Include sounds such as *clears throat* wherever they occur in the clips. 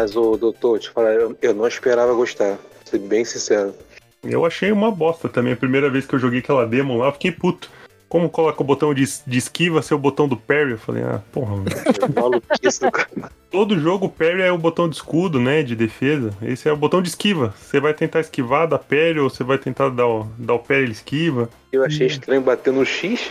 Mas o doutor, te falar, eu, eu não esperava gostar. Ser bem sincero. Eu achei uma bosta também. A primeira vez que eu joguei aquela demo lá, eu fiquei puto. Como coloca o botão de, de esquiva ser o botão do parry? Eu falei, ah, porra. *laughs* Todo jogo parry é o botão de escudo, né? De defesa. Esse é o botão de esquiva. Você vai tentar esquivar, dar parry, ou você vai tentar dar o, dar o parry, ele esquiva. Eu achei estranho bater no X.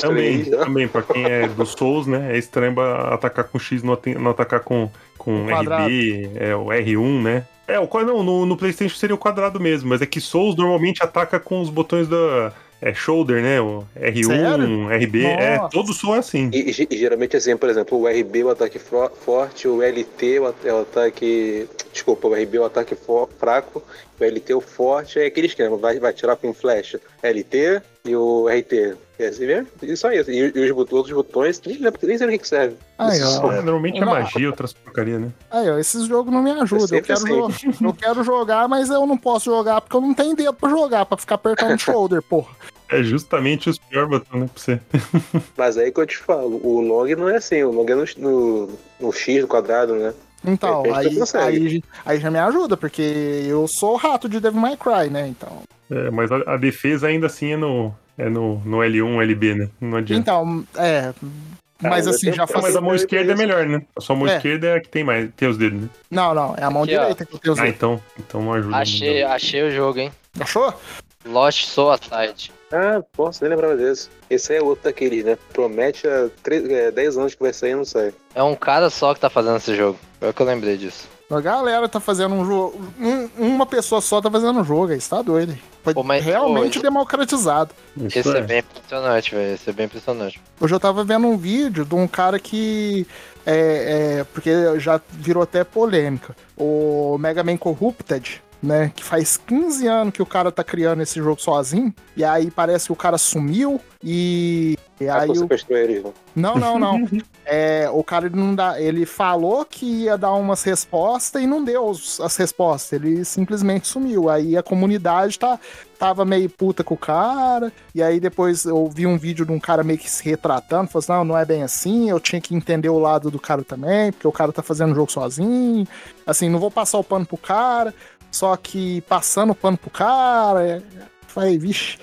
Também, ó. também, pra quem é do Souls, né? É estranho atacar com X, não, não atacar com, com quadrado. RB, é o R1, né? É, o, não, no, no PlayStation seria o quadrado mesmo, mas é que Souls normalmente ataca com os botões da é, shoulder, né? O R1, Sério? RB, é, Nossa. todo som é assim. E, e- e geralmente assim, por exemplo, o RB o ataque fro- forte, o LT o, at- é o ataque. Desculpa, o RB o ataque fo- fraco, o LT o forte, é aquele esquema, vai, vai tirar com flecha LT e o RT. É assim mesmo? Isso aí. E, e os outros botões, nem lembro, nem sei o que que serve. Aí, ó. É, normalmente é magia, outras porcaria, né? Aí, ó, esses jogos não me ajudam. Eu sempre quero, assim. jo- *laughs* eu quero jogar, mas eu não posso jogar porque eu não tenho dedo pra jogar, pra ficar apertando *laughs* o shoulder, porra. É justamente os piores botões, né? Pra você. *laughs* Mas aí que eu te falo, o long não é assim, o long é no, no, no X do quadrado, né? Então, aí, aí, aí já me ajuda, porque eu sou o rato de Devil May Cry, né? Então, É, mas a, a defesa ainda assim é no, é no, no L1, LB, né? Não adianta. então é. Mas Ah, assim, já faz. mas a mão esquerda é melhor, né? A sua mão É. esquerda é a que tem mais, tem os dedos, né? Não, não, é a mão Aqui, ó. direita que eu tenho os Ah, dedos. então, então não ajuda. Achei, achei o jogo, hein? Achou? Lost Soul Aside. Ah, posso, nem lembrava desse. Esse aí é outro daqueles, né? Promete há três- é, 10 anos que vai sair e não sai. É um cara só que tá fazendo esse jogo. Foi o que eu lembrei disso. A galera tá fazendo um jogo. um- uma pessoa só tá fazendo um jogo, aí você tá doido. Foi Pô, mas, realmente pô, democratizado. Isso Esse é. é. bem impressionante, velho. Esse é bem impressionante. Hoje eu tava vendo um vídeo de um cara que. É, é, porque já virou até polêmica. O Mega Man Corrupted, né? Que faz 15 anos que o cara tá criando esse jogo sozinho. E aí parece que o cara sumiu. E. E Ah, aí o... né? Não, não, não. *laughs* É, o cara ele não dá. Ele falou que ia dar umas respostas e não deu as respostas. Ele simplesmente sumiu. Aí a comunidade tá, tava meio puta com o cara. E aí depois eu vi um vídeo de um cara meio que se retratando. Falou assim: não, não é bem assim. Eu tinha que entender o lado do cara também, porque o cara tá fazendo o jogo sozinho. Assim, não vou passar o pano pro cara. Só que passando o pano pro cara. É... Falei, vixe.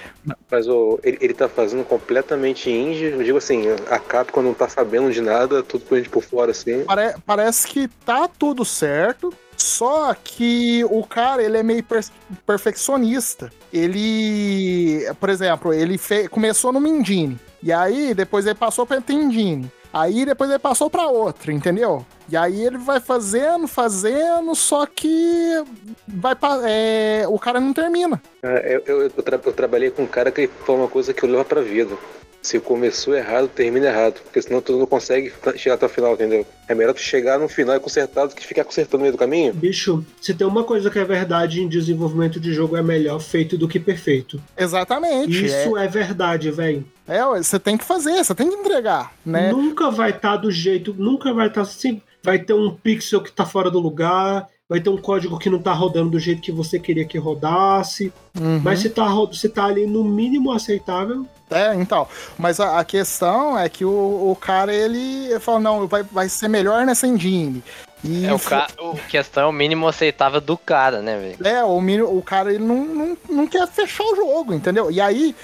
Mas o, ele, ele tá fazendo completamente indie. Eu digo assim, a Capcom não tá sabendo de nada, tudo por gente por fora assim. Pare- parece que tá tudo certo, só que o cara, ele é meio per- perfeccionista. Ele, por exemplo, ele começou no Mindini, e aí depois ele passou pra Tendini. Aí depois ele passou pra outra, entendeu? E aí ele vai fazendo, fazendo, só que vai pa- é, o cara não termina. É, Eu, eu, eu, tra- eu trabalhei com um cara que foi uma coisa que eu levo pra vida. Se começou errado, termina errado. Porque senão tu não consegue chegar até o final, entendeu? É melhor tu chegar no final e consertar do que ficar consertando no meio do caminho. Bicho, se tem uma coisa que é verdade em desenvolvimento de jogo é melhor feito do que perfeito. Exatamente. Isso é, verdade, velho. É, você tem que fazer, você tem que entregar, né? Nunca vai estar do jeito, nunca vai estar assim. Vai ter um pixel que tá fora do lugar, vai ter um código que não tá rodando do jeito que você queria que rodasse. Uhum. Mas se tá, se tá ali no mínimo aceitável, É, então. Mas a, a questão é que o, o cara, ele fala, não, vai, vai ser melhor nessa engine. E É o, ca... o questão é o mínimo aceitável do cara, né, velho? É, o, mini- o cara, ele não, não, não quer fechar o jogo, entendeu? E aí,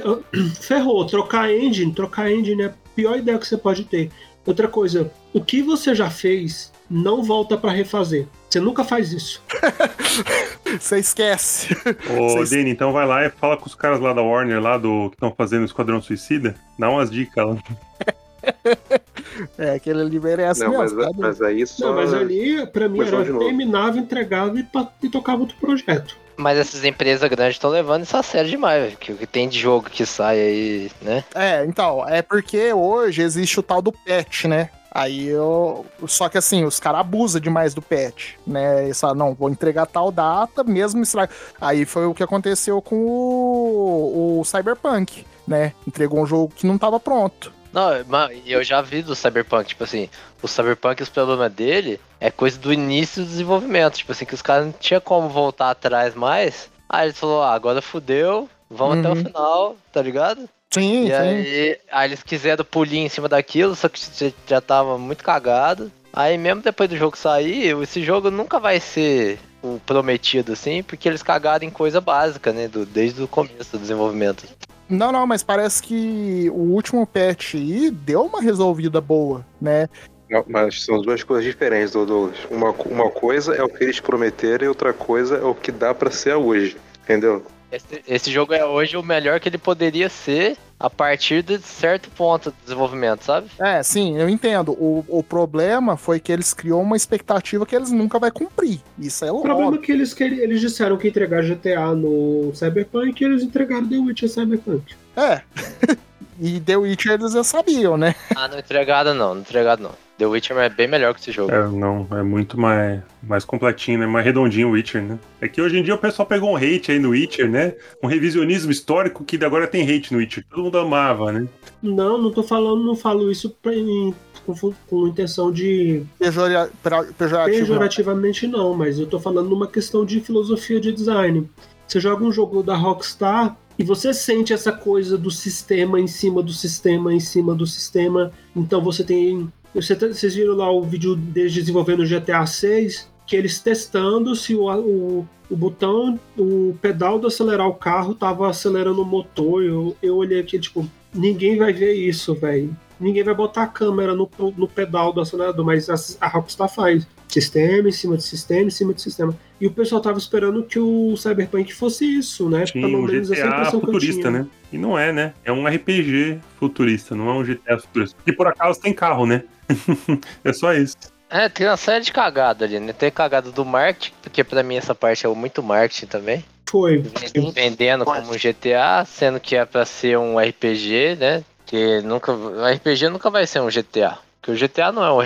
*clears throat* ferrou. Trocar engine, trocar engine é a pior ideia que você pode ter. Outra coisa, o que você já fez não volta pra refazer. Você nunca faz isso. *laughs* você esquece. Ô, Vocês- Dani, então vai lá e fala com os caras lá da Warner, lá do que estão fazendo o Esquadrão Suicida. Dá umas dicas lá. *laughs* É, aquele ali merece Não, mas, mesmo. tá doido? mas aí só. Não, mas ali, pra mim, era terminava, entregava e, e tocava outro projeto. Mas essas empresas grandes estão levando isso a sério demais, velho. Que o que tem de jogo que sai aí, né? É, então, é porque hoje existe o tal do patch, né? Aí eu. Só que assim, os caras abusam demais do patch, né? Falam, não, vou entregar tal data, mesmo estraga. Aí foi o que aconteceu com o, o Cyberpunk, né? Entregou um jogo que não tava pronto. Não, mas eu já vi do Cyberpunk, tipo assim, o Cyberpunk, os problemas dele é coisa do início do desenvolvimento, tipo assim, que os caras não tinham como voltar atrás mais. Aí eles falaram, ah, agora fudeu, vamos até o Uhum. final, tá ligado? Sim, E sim. aí, aí eles quiseram pulir em cima daquilo, só que já- já tava muito cagado. Aí mesmo depois do jogo sair, esse jogo nunca vai ser o prometido, assim, porque eles cagaram em coisa básica, né? Do, desde o começo do desenvolvimento. Não, não, mas parece que o último patch aí deu uma resolvida boa, né? Não, mas são duas coisas diferentes, Douglas. Uma, uma coisa é o que eles prometeram e outra coisa é o que dá pra ser hoje, entendeu? Esse, esse jogo é hoje o melhor que ele poderia ser a partir de certo ponto de desenvolvimento, sabe? É, sim, eu entendo. O, o problema foi que eles criou uma expectativa que eles nunca vai cumprir. Isso é O problema é que eles, queri- eles disseram que ia entregar GTA no Cyberpunk e eles entregaram The Witcher Cyberpunk. É. *laughs* e The Witcher eles já sabiam, né? *laughs* Ah, não entregado não, não entregado não. The Witcher é bem melhor que esse jogo. É, não, é muito mais, mais completinho, né? Mais redondinho o Witcher, né? É que hoje em dia o pessoal pegou um hate aí no Witcher, né? Um revisionismo histórico que agora tem hate no Witcher. Todo mundo amava, né? Não, não tô falando, não falo isso pra- em- com, com intenção de Pejora, pra- pejorativo. não. pejorativamente não, mas eu tô falando numa questão de filosofia de design. Você joga um jogo da Rockstar e você sente essa coisa do sistema em cima do sistema em cima do sistema. Então você tem. Você tá- vocês viram lá o vídeo deles desenvolvendo o GTA 6, que eles testando se o, o, o botão, o pedal do acelerar o carro tava acelerando o motor. Eu, eu olhei aqui, tipo, ninguém vai ver isso, velho. Ninguém vai botar a câmera no, no pedal do acelerador, mas a, a Rockstar faz. Sistema em cima de sistema em cima de sistema. E o pessoal tava esperando que o Cyberpunk fosse isso, né? Tinha um GTA futurista, né? E não é, né? É um RPG futurista, não é um GTA futurista. E por acaso tem carro, né? *laughs* é só isso. É, tem uma série de cagadas ali, né? Tem cagada do marketing, porque pra mim essa parte é muito marketing também. Foi. Vendendo como um GTA, sendo que é pra ser um RPG, né? Que nunca. O RPG nunca vai ser um GTA. Porque o GTA não é um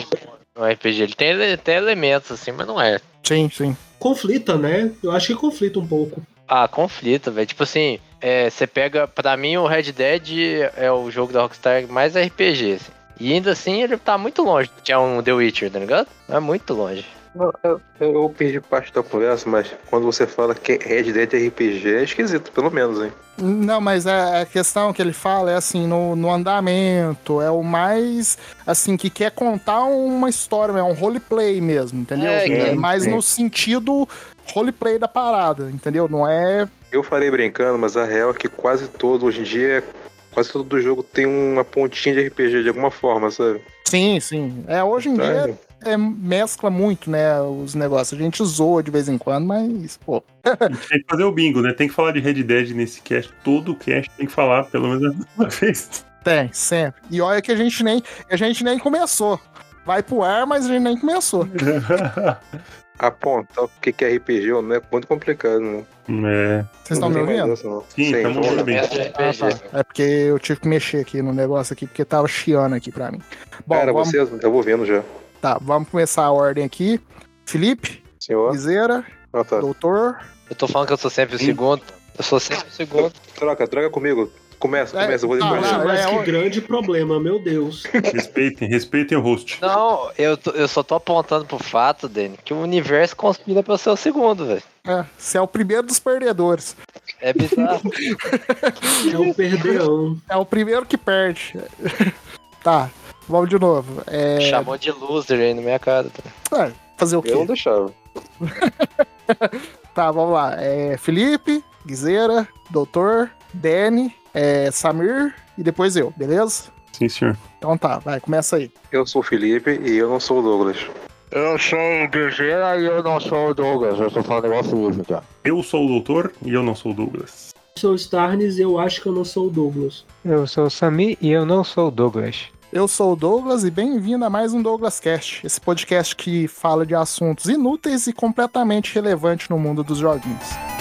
um RPG. Ele tem, tem elementos assim, mas não é. Sim, sim. Conflita, né? Eu acho que conflita um pouco. Ah, conflito, velho. Tipo assim, é, você pega. Pra mim, o Red Dead é o jogo da Rockstar mais RPG. assim. E ainda assim, ele tá muito longe de é um The Witcher, tá ligado? É muito longe. Eu, eu perdi parte da conversa, mas quando você fala que Red Dead é RPG, é esquisito, pelo menos, hein? Não, mas a, a questão que ele fala é assim, no, no andamento, é o mais, assim, que quer contar uma história, é um roleplay mesmo, entendeu? É, É, sim, mais sim. no sentido roleplay da parada, entendeu? Não é... Eu falei brincando, mas a real é que quase todo, hoje em dia, quase todo jogo tem uma pontinha de RPG de alguma forma, sabe? Sim, sim. É, hoje em dia Tá? É, mescla muito, né, os negócios. A gente zoa de vez em quando, mas, pô... A gente tem que fazer o bingo, né? Tem que falar de Red Dead nesse cast. Todo cast tem que falar, pelo menos *laughs* uma vez. Tem, sempre. E olha que a gente nem, a gente nem começou. Vai pro ar, mas a gente nem começou. Apontar o que que é RPG ou não é muito complicado, né? é. Vocês estão me ouvindo? Sim, tamo ouvindo bem. Elemento de Ah, tá. É porque eu tive que mexer aqui no negócio aqui, porque tava chiando aqui pra mim. Bom, Cara, vamos, você, eu vou vendo já. Tá, vamos começar a ordem aqui. Felipe, Senhor? Miseira, Ah, tá. Doutor. Eu tô falando que eu sou sempre o segundo. Eu sou sempre o segundo. Troca, troca comigo. Começa, É, começa, eu vou depois. vai. Mas é, que grande problema, meu Deus. *laughs* Respeitem, respeitem o host. Não, eu, tô- eu só tô apontando pro fato, Dani, que o universo conspira pra eu ser o segundo, velho. É, você é o primeiro dos perdedores. É bizarro. *laughs* É um perdeão. É o primeiro que perde. *laughs* tá, vamos de novo. É, Chamou de loser aí na minha cara. tá? é, fazer o Eu não quê? deixava. Tá, vamos lá. É, Felipe, Guizeira, Doutor, Danny, é, Samir e depois eu, beleza? Sim, senhor. Então tá, vai, começa aí. Eu sou o Felipe e eu não sou o Douglas. Eu sou o Guerreira e eu não sou o Douglas. Eu tô falando negócio hoje, tá? Eu sou o doutor e eu não sou o Douglas. Sou o Starnes e eu acho que eu não sou o Douglas. Eu sou o Sami e eu não sou o Douglas. Eu sou o Douglas e bem-vindo a mais um Douglas Cast, esse podcast que fala de assuntos inúteis e completamente relevantes no mundo dos joguinhos.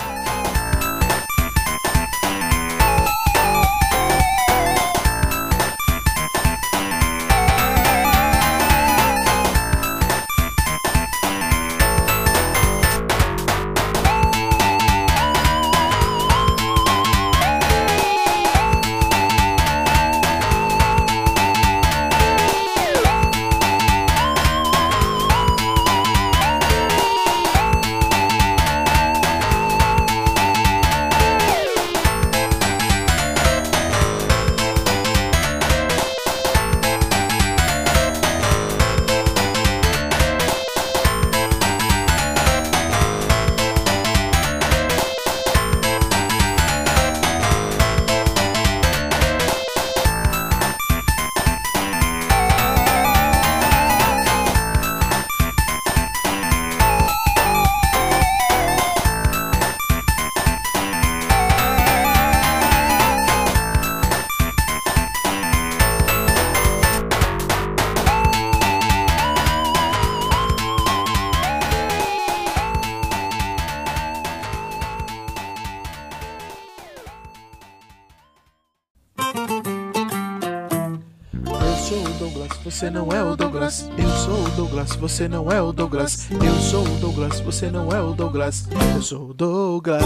Não é o Douglas. Eu sou o Douglas, você não é o Douglas. Eu sou o Douglas, você não é o Douglas. Eu sou o Douglas.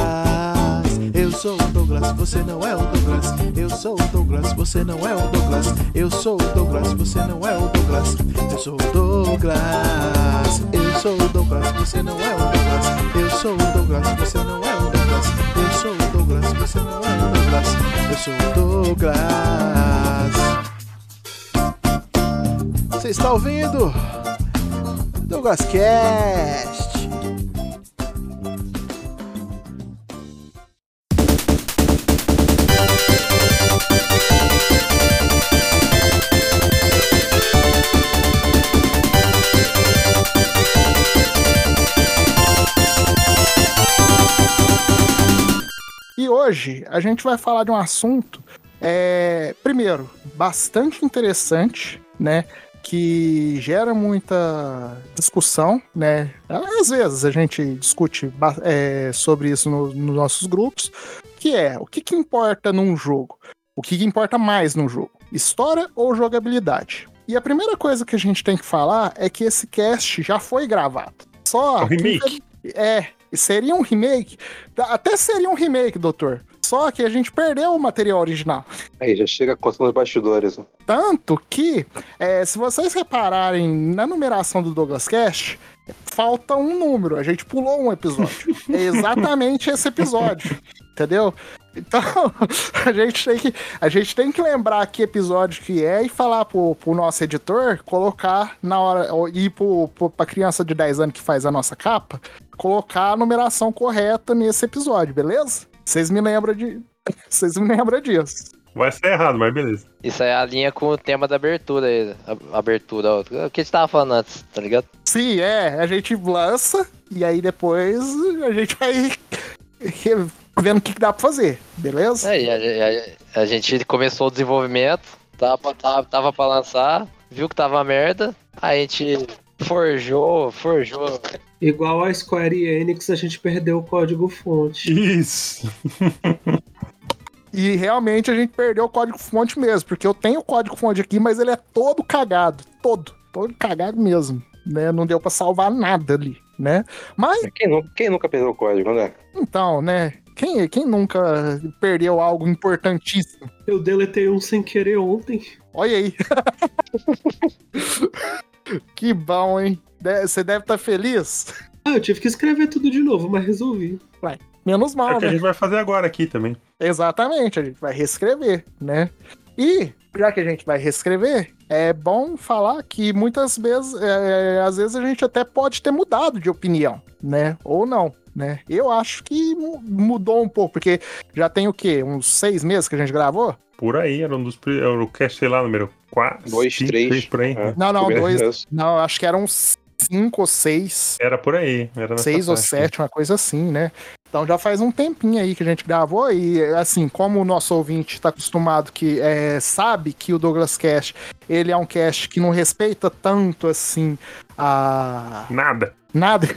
Eu sou o Douglas, você não é o Douglas. Eu sou o Douglas, você não é o Douglas. Eu sou o Douglas, você não é o Douglas. Eu sou o Douglas. Eu sou o Douglas, você não é o Douglas. Eu sou o Douglas, você não é o Douglas. Eu sou o Douglas, você não é o Douglas. Eu sou o Douglas. Você está ouvindo? Douglas Cast. E hoje a gente vai falar de um assunto, é, primeiro, bastante interessante, né? Que gera muita discussão, né? Às vezes a gente discute é, sobre isso no- nos nossos grupos, que é o que, que importa num jogo? O que, que importa mais num jogo? História ou jogabilidade? E a primeira coisa que a gente tem que falar é que esse cast já foi gravado. Só É um remake. é, seria um remake. Até seria um remake, doutor. Só que a gente perdeu o material original. Aí, já chega contando os bastidores. ó. Tanto que, é, se vocês repararem na numeração do Douglas Cast, falta um número. A gente pulou um episódio. *laughs* É exatamente esse episódio. Entendeu? Então, *laughs* a gente tem que, a gente tem que lembrar que episódio que é e falar pro, pro nosso editor colocar na hora, ir pro, pro, pra criança de 10 anos que faz a nossa capa, colocar a numeração correta nesse episódio, beleza? Vocês me lembram de. Vocês me lembram disso. Vai ser errado, mas beleza. Isso aí é a linha com o tema da abertura aí. a- Abertura, ó. o que a gente tava falando antes, tá ligado? Sim, é. A gente lança e aí depois a gente vai *laughs* vendo o que, que dá pra fazer, beleza? É, a, a- a gente começou o desenvolvimento, tava, tava, tava pra lançar, viu que tava merda, aí a gente forjou, forjou. Igual a Square Enix, a gente perdeu o código fonte. Isso. *laughs* E realmente a gente perdeu o código-fonte mesmo, porque eu tenho o código-fonte aqui, mas ele é todo cagado. Todo. Todo cagado mesmo. Né? Não deu pra salvar nada ali, né? Mas, Quem, nu- quem nunca perdeu o código, né? então, né? Quem, quem nunca perdeu algo importantíssimo? Eu deletei um sem querer ontem. Olha aí. *laughs* que bom, hein? De- Você deve estar feliz? Ah, eu tive que escrever tudo de novo, mas resolvi. Menos É mal, o que a né? gente vai fazer agora aqui também. Exatamente, a gente vai reescrever, né? E, já que a gente vai reescrever, é bom falar que muitas vezes, é, às vezes a gente até pode ter mudado de opinião, né? Ou não, né? Eu acho que mu- mudou um pouco, porque já tem o quê? Uns seis meses que a gente gravou? Por aí, era um dos. Era o cast, sei lá, número 4. Dois, três. por aí. É. Não, não, Primeiro dois. Não, acho que eram uns cinco ou seis. Era por aí. Era nessa seis ou faixa. sete, uma coisa assim, né? Então já faz um tempinho aí que a gente gravou e assim, como o nosso ouvinte está acostumado que é, sabe que o Douglas Cash, ele é um cast que não respeita tanto assim a Nada. nada.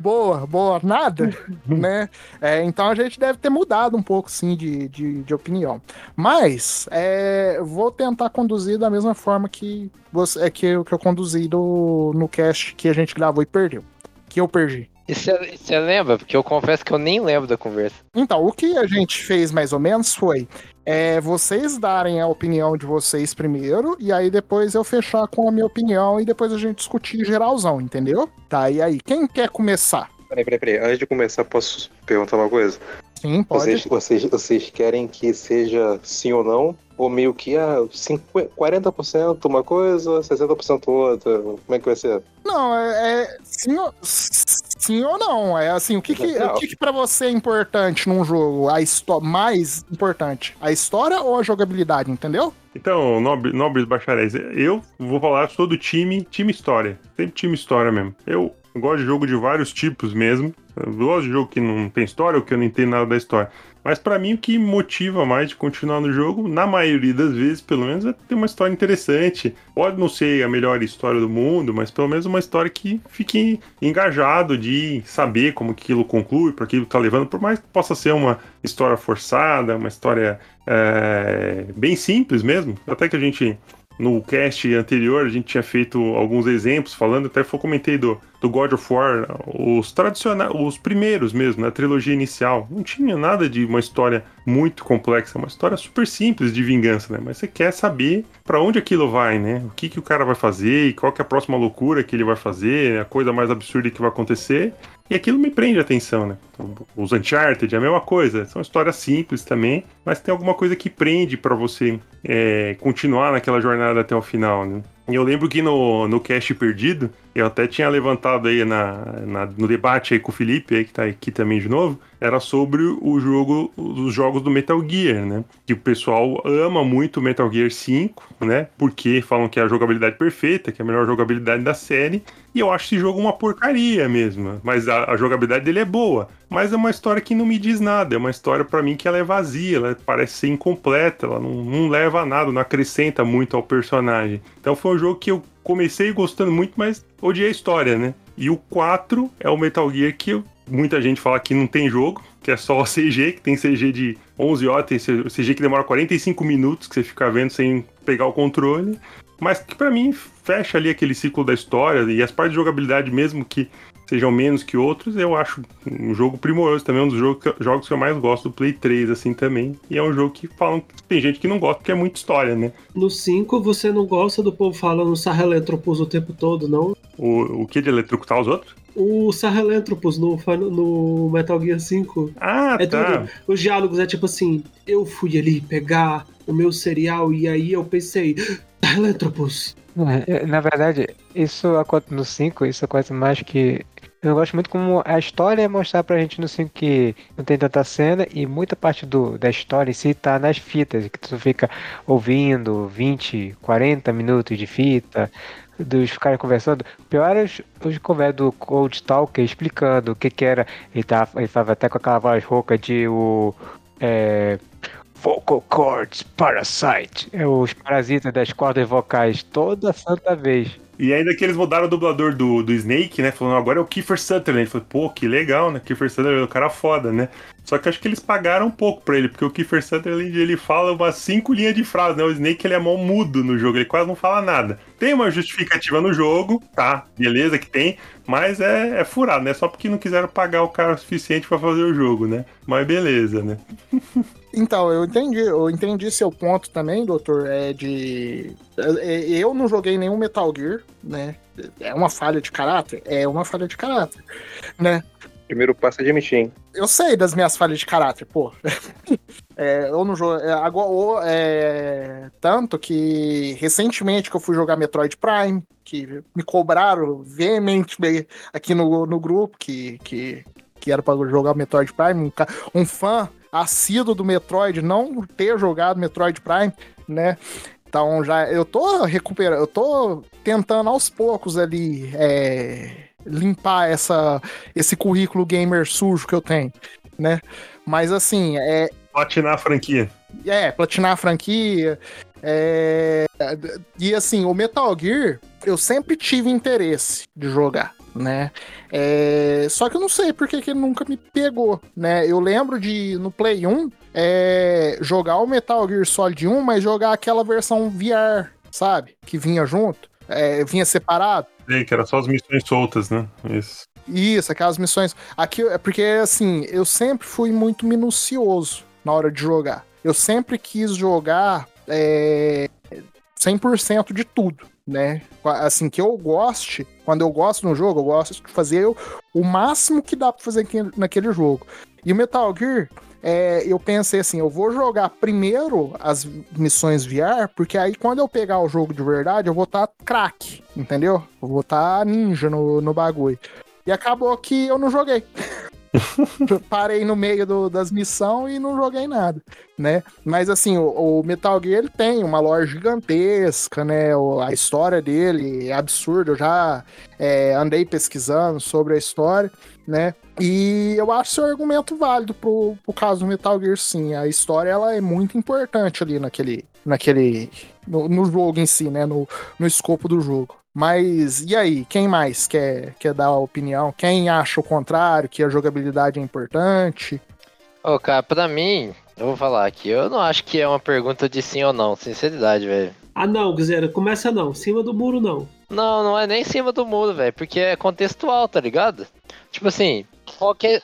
Boa, boa, nada, *laughs* né? É, então a gente deve ter mudado um pouco, sim, de, de, de opinião. Mas é, vou tentar conduzir da mesma forma que, você, é, que, eu, que eu conduzi do, no cast que a gente gravou e perdeu. Que eu perdi. E você lembra? Porque eu confesso que eu nem lembro da conversa. Então, o que a gente fez mais ou menos foi é, vocês darem a opinião de vocês primeiro, e aí depois eu fechar com a minha opinião e depois a gente discutir geralzão, entendeu? Tá, e aí, quem quer começar? Peraí, peraí, peraí. Antes de começar, posso perguntar uma coisa? Sim, pode. Vocês, vocês, vocês querem que seja sim ou não? Ou meio que ah, 50, 40% uma coisa, 60% outra? Como é que vai ser? Não, é, é sim, ou, sim ou não. É assim, o que que, o que, que pra você é importante num jogo? A história mais importante, a história ou a jogabilidade, entendeu? Então, nobre, nobres bacharéis, eu vou falar, sou do time, time história. Sempre time história mesmo. Eu gosto de jogo de vários tipos mesmo. Eu gosto de jogo que não tem história ou que eu não entendo nada da história. Mas pra mim o que motiva mais de continuar no jogo, na maioria das vezes, pelo menos, é ter uma história interessante. Pode não ser a melhor história do mundo, mas pelo menos uma história que fique engajado de saber como aquilo conclui, para aquilo tá levando, por mais que possa ser uma história forçada, uma história é, bem simples mesmo. Até que a gente no cast anterior a gente tinha feito alguns exemplos falando, até foi comentei do, do God of War, os tradicionais, os primeiros mesmo, na trilogia inicial. Não tinha nada de uma história muito complexa, uma história super simples de vingança, né? Mas você quer saber para onde aquilo vai, né? O que, que o cara vai fazer, e qual que é a próxima loucura que ele vai fazer, a coisa mais absurda que vai acontecer. E aquilo me prende a atenção, né? Então, os Uncharted é a mesma coisa, são histórias simples também, mas tem alguma coisa que prende para você é, continuar naquela jornada até o final, né? Eu lembro que no, no cast perdido, eu até tinha levantado aí na, na, no debate aí com o Felipe, aí, que tá aqui também de novo, era sobre o jogo, os jogos do Metal Gear, né? Que o pessoal ama muito o Metal Gear 5, né? Porque falam que é a jogabilidade perfeita, que é a melhor jogabilidade da série. E eu acho esse jogo uma porcaria mesmo. Mas a, a jogabilidade dele é boa. Mas é uma história que não me diz nada. É uma história para mim que ela é vazia, ela parece ser incompleta, ela não, não leva a nada, não acrescenta muito ao personagem. Então foi um jogo que eu comecei gostando muito, mas odiei a história, né? E o 4 é o Metal Gear que muita gente fala que não tem jogo, que é só *laughs* CG, que tem CG de 11 horas, tem CG que demora 45 minutos, que você fica vendo sem pegar o controle, mas que para mim fecha ali aquele ciclo da história e as partes de jogabilidade mesmo que sejam menos que outros, eu acho um jogo primoroso também, um dos jogos que, jogos que eu mais gosto do Play 3, assim, também. E é um jogo que falam que tem gente que não gosta porque é muita história, né? No 5, você não gosta do povo falando Sarreletropus o tempo todo, não? O, o que de eletrocutar os outros? O Sarreletropus no, no Metal Gear 5. Ah, é tá. tudo, os diálogos é tipo assim, eu fui ali pegar o meu cereal e aí eu pensei, Sarreletropus. É, Na verdade, isso acontece no 5, isso acontece mais que. Eu gosto muito como a história é mostrar pra gente no 5 que não tem tanta cena e muita parte do, da história em si tá nas fitas, que tu fica ouvindo 20, 40 minutos de fita, dos caras conversando. Pior é os, os conversas do Cold Stalker explicando o que que era. Ele, tava, ele tava até com aquela voz rouca de o. É, Vocal Cords Parasite. É os parasitas das cordas vocais toda santa vez. E ainda que eles mudaram o dublador do, do Snake, né? Falando, agora é o Kiefer Sutherland. Falou, pô, que legal, né? Kiefer Sutherland é um cara foda, né? Só que acho que eles pagaram um pouco pra ele, porque o Kiefer Sutherland, ele fala umas cinco linhas de frase, né? O Snake, ele é mó mudo no jogo, ele quase não fala nada. Tem uma justificativa no jogo, tá? Beleza que tem, mas é, é furado, né? Só porque não quiseram pagar o cara o suficiente pra fazer o jogo, né? Mas beleza, né? *laughs* Então, eu entendi, eu entendi seu ponto também, doutor, é de. é- Eu não joguei nenhum Metal Gear, né? É uma falha de caráter? É uma falha de caráter, né? Primeiro passo é admitir, hein? Eu sei das minhas falhas de caráter, pô. *laughs* É, eu não jogo. é, agora, é, tanto que recentemente que eu fui jogar Metroid Prime, que me cobraram veementemente aqui no, no grupo que, que, que era pra jogar Metroid Prime, um, um fã assíduo do Metroid não ter jogado Metroid Prime, né? Então já eu tô recuperando, eu tô tentando aos poucos ali é, limpar essa, esse currículo gamer sujo que eu tenho, né? Mas assim, é, Platinar a franquia. é, platinar a franquia. é, E assim, o Metal Gear, eu sempre tive interesse de jogar, né? É, Só que eu não sei por que que ele nunca me pegou, né? Eu lembro de, no Play 1, é, jogar o Metal Gear Solid 1, mas jogar aquela versão VR, sabe? Que vinha junto, é, vinha separado. Sei que era só as missões soltas, né? Isso. Isso, aquelas missões. Aqui é porque assim, eu sempre fui muito minucioso na hora de jogar. Eu sempre quis jogar é, 100% de tudo, né? Assim, que eu goste, quando eu gosto no jogo, eu gosto de fazer o, o máximo que dá pra fazer naquele jogo. E o Metal Gear, é, eu pensei assim, eu vou jogar primeiro as missões VR, porque aí quando eu pegar o jogo de verdade, eu vou estar craque, entendeu? Eu vou estar ninja no, no bagulho. E acabou que eu não joguei. *laughs* *laughs* Parei no meio do- das missões e não joguei nada, né? Mas assim, o, o Metal Gear ele tem uma lore gigantesca, né? O- a história dele é absurda. Eu já é, andei pesquisando sobre a história, né? E eu acho seu argumento válido pro, pro caso do Metal Gear sim. A história ela é muito importante ali naquele. naquele no, no jogo em si, né? No, no escopo do jogo. Mas e aí, quem mais quer, quer dar a opinião? Quem acha o contrário, que a jogabilidade é importante? Ô, cara, pra mim, eu vou falar aqui, eu não acho que é uma pergunta de sim ou não, sinceridade, velho. Ah, não, Guizera, começa não. Cima do muro, não. Não, não é nem em cima do muro, velho, porque é contextual, tá ligado? Tipo assim, qual que é,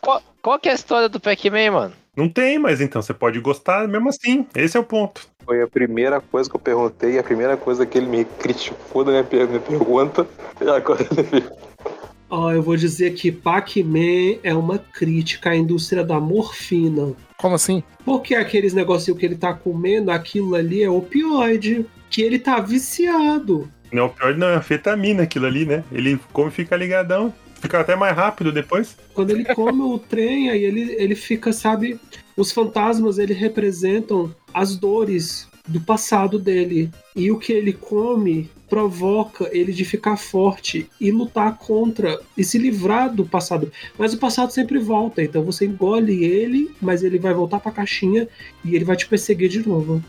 qual, qual que é a história do Pac-Man, mano? Não tem, mas então você pode gostar mesmo assim. Esse é o ponto. Foi a primeira coisa que eu perguntei, a primeira coisa que ele me criticou da minha, per- minha pergunta. E agora ele *laughs* Ó, eu vou dizer que Pac-Man é uma crítica à indústria da morfina. Como assim? Porque aqueles negocinhos que ele tá comendo, aquilo ali é opioide. Que ele tá viciado. Não, o pior não é anfetamina aquilo ali, né? Ele come e fica ligadão. Fica até mais rápido depois. Quando ele come o trem, aí ele, ele fica, sabe? Os fantasmas, ele representam as dores do passado dele. E o que ele come provoca ele de ficar forte e lutar contra e se livrar do passado. Mas o passado sempre volta, então você engole ele, mas ele vai voltar pra caixinha e ele vai te perseguir de novo.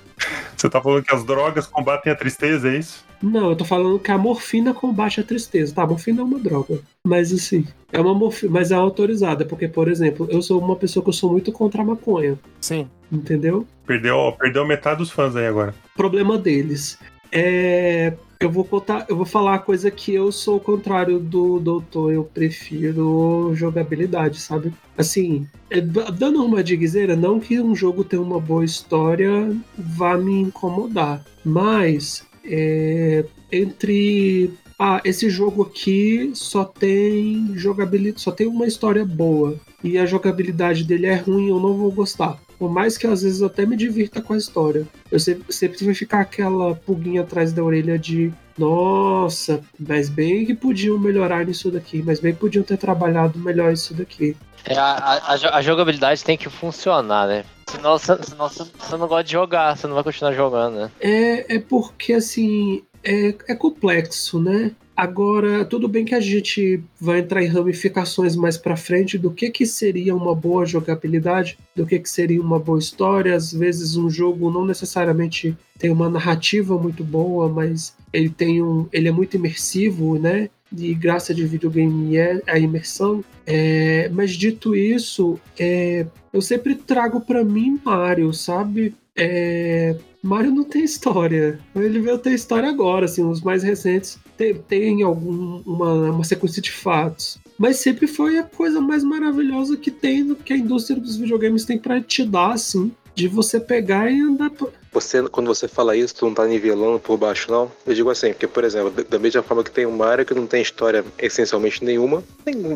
Você tá falando que as drogas combatem a tristeza, é isso? Não, eu tô falando que a morfina combate a tristeza. Tá, a morfina é uma droga. Mas assim, é uma morfina, mas é autorizada, porque, por exemplo, eu sou uma pessoa que eu sou muito contra a maconha. Sim. Entendeu? Perdeu, perdeu metade dos fãs aí agora. Problema deles. É. Eu vou contar, eu vou falar a coisa que eu sou o contrário do doutor, eu prefiro jogabilidade, sabe? Assim, é, dando uma de guiseira, não que um jogo tenha uma boa história vá me incomodar, mas é, entre ah, esse jogo aqui só tem jogabilidade, só tem uma história boa e a jogabilidade dele é ruim, eu não vou gostar. Por mais que às vezes eu até me divirta com a história. Eu sempre, sempre vai ficar aquela pulguinha atrás da orelha de nossa, mas bem que podiam melhorar nisso daqui, mas bem que podiam ter trabalhado melhor isso daqui. É, a, a- a jo- a jogabilidade tem que funcionar, né? Senão, você- senão você não gosta de jogar, você não vai continuar jogando, né? É, é porque assim é, é complexo, né? Agora, tudo bem que a gente vai entrar em ramificações mais pra frente do que, que seria uma boa jogabilidade, do que, que seria uma boa história. Às vezes, um jogo não necessariamente tem uma narrativa muito boa, mas ele tem um, ele é muito imersivo, né? E graça de videogame é a imersão. É, mas dito isso, é, eu sempre trago pra mim Mario, sabe? É, Mario não tem história. Ele veio ter história agora, assim, os mais recentes tem, tem algum, uma, uma sequência de fatos. Mas sempre foi a coisa mais maravilhosa que tem, que a indústria dos videogames tem pra te dar, assim. De você pegar e andar. Você, quando você fala isso, tu não tá nivelando por baixo, não? Eu digo assim, porque, por exemplo, da- mesma forma que tem o Mario, que não tem história essencialmente nenhuma,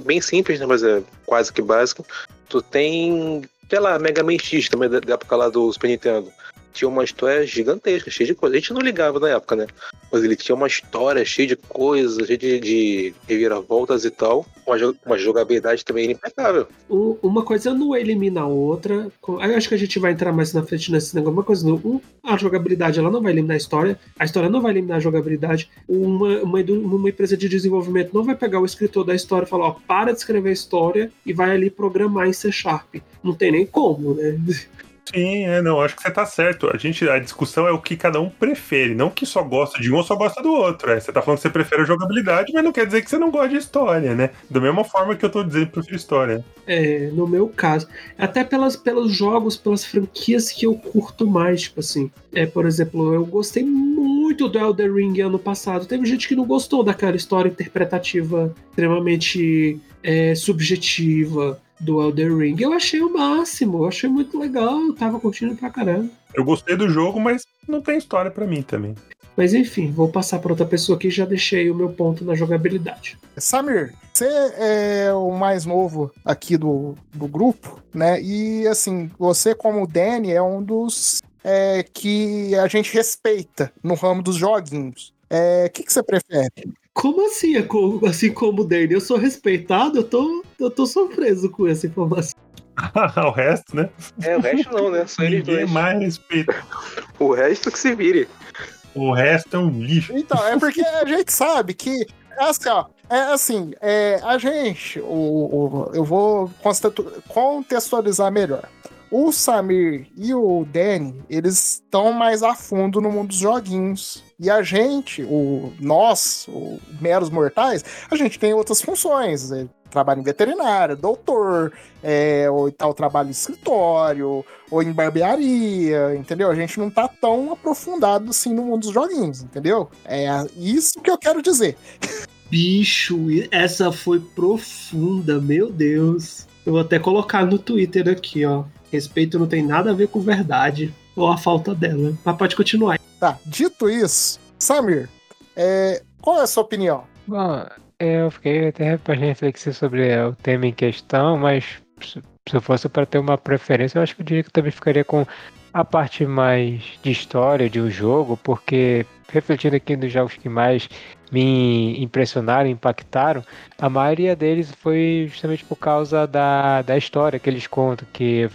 bem simples, né, mas é quase que básico. Tu tem, sei lá, Mega Man X também, da época lá do Super Nintendo. Tinha uma história gigantesca, cheia de coisa. A gente não ligava na época, né? Mas ele tinha uma história cheia de coisas, cheia de, de reviravoltas e tal. Uma, uma jogabilidade também impecável. um- uma coisa não elimina a outra. Acho que a gente vai entrar mais na frente nesse negócio. Uma coisa não. a jogabilidade ela não vai eliminar a história. A história não vai eliminar a jogabilidade. Uma, uma, uma empresa de desenvolvimento não vai pegar o escritor da história e falar: ó, para de escrever a história e vai ali programar em C Sharp. Não tem nem como, né? Sim, é, não, acho que você tá certo. A gente, a discussão é o que cada um prefere, não que só gosta de um ou só gosta do outro. É, você tá falando que você prefere a jogabilidade, mas não quer dizer que você não gosta de história, né? Da mesma forma que eu tô dizendo que prefiro história. É, no meu caso. Até pelas, pelos jogos, pelas franquias que eu curto mais, tipo assim. É, por exemplo, eu gostei muito do Elder Ring ano passado. Teve gente que não gostou daquela história interpretativa extremamente é, subjetiva do Elder Ring. Eu achei o máximo, eu achei muito legal, eu tava curtindo pra caramba. Eu gostei do jogo, mas não tem história pra mim também. Mas enfim, vou passar pra outra pessoa que já deixei o meu ponto na jogabilidade. Samir, você é o mais novo aqui do, do grupo, né? E assim, você, como o Danny, é um dos é, que a gente respeita no ramo dos joguinhos. É, O que, que você prefere? Como assim, é assim como o Dane? Eu sou respeitado, eu tô, eu tô surpreso com essa informação. *laughs* o resto, né? É, o resto não, né? Só eles Ninguém dois. mais respeita. O resto que se vire. O resto é um lixo. Então, é porque a gente sabe que, assim, ó, É assim, é, a gente, o, o- eu vou contextualizar melhor. O Samir e o Danny, eles estão mais a fundo no mundo dos joguinhos. E a gente, o nós, o meros mortais, a gente tem outras funções. é, trabalho em veterinária, doutor, é, ou tal trabalho em escritório, ou em barbearia, entendeu? A gente não tá tão aprofundado assim no mundo dos joguinhos, entendeu? É isso que eu quero dizer. Bicho, essa foi profunda, meu Deus. Eu vou até colocar no Twitter aqui, ó. Respeito não tem nada a ver com verdade ou a falta dela. Mas pode continuar. Tá, dito isso, Samir, é, qual é a sua opinião? Bom, eu fiquei até bastante reflexivo sobre é, o tema em questão, mas se se eu fosse para ter uma preferência, eu acho que eu diria que eu também ficaria com a parte mais de história de um jogo, porque refletindo aqui nos jogos que mais me impressionaram, impactaram, a maioria deles foi justamente por causa da, da história que eles contam, que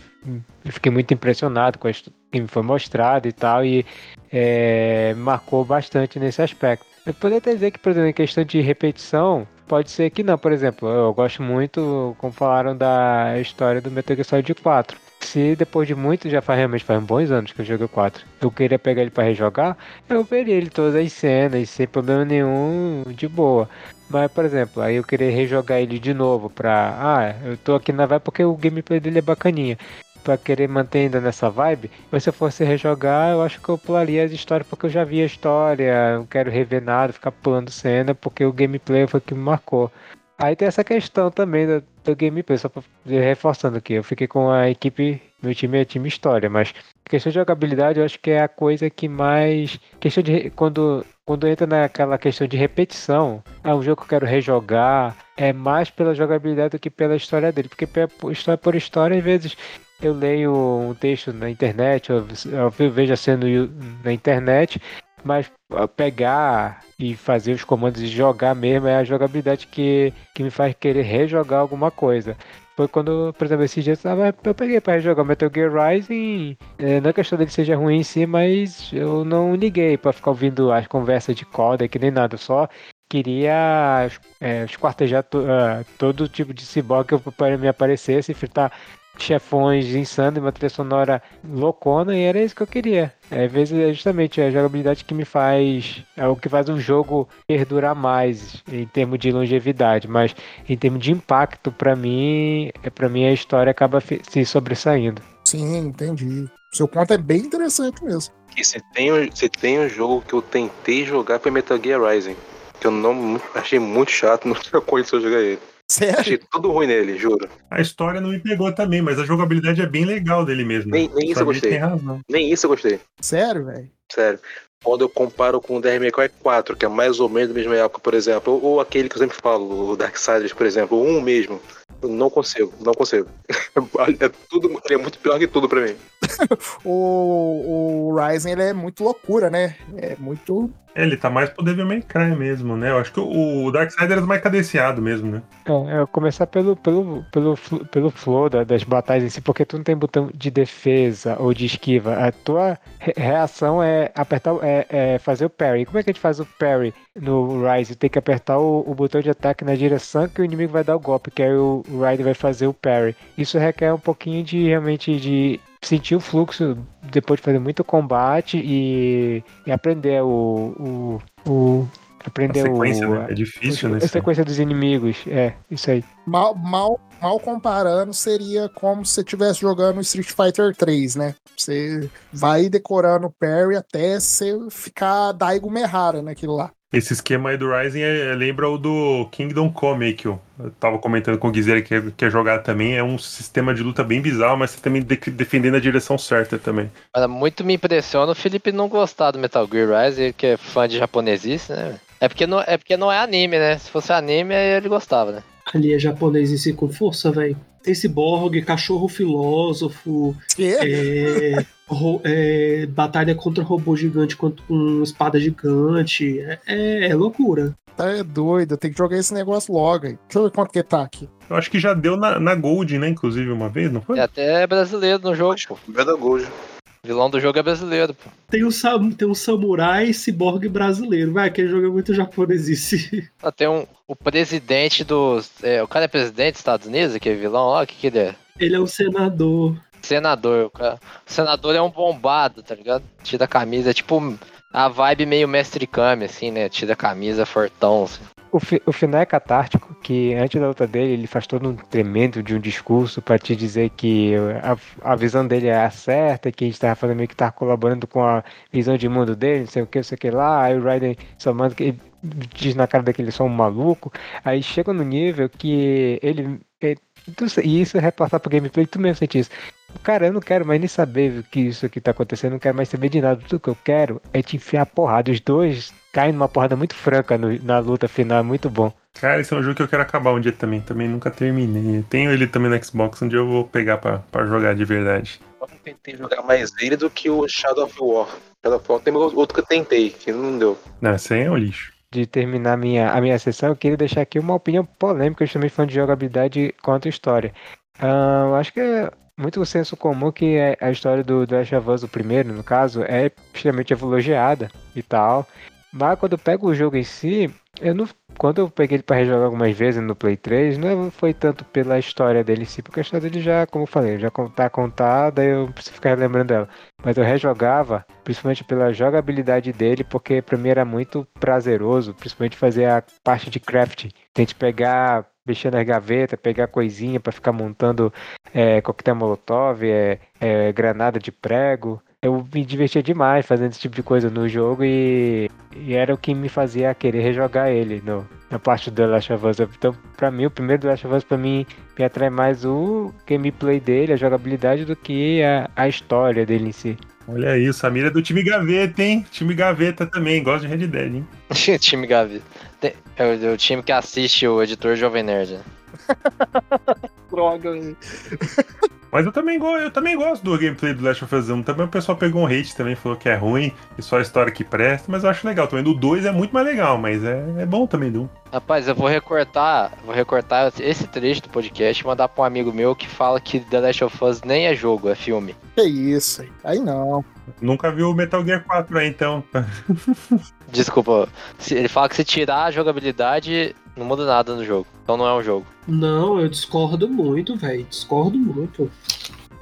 eu fiquei muito impressionado com histó- que me foi mostrado e tal, e é, marcou bastante nesse aspecto. Eu poderia até dizer que, por exemplo, em questão de repetição, pode ser que não. Por exemplo, eu gosto muito, como falaram, da história do Metal Gear Solid 4. Se depois de muito, já faz realmente faz bons anos que eu joguei o 4, eu queria pegar ele pra rejogar, eu veria ele todas as cenas, sem problema nenhum, de boa. Mas, por exemplo, aí eu queria rejogar ele de novo pra. Ah, eu tô aqui na vibe porque o gameplay dele é bacaninha. Pra querer manter ainda nessa vibe, mas se eu fosse rejogar, eu acho que eu pularia as histórias porque eu já vi a história, não quero rever nada, ficar pulando cena, porque o gameplay foi o que me marcou. Aí tem essa questão também do, do gameplay, só pra reforçando aqui, eu fiquei com a equipe, meu time é time história, mas questão de jogabilidade eu acho que é a coisa que mais. Questão de. Quando, quando entra naquela questão de repetição, é um jogo que eu quero rejogar, é mais pela jogabilidade do que pela história dele, porque história por história, às vezes eu leio um texto na internet, eu, eu vejo a cena na internet, mas ah, pegar e fazer os comandos e jogar mesmo é a jogabilidade que, que me faz querer rejogar alguma coisa. Foi quando, por exemplo, esse dia eu, eu peguei para rejogar Metal Gear Rising. é, não é questão dele seja ruim em si, mas eu não liguei para ficar ouvindo as conversas de que nem nada. Só queria é, esquartejar to, ah, todo tipo de ciborgue que me aparecesse, fritar chefões insanos, uma trilha sonora loucona, e era isso que eu queria. É, Às vezes é justamente a jogabilidade que me faz. É o que faz um jogo perdurar mais em termos de longevidade, mas em termos de impacto, pra mim, é para mim a história acaba se sobressaindo. Sim, entendi. Seu ponto é bem interessante mesmo. E se tem, um- se tem um jogo que eu tentei jogar foi Metal Gear Rising. Que eu não achei muito chato, *laughs* não tinha condição de jogar ele. Sério? Achei tudo ruim nele, juro. A história não me pegou também, mas a jogabilidade é bem legal dele mesmo. Nem- nem isso eu gostei. tem razão. Nem isso eu gostei. Sério, velho? Sério. Quando eu comparo com o Cry 4, que é mais ou menos da mesma época, por exemplo, ou, ou aquele que eu sempre falo, o Darksiders, por exemplo, o 1 mesmo, não consigo, não consigo. *laughs* É tudo, ele é muito pior que tudo pra mim. *laughs* O, o Ryzen ele é muito loucura, né? É muito. É, ele tá mais pro Devil May Cry mesmo, né? Eu acho que o o Darksiders é mais cadenciado mesmo, né? É, eu começar pelo, pelo, pelo, pelo flow da- das batalhas em si, porque tu não tem botão de defesa ou de esquiva. A tua re- reação é apertar, é, é fazer o parry. Como é que a gente faz o parry no Rise? Tem que apertar o, o botão de ataque na direção que o inimigo vai dar o golpe, que aí o, o Ryder vai fazer o parry. Isso requer um pouquinho de realmente de sentir o fluxo depois de fazer muito combate e, e aprender o. o, o A aprender sequência, o, né? É difícil, né? a sequência dos inimigos, é, isso aí. Mal, mal, mal comparando, seria como se você estivesse jogando Street Fighter 3, né? Você vai decorando o parry até você ficar Daigo Mehara naquilo lá. Esse esquema aí do Rising é- lembra o do Kingdom Come que eu, tava comentando com o Guizera que quer, quer jogar também. É um sistema de luta bem bizarro, mas você também de- defendendo a direção certa também. Mas muito me impressiona o Felipe não gostar do Metal Gear Rise, que é fã de japonesice, né? É porque, não, é porque não é anime, né? Se fosse anime, aí ele gostava, né? Ali é japonês em si com força, velho. Ciborgue, cachorro filósofo, Que? é, ro- é, batalha contra robô gigante com espada gigante. É, é- loucura. Tá é doido, tem que jogar esse negócio logo aí. Deixa eu ver quanto que tá aqui. Eu acho que já deu na, na Gold, né? Inclusive, uma vez, não foi? É até brasileiro no jogo, pô. Veda Gold. Vilão do jogo é brasileiro, pô. Tem um, tem um samurai ciborgue brasileiro. Vai, aquele jogo é muito japonesice. *laughs* Ah, Tem um, o presidente dos. é, o cara é presidente dos Estados Unidos, aquele vilão lá, o que que ele é? Ele é um senador. Senador, o, cara. o senador é um bombado, tá ligado? Tira a camisa, é tipo a vibe meio mestre Kami, assim, né? Tira a camisa, fortão, assim. O, fi- o final é catártico, que antes da luta dele, ele faz todo um tremendo de um discurso pra te dizer que a, a visão dele é a certa, que a gente tava fazendo meio que tava colaborando com a visão de mundo dele, não sei o que, não sei o que lá, aí o Raiden só manda que ele diz na cara daquele só um maluco, aí chega no nível que ele. E isso é repassar pro gameplay, tu mesmo sente isso. Cara, eu não quero mais nem saber o que isso aqui tá acontecendo, eu não quero mais saber de nada. Tudo que eu quero é te enfiar a porrada. Os dois caem numa porrada muito franca no- na luta final, é muito bom. Cara, esse é um jogo que eu quero acabar um dia também. Também nunca terminei. Eu tenho ele também no Xbox, um dia eu vou pegar pra, pra jogar de verdade. Eu tentei jogar mais ele do que o Shadow of War. Shadow of War tem outro que eu tentei, que não deu. Não, esse aí é um lixo. De terminar minha, a minha sessão, eu queria deixar aqui uma opinião polêmica, justamente falando de jogabilidade quanto história. Eu acho que é muito senso comum que é- a história do Last of Us, o primeiro, no caso, é extremamente elogiada e tal. Mas quando eu pego o jogo em si, eu não. Quando eu peguei ele pra rejogar algumas vezes no Play 3, não foi tanto pela história dele em si, porque a história dele já, como eu falei, já tá contada, eu preciso ficar lembrando dela. Mas eu rejogava, principalmente pela jogabilidade dele, porque pra mim era muito prazeroso, principalmente fazer a parte de crafting. Tente pegar, mexer nas gavetas, pegar coisinha pra ficar montando é, coquetel molotov, é, é, granada de prego. Eu me divertia demais fazendo esse tipo de coisa no jogo e, e era o que me fazia querer rejogar ele no, na parte do The Last of Us. Então, pra mim, o primeiro The Last of Us, pra mim, me atrai mais o gameplay dele, a jogabilidade, do que a, a história dele em si. Olha aí, o Samir é do time Gaveta, hein? Time Gaveta também, gosta de Red Dead, hein? *laughs* time Gavi. Tem- É o, é o time que assiste o editor Jovem Nerd. né? *laughs* Droga, velho. Mas eu também, eu também gosto do gameplay do Last of Us 1. Também o pessoal pegou um hate também, falou que é ruim, e só a história que presta, mas eu acho legal também. Do 2 é muito mais legal, mas é, é bom também do 1. Rapaz, eu vou recortar, vou recortar esse trecho do podcast e mandar pra um amigo meu que fala que The Last of Us nem é jogo, é filme. Que isso aí. Aí não. Nunca viu o Metal Gear 4 aí, então. *laughs* Desculpa, ele fala que se tirar a jogabilidade, não muda nada no jogo. Então não é um jogo. Não, eu discordo muito, velho. Discordo muito.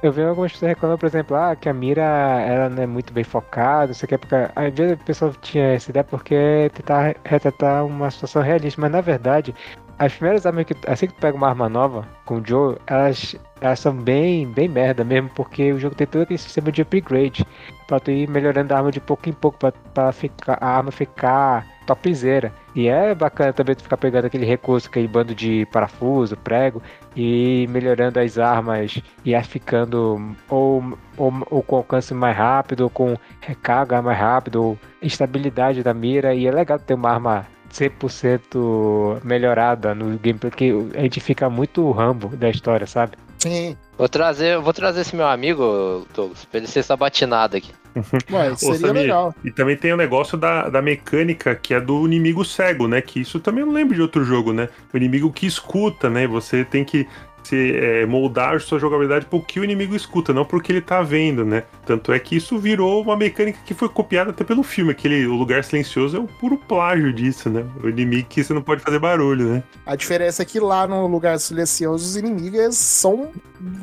Eu vi algumas pessoas reclamando, por exemplo, ah, que a mira ela não é muito bem focada, isso aqui é porque. Às vezes a pessoa tinha essa ideia porque tentar retratar uma situação realista, mas na verdade, as primeiras armas que. Assim que tu pega uma arma nova com o Joe, elas, elas são bem, bem merda mesmo, porque o jogo tem todo aquele sistema de upgrade pra tu ir melhorando a arma de pouco em pouco, pra, pra ficar, a arma ficar topzera. E é bacana também tu ficar pegando aquele recurso, aquele bando de parafuso, prego, e melhorando as armas e as ficando ou, ou, ou com alcance mais rápido, ou com recarga mais rápido, ou estabilidade da mira. E é legal ter uma arma 100% melhorada no gameplay, porque a gente fica muito rambo da história, sabe? Sim. Vou trazer, vou trazer esse meu amigo, Douglas, pra ele ser sabatinado aqui. *laughs* Ué, Ô, seria Samir, legal. E também tem o negócio da, da mecânica que é do inimigo cego, né? Que isso também eu não lembro de outro jogo, né? O inimigo que escuta, né? Você tem que se, é, moldar a sua jogabilidade pro que o inimigo escuta, não pro que ele tá vendo, né? Tanto é que isso virou uma mecânica que foi copiada até pelo filme. Aquele O Lugar Silencioso é o puro plágio disso, né? O inimigo que você não pode fazer barulho, né? A diferença é que lá no lugar silencioso os inimigos são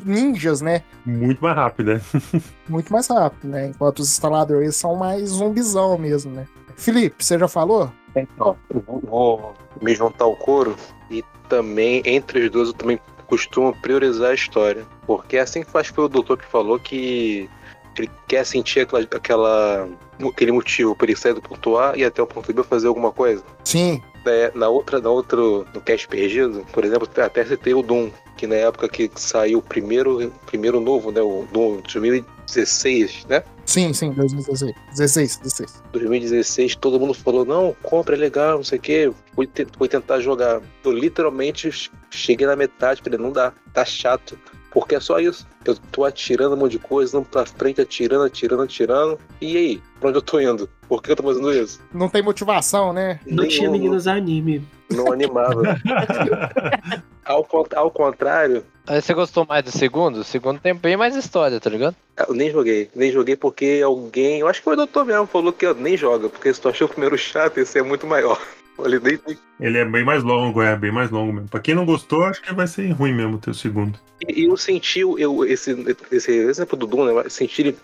ninjas, né? Muito mais rápido, né? *laughs* Muito mais rápido, né? Enquanto os instaladores são mais zumbizão mesmo, né? Felipe, você já falou? Então, eu vou- vou me juntar ao coro e também, entre os dois, eu também costumo priorizar a história. Porque é assim que faz foi o doutor que falou que ele quer sentir aquela, aquela- aquele motivo para ele sair do ponto A e até o ponto B fazer alguma coisa. Sim. É, na outra, na outro, no cast perdido, por exemplo, até citei o Doom, que na época que saiu o primeiro, primeiro novo, né, o Doom de 2016, né? Sim, sim, 2016. 16, 16. 2016, todo mundo falou, não, compra, é legal, não sei o quê. Fui, te- fui tentar jogar. Eu literalmente cheguei na metade, falei, não dá, tá chato. Porque é só isso. Eu tô atirando um monte de coisa, indo pra frente, atirando, atirando, atirando. E aí? Pra onde eu tô indo? Por que eu tô fazendo isso? Não tem motivação, né? Não tinha Nenhum. meninas anime. não animava. *laughs* ao, ao contrário Aí você gostou mais do segundo? O segundo tem bem mais história, tá ligado? Eu nem joguei. Nem joguei porque alguém. Eu acho que o doutor mesmo falou que eu nem joga, porque se tu achou o primeiro chato, esse é muito maior. Olha, nem, Ele é bem mais longo, é, bem mais longo mesmo. Pra quem não gostou, acho que vai ser ruim mesmo ter o segundo. E eu senti eu, esse, esse exemplo do Doom, né? Senti ele,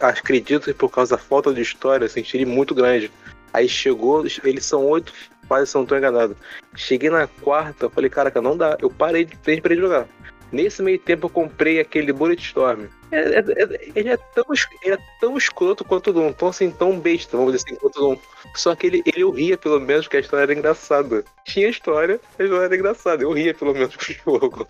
acredito que por causa da falta de história, eu senti ele muito grande. Aí chegou, eles são oito fases, se não tô enganado. Cheguei na quarta, falei, caraca, não dá. Eu parei de, parei de jogar. Nesse meio tempo eu comprei aquele Bulletstorm. É, é, é- ele, é tão, ele é tão escroto quanto o Doom, tão assim, tão besta, vamos dizer assim, quanto o Doom. Só que ele, ele eu ria pelo menos, porque a história era engraçada. Tinha história, a história era engraçada. Eu ria pelo menos *laughs* com o jogo.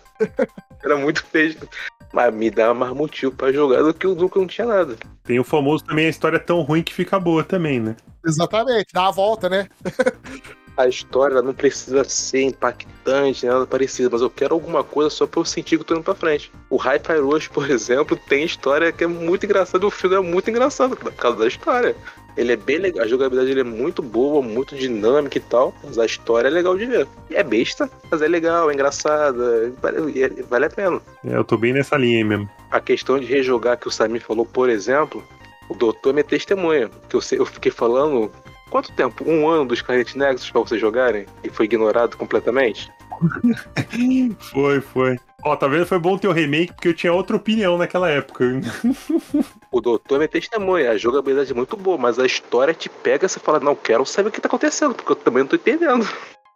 Era muito besta. Mas me dá mais motivo pra jogar do que o Doom que não tinha nada. Tem o famoso também, a história é tão ruim que fica boa também, né? Exatamente, dá a volta, né? *laughs* A história não precisa ser impactante, nada parecido, mas eu quero alguma coisa só pra eu sentir que eu tô indo pra frente. O Hyper Rush, por *laughs* exemplo, tem história que é muito engraçada, o filme é muito engraçado por causa da história. Ele é bem legal, a jogabilidade ele é muito boa, muito dinâmica e tal, mas a história é legal de ver. É besta, mas é legal, é engraçada, vale, é- vale a pena. É, eu tô bem nessa linha aí mesmo. A questão de rejogar que o Samir falou, por exemplo, o doutor é minha testemunha. Que eu, sei- eu fiquei falando. Quanto tempo? Um ano dos Scarlet Nexus pra vocês jogarem? E foi ignorado completamente? *laughs* Foi, foi. Ó, tá vendo? Foi bom ter o remake, porque eu tinha outra opinião naquela época. *laughs* O doutor é minha testemunha. A jogabilidade é muito boa, mas a história te pega e você fala, não, quero saber o que tá acontecendo, porque eu também não tô entendendo.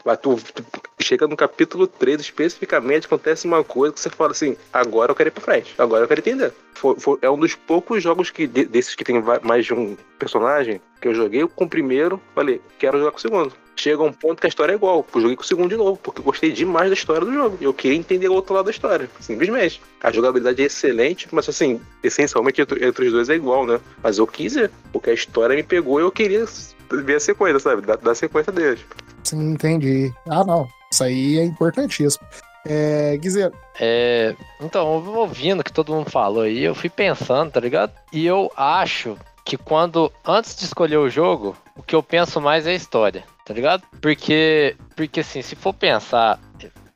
Mas tu, tu chega no capítulo 3, especificamente, acontece uma coisa que você fala assim, agora eu quero ir pra frente, agora eu quero entender. Foi- foi- é um dos poucos jogos que, de- desses que tem mais de um personagem, que eu joguei com o primeiro, falei, quero jogar com o segundo. Chega um ponto que a história é igual, eu joguei com o segundo de novo, porque eu gostei demais da história do jogo. Eu queria entender o outro lado da história, simplesmente. A jogabilidade é excelente, mas assim, essencialmente entre, entre os dois é igual, né? Mas eu quis porque a história me pegou e eu queria ver a sequência, sabe? Da, da sequência deles. Sim, entendi. Ah, não. Isso aí é importantíssimo. É, Guizeiro, É, então, ouvindo o que todo mundo falou aí, eu fui pensando, tá ligado? E eu acho que quando, antes de escolher o jogo, o que eu penso mais é a história, tá ligado? Porque, porque assim, se for pensar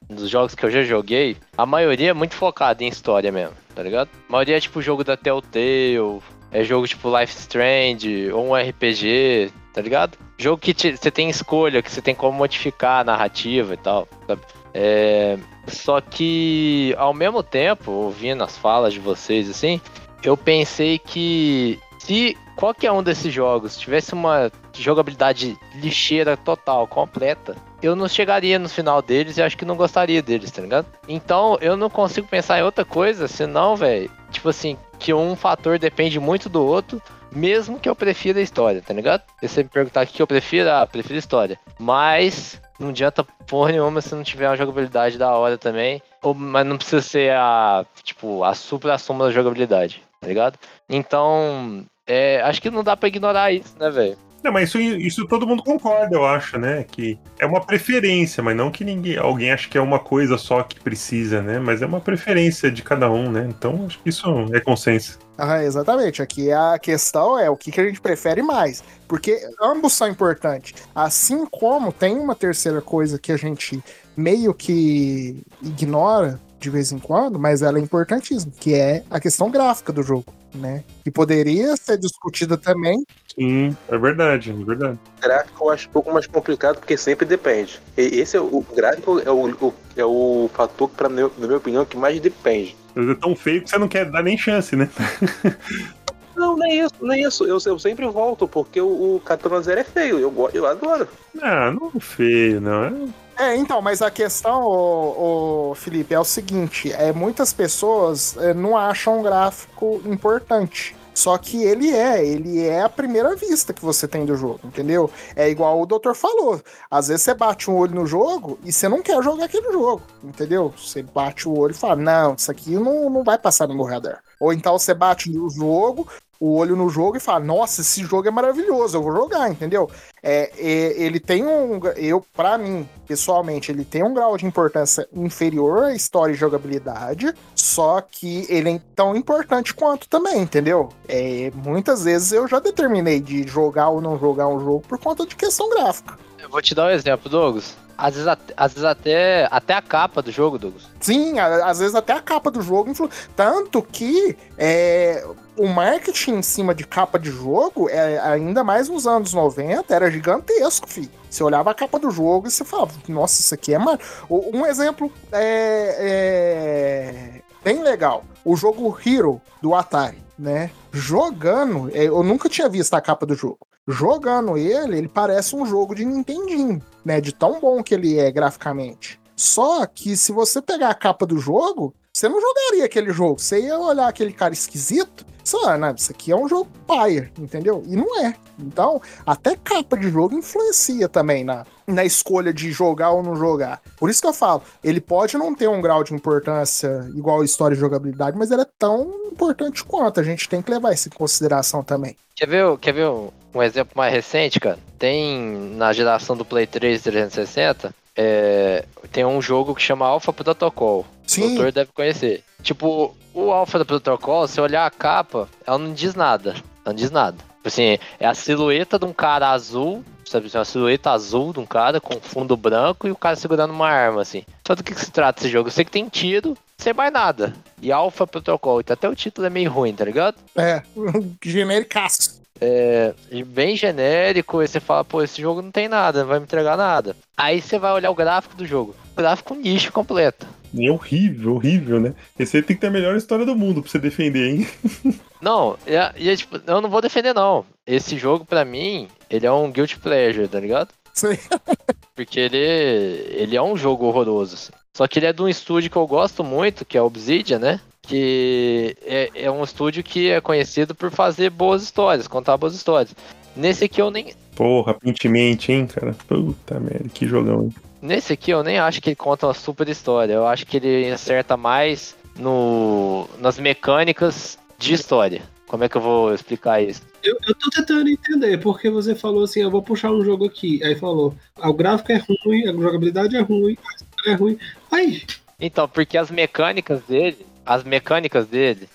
nos jogos que eu já joguei, a maioria é muito focada em história mesmo, tá ligado? A maioria é tipo jogo da Telltale, é jogo tipo Life Strange, ou um RPG, tá ligado? Jogo que você tem escolha, que você tem como modificar a narrativa e tal, sabe? É, só que, ao mesmo tempo, ouvindo as falas de vocês, assim, eu pensei que se qualquer um desses jogos tivesse uma jogabilidade lixeira total, completa, eu não chegaria no final deles e acho que não gostaria deles, tá ligado? Então, eu não consigo pensar em outra coisa, senão, velho, tipo assim, que um fator depende muito do outro, mesmo que eu prefira a história, tá ligado? Se você me perguntar o que eu prefiro, ah, prefiro história. Mas não adianta porra nenhuma se não tiver uma jogabilidade da hora também. Ou, mas não precisa ser a, tipo, a supra-soma da jogabilidade, tá ligado? Então, é, acho que não dá pra ignorar isso, né, velho? Não, mas isso, isso todo mundo concorda, eu acho, né? Que é uma preferência, mas não que ninguém, alguém ache que é uma coisa só que precisa, né? Mas é uma preferência de cada um, né? Então acho que isso é consenso. Ah, exatamente. Aqui a questão é o que, que a gente prefere mais. Porque ambos são importantes. Assim como tem uma terceira coisa que a gente meio que ignora de vez em quando, mas ela é importantíssima, que é a questão gráfica do jogo, né? Que poderia ser discutida também. Sim, é verdade, é verdade. gráfico eu acho um pouco mais complicado porque sempre depende. E esse é o, o gráfico é o, o- é o fator que, pra, meu- na minha opinião, que mais depende. Mas é tão feio que você não quer dar nem chance, né? *laughs* Não, nem isso, nem isso. Eu, eu sempre volto porque o, o Katana Zero é feio. Eu, eu adoro. Ah, não é feio, não. É... É, então, mas a questão, ô, ô, Felipe, é o seguinte: é, muitas pessoas é, não acham o gráfico importante. Só que ele é, ele é a primeira vista que você tem do jogo, entendeu? É igual o doutor falou. Às vezes você bate um olho no jogo e você não quer jogar aquele jogo, entendeu? Você bate o olho e fala, não, isso aqui não, não vai passar no meu radar. Ou então você bate no jogo, o olho no jogo e fala, nossa, esse jogo é maravilhoso, eu vou jogar, entendeu? É, é, ele tem um. Eu, para mim, pessoalmente, ele tem um grau de importância inferior à história e jogabilidade, só que ele é tão importante quanto também, entendeu? É, muitas vezes eu já determinei de jogar ou não jogar um jogo por conta de questão gráfica. Eu vou te dar um exemplo, Douglas. Às vezes, até, às vezes até, até a capa do jogo, Douglas. Sim, às vezes até a capa do jogo. Tanto que é, o marketing em cima de capa de jogo, é, ainda mais nos anos 90, era gigantesco, filho. Você olhava a capa do jogo e você falava, nossa, isso aqui é mar... Um exemplo é, é bem legal. O jogo Hero do Atari, né? Jogando, é, eu nunca tinha visto a capa do jogo. Jogando ele, ele parece um jogo de Nintendinho, né? De tão bom que ele é graficamente. Só que se você pegar a capa do jogo, você não jogaria aquele jogo. Você ia olhar aquele cara esquisito, você fala, não, isso aqui é um jogo paia, entendeu? E não é. Então, até capa de jogo influencia também na, na escolha de jogar ou não jogar. Por isso que eu falo, ele pode não ter um grau de importância igual a história de jogabilidade, mas ele é tão importante quanto. A gente tem que levar isso em consideração também. Quer ver, quer ver um, um exemplo mais recente, cara? Tem na geração do Play 3 360, é, tem um jogo que chama Alpha Protocol. O Sim, doutor deve conhecer. Tipo, o Alpha Protocol, se olhar a capa, ela não diz nada. Ela não diz nada. Tipo Assim, é a silhueta de um cara azul, sabe? assim, Uma silhueta azul de um cara com fundo branco e o cara segurando uma arma, assim. Só do que, que se trata esse jogo? Eu sei que tem tiro, sem mais nada. E Alpha Protocol, então até o título é meio ruim, tá ligado? é, *laughs* genericaço. É, bem genérico, e você fala, pô, esse jogo não tem nada, não vai me entregar nada. Aí você vai olhar o gráfico do jogo. O gráfico nicho completo. E é horrível, horrível, né? Esse aí tem que ter a melhor história do mundo pra você defender, hein? *laughs* Não, e é- e é tipo, eu não vou defender não. Esse jogo pra mim, ele é um guilty pleasure, tá ligado? Sim. *laughs* Porque ele, ele é um jogo horroroso. assim. Só que ele é de um estúdio que eu gosto muito, que é a Obsidian, né? Que é, é um estúdio que é conhecido por fazer boas histórias, contar boas histórias. Nesse aqui eu nem, Porra, pentemente, hein, cara? Puta merda, que jogão, hein? Nesse aqui eu nem acho que ele conta uma super história. Eu acho que ele acerta mais no, nas mecânicas de história. Como é que eu vou explicar isso? Eu, eu tô tentando entender, porque você falou assim, eu vou puxar um jogo aqui. Aí falou, ah, o gráfico é ruim, a jogabilidade é ruim, a história é ruim. Aí, Então, porque as mecânicas dele, as mecânicas dele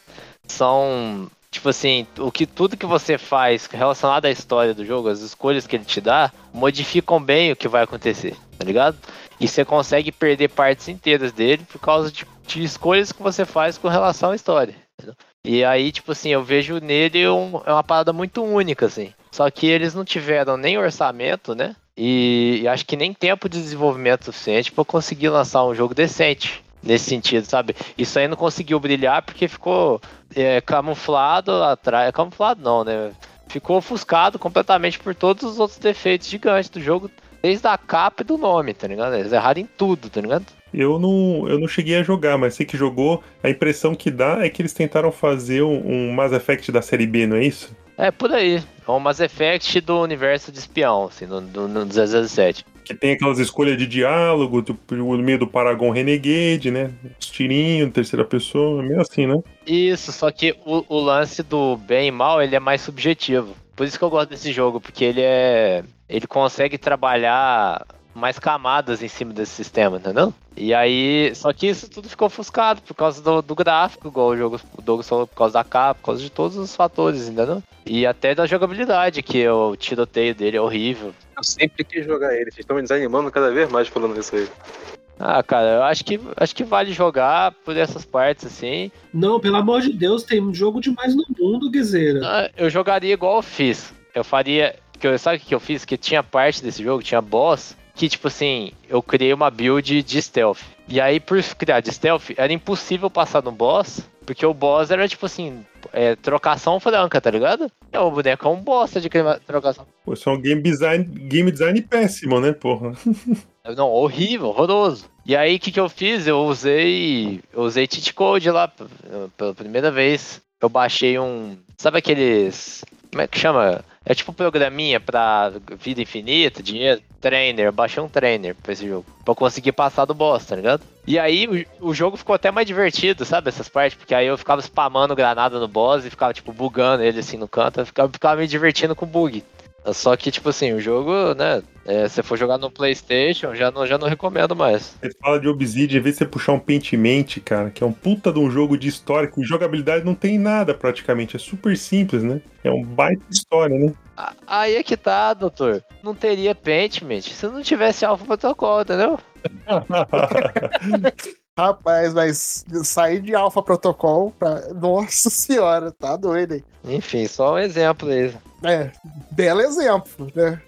são tipo assim, o que tudo que você faz relacionado à história do jogo, as escolhas que ele te dá, modificam bem o que vai acontecer, tá ligado? E você consegue perder partes inteiras dele por causa de, de escolhas que você faz com relação à história. entendeu? E aí, tipo assim, eu vejo nele um- é uma parada muito única, assim. Só que eles não tiveram nem orçamento, né? E, e acho que nem tempo de desenvolvimento suficiente pra conseguir lançar um jogo decente nesse sentido, sabe? Isso aí não conseguiu brilhar porque ficou é, camuflado atrás. Camuflado não, né? Ficou ofuscado completamente por todos os outros defeitos gigantes do jogo, desde a capa e do nome, tá ligado? Eles erraram em tudo, tá ligado? Eu não, eu não cheguei a jogar, mas sei que jogou. A impressão que dá é que eles tentaram fazer um, um Mass Effect da série B, não é isso? É por aí. É um Mass Effect do universo de espião, assim, no, no, no 007. Que tem aquelas escolhas de diálogo, do, no meio do Paragon Renegade, né? Os tirinhos, terceira pessoa, meio assim, né? Isso, só que o, o lance do bem e mal, ele é mais subjetivo. Por isso que eu gosto desse jogo, porque ele é. Ele consegue trabalhar mais camadas em cima desse sistema, entendeu? E aí. Só que isso tudo ficou ofuscado por causa do, do gráfico, igual o jogo o Douglas falou, por causa da capa, por causa de todos os fatores, entendeu? E até da jogabilidade, que o tiroteio dele é horrível. Eu sempre quis jogar ele. Vocês estão me desanimando cada vez mais falando isso aí. Ah, cara, eu acho que acho que vale jogar por essas partes, assim. não, pelo amor de Deus, tem jogo demais no mundo, Guizeira. Ah, Eu jogaria igual eu fiz. Eu faria. Que eu, sabe o que eu fiz? Que tinha parte desse jogo, tinha boss, que tipo assim, eu criei uma build de stealth. E aí, por criar de stealth, era impossível passar no boss, porque o boss era tipo assim, é, trocação franca, tá ligado? É, o boneco é um bosta de trocação. Pô, isso é um game design, game design péssimo, né, porra? *laughs* Não, horrível, horroroso. E aí, o que, que eu fiz? Eu usei. Eu usei cheat code lá pela primeira vez. Eu baixei um. Sabe aqueles. Como é que chama? É tipo um programinha pra vida infinita, dinheiro. Trainer. Eu baixei um trainer pra esse jogo. Pra conseguir passar do boss, tá ligado? E aí o, o jogo ficou até mais divertido, sabe? Essas partes. Porque aí eu ficava spamando granada no boss e ficava, tipo, bugando ele assim no canto. Eu ficava, ficava me divertindo com bug. Só que, tipo assim, o jogo, né? É, se for jogar no PlayStation, já não, já não recomendo mais. Você fala de Obsidian, em vez de você puxar um Pentiment, cara, que é um puta de um jogo de história, com jogabilidade não tem nada praticamente, é super simples, né? É um baita história, né? a- aí é que tá, doutor. Não teria Paintment se não tivesse Alpha Protocol, entendeu? *laughs* Rapaz, mas sair de Alpha Protocol pra. *laughs* Nossa senhora, tá doido, hein? Enfim, só um exemplo aí. É, belo exemplo, né?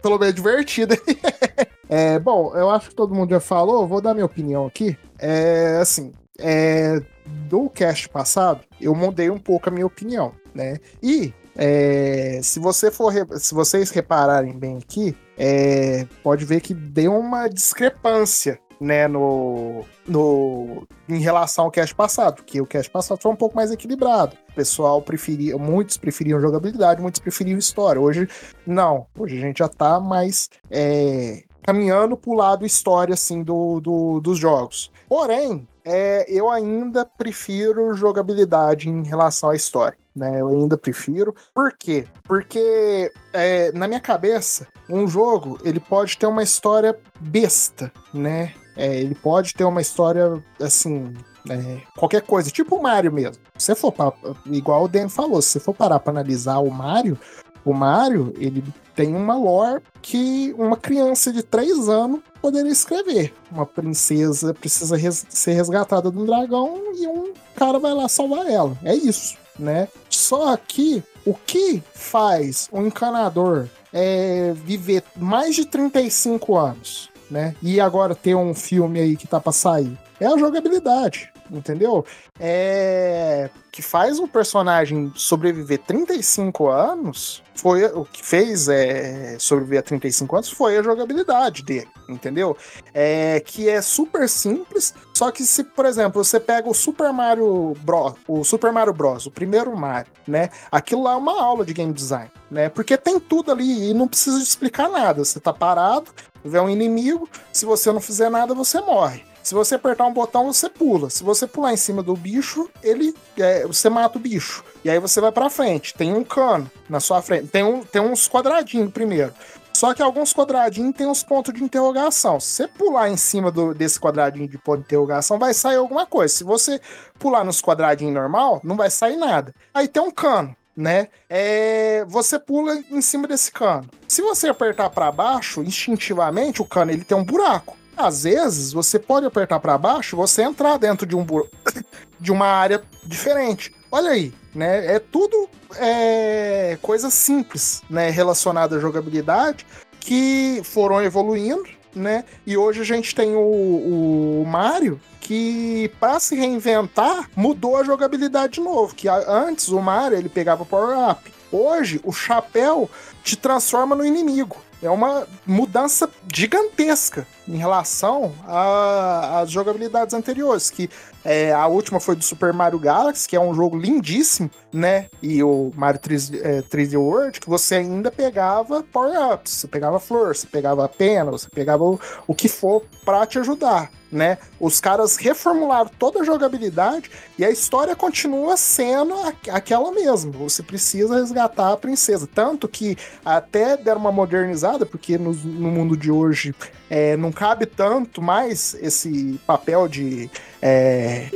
Pelo menos divertido. *laughs* é, bom, eu acho que todo mundo já falou, vou dar minha opinião aqui. É, assim, é, do cast passado, eu mudei um pouco a minha opinião, né? E é, se você for, se vocês repararem bem aqui, é, pode ver que deu uma discrepância, né, no, no em relação ao cast passado, porque o cast passado foi um pouco mais equilibrado. O pessoal preferia, muitos preferiam jogabilidade, muitos preferiam história. Hoje não, hoje a gente já tá mais é, caminhando pro lado história assim do, do- dos jogos. Porém, é, eu ainda prefiro jogabilidade em relação à história. Né, eu ainda prefiro. Por quê? Porque é, na minha cabeça, um jogo ele pode ter uma história besta, né? É, ele pode ter uma história assim, é, qualquer coisa, tipo o Mario mesmo. Se você for pra, igual o Dan falou, se você for parar para analisar o Mario, o Mario ele tem uma lore que uma criança de 3 anos poderia escrever. Uma princesa precisa res- ser resgatada de um dragão e um cara vai lá salvar ela. É isso, né? Só que o que faz um encanador é, viver mais de 35 anos, né? E agora ter um filme aí que tá pra sair. É a jogabilidade, entendeu? É que faz o personagem sobreviver 35 anos foi o que fez é, sobreviver a 35 anos foi a jogabilidade dele, entendeu? É que é super simples, só que se, por exemplo, você pega o Super Mario Bros, o Super Mario Bros, o primeiro Mario, né? Aquilo lá é uma aula de game design, né? Porque tem tudo ali e não precisa explicar nada. Você tá parado, vê um inimigo, se você não fizer nada, você morre. Se você apertar um botão, você pula. Se você pular em cima do bicho, ele é, você mata o bicho. E aí você vai pra frente. Tem um cano na sua frente. Tem, um, tem uns quadradinhos primeiro. Só que alguns quadradinhos tem uns pontos de interrogação. Se você pular em cima do- desse quadradinho de ponto de interrogação, vai sair alguma coisa. Se você pular nos quadradinhos normal, não vai sair nada. Aí tem um cano, né? É, você pula em cima desse cano. Se você apertar para baixo, instintivamente, o cano ele tem um buraco. Às vezes, você pode apertar para baixo, você entrar dentro de um bu- *coughs* de uma área diferente. Olha aí, né? É tudo é, coisa simples, né? Relacionada à jogabilidade que foram evoluindo, né? E hoje a gente tem o, o Mario que para se reinventar mudou a jogabilidade de novo. Que antes o Mario ele pegava power up. Hoje o chapéu te transforma no inimigo. É uma mudança gigantesca em relação às jogabilidades anteriores, que é, a última foi do Super Mario Galaxy, que é um jogo lindíssimo, né? E o Mario 3, é, 3D World, que você ainda pegava power-ups, você pegava flor, você pegava pena, você pegava o, o que for pra te ajudar, né? Os caras reformularam toda a jogabilidade e a história continua sendo aquela mesma. Você precisa resgatar a princesa. Tanto que até deram uma modernizada, porque no, no mundo de hoje é, não cabe tanto mais esse papel de é,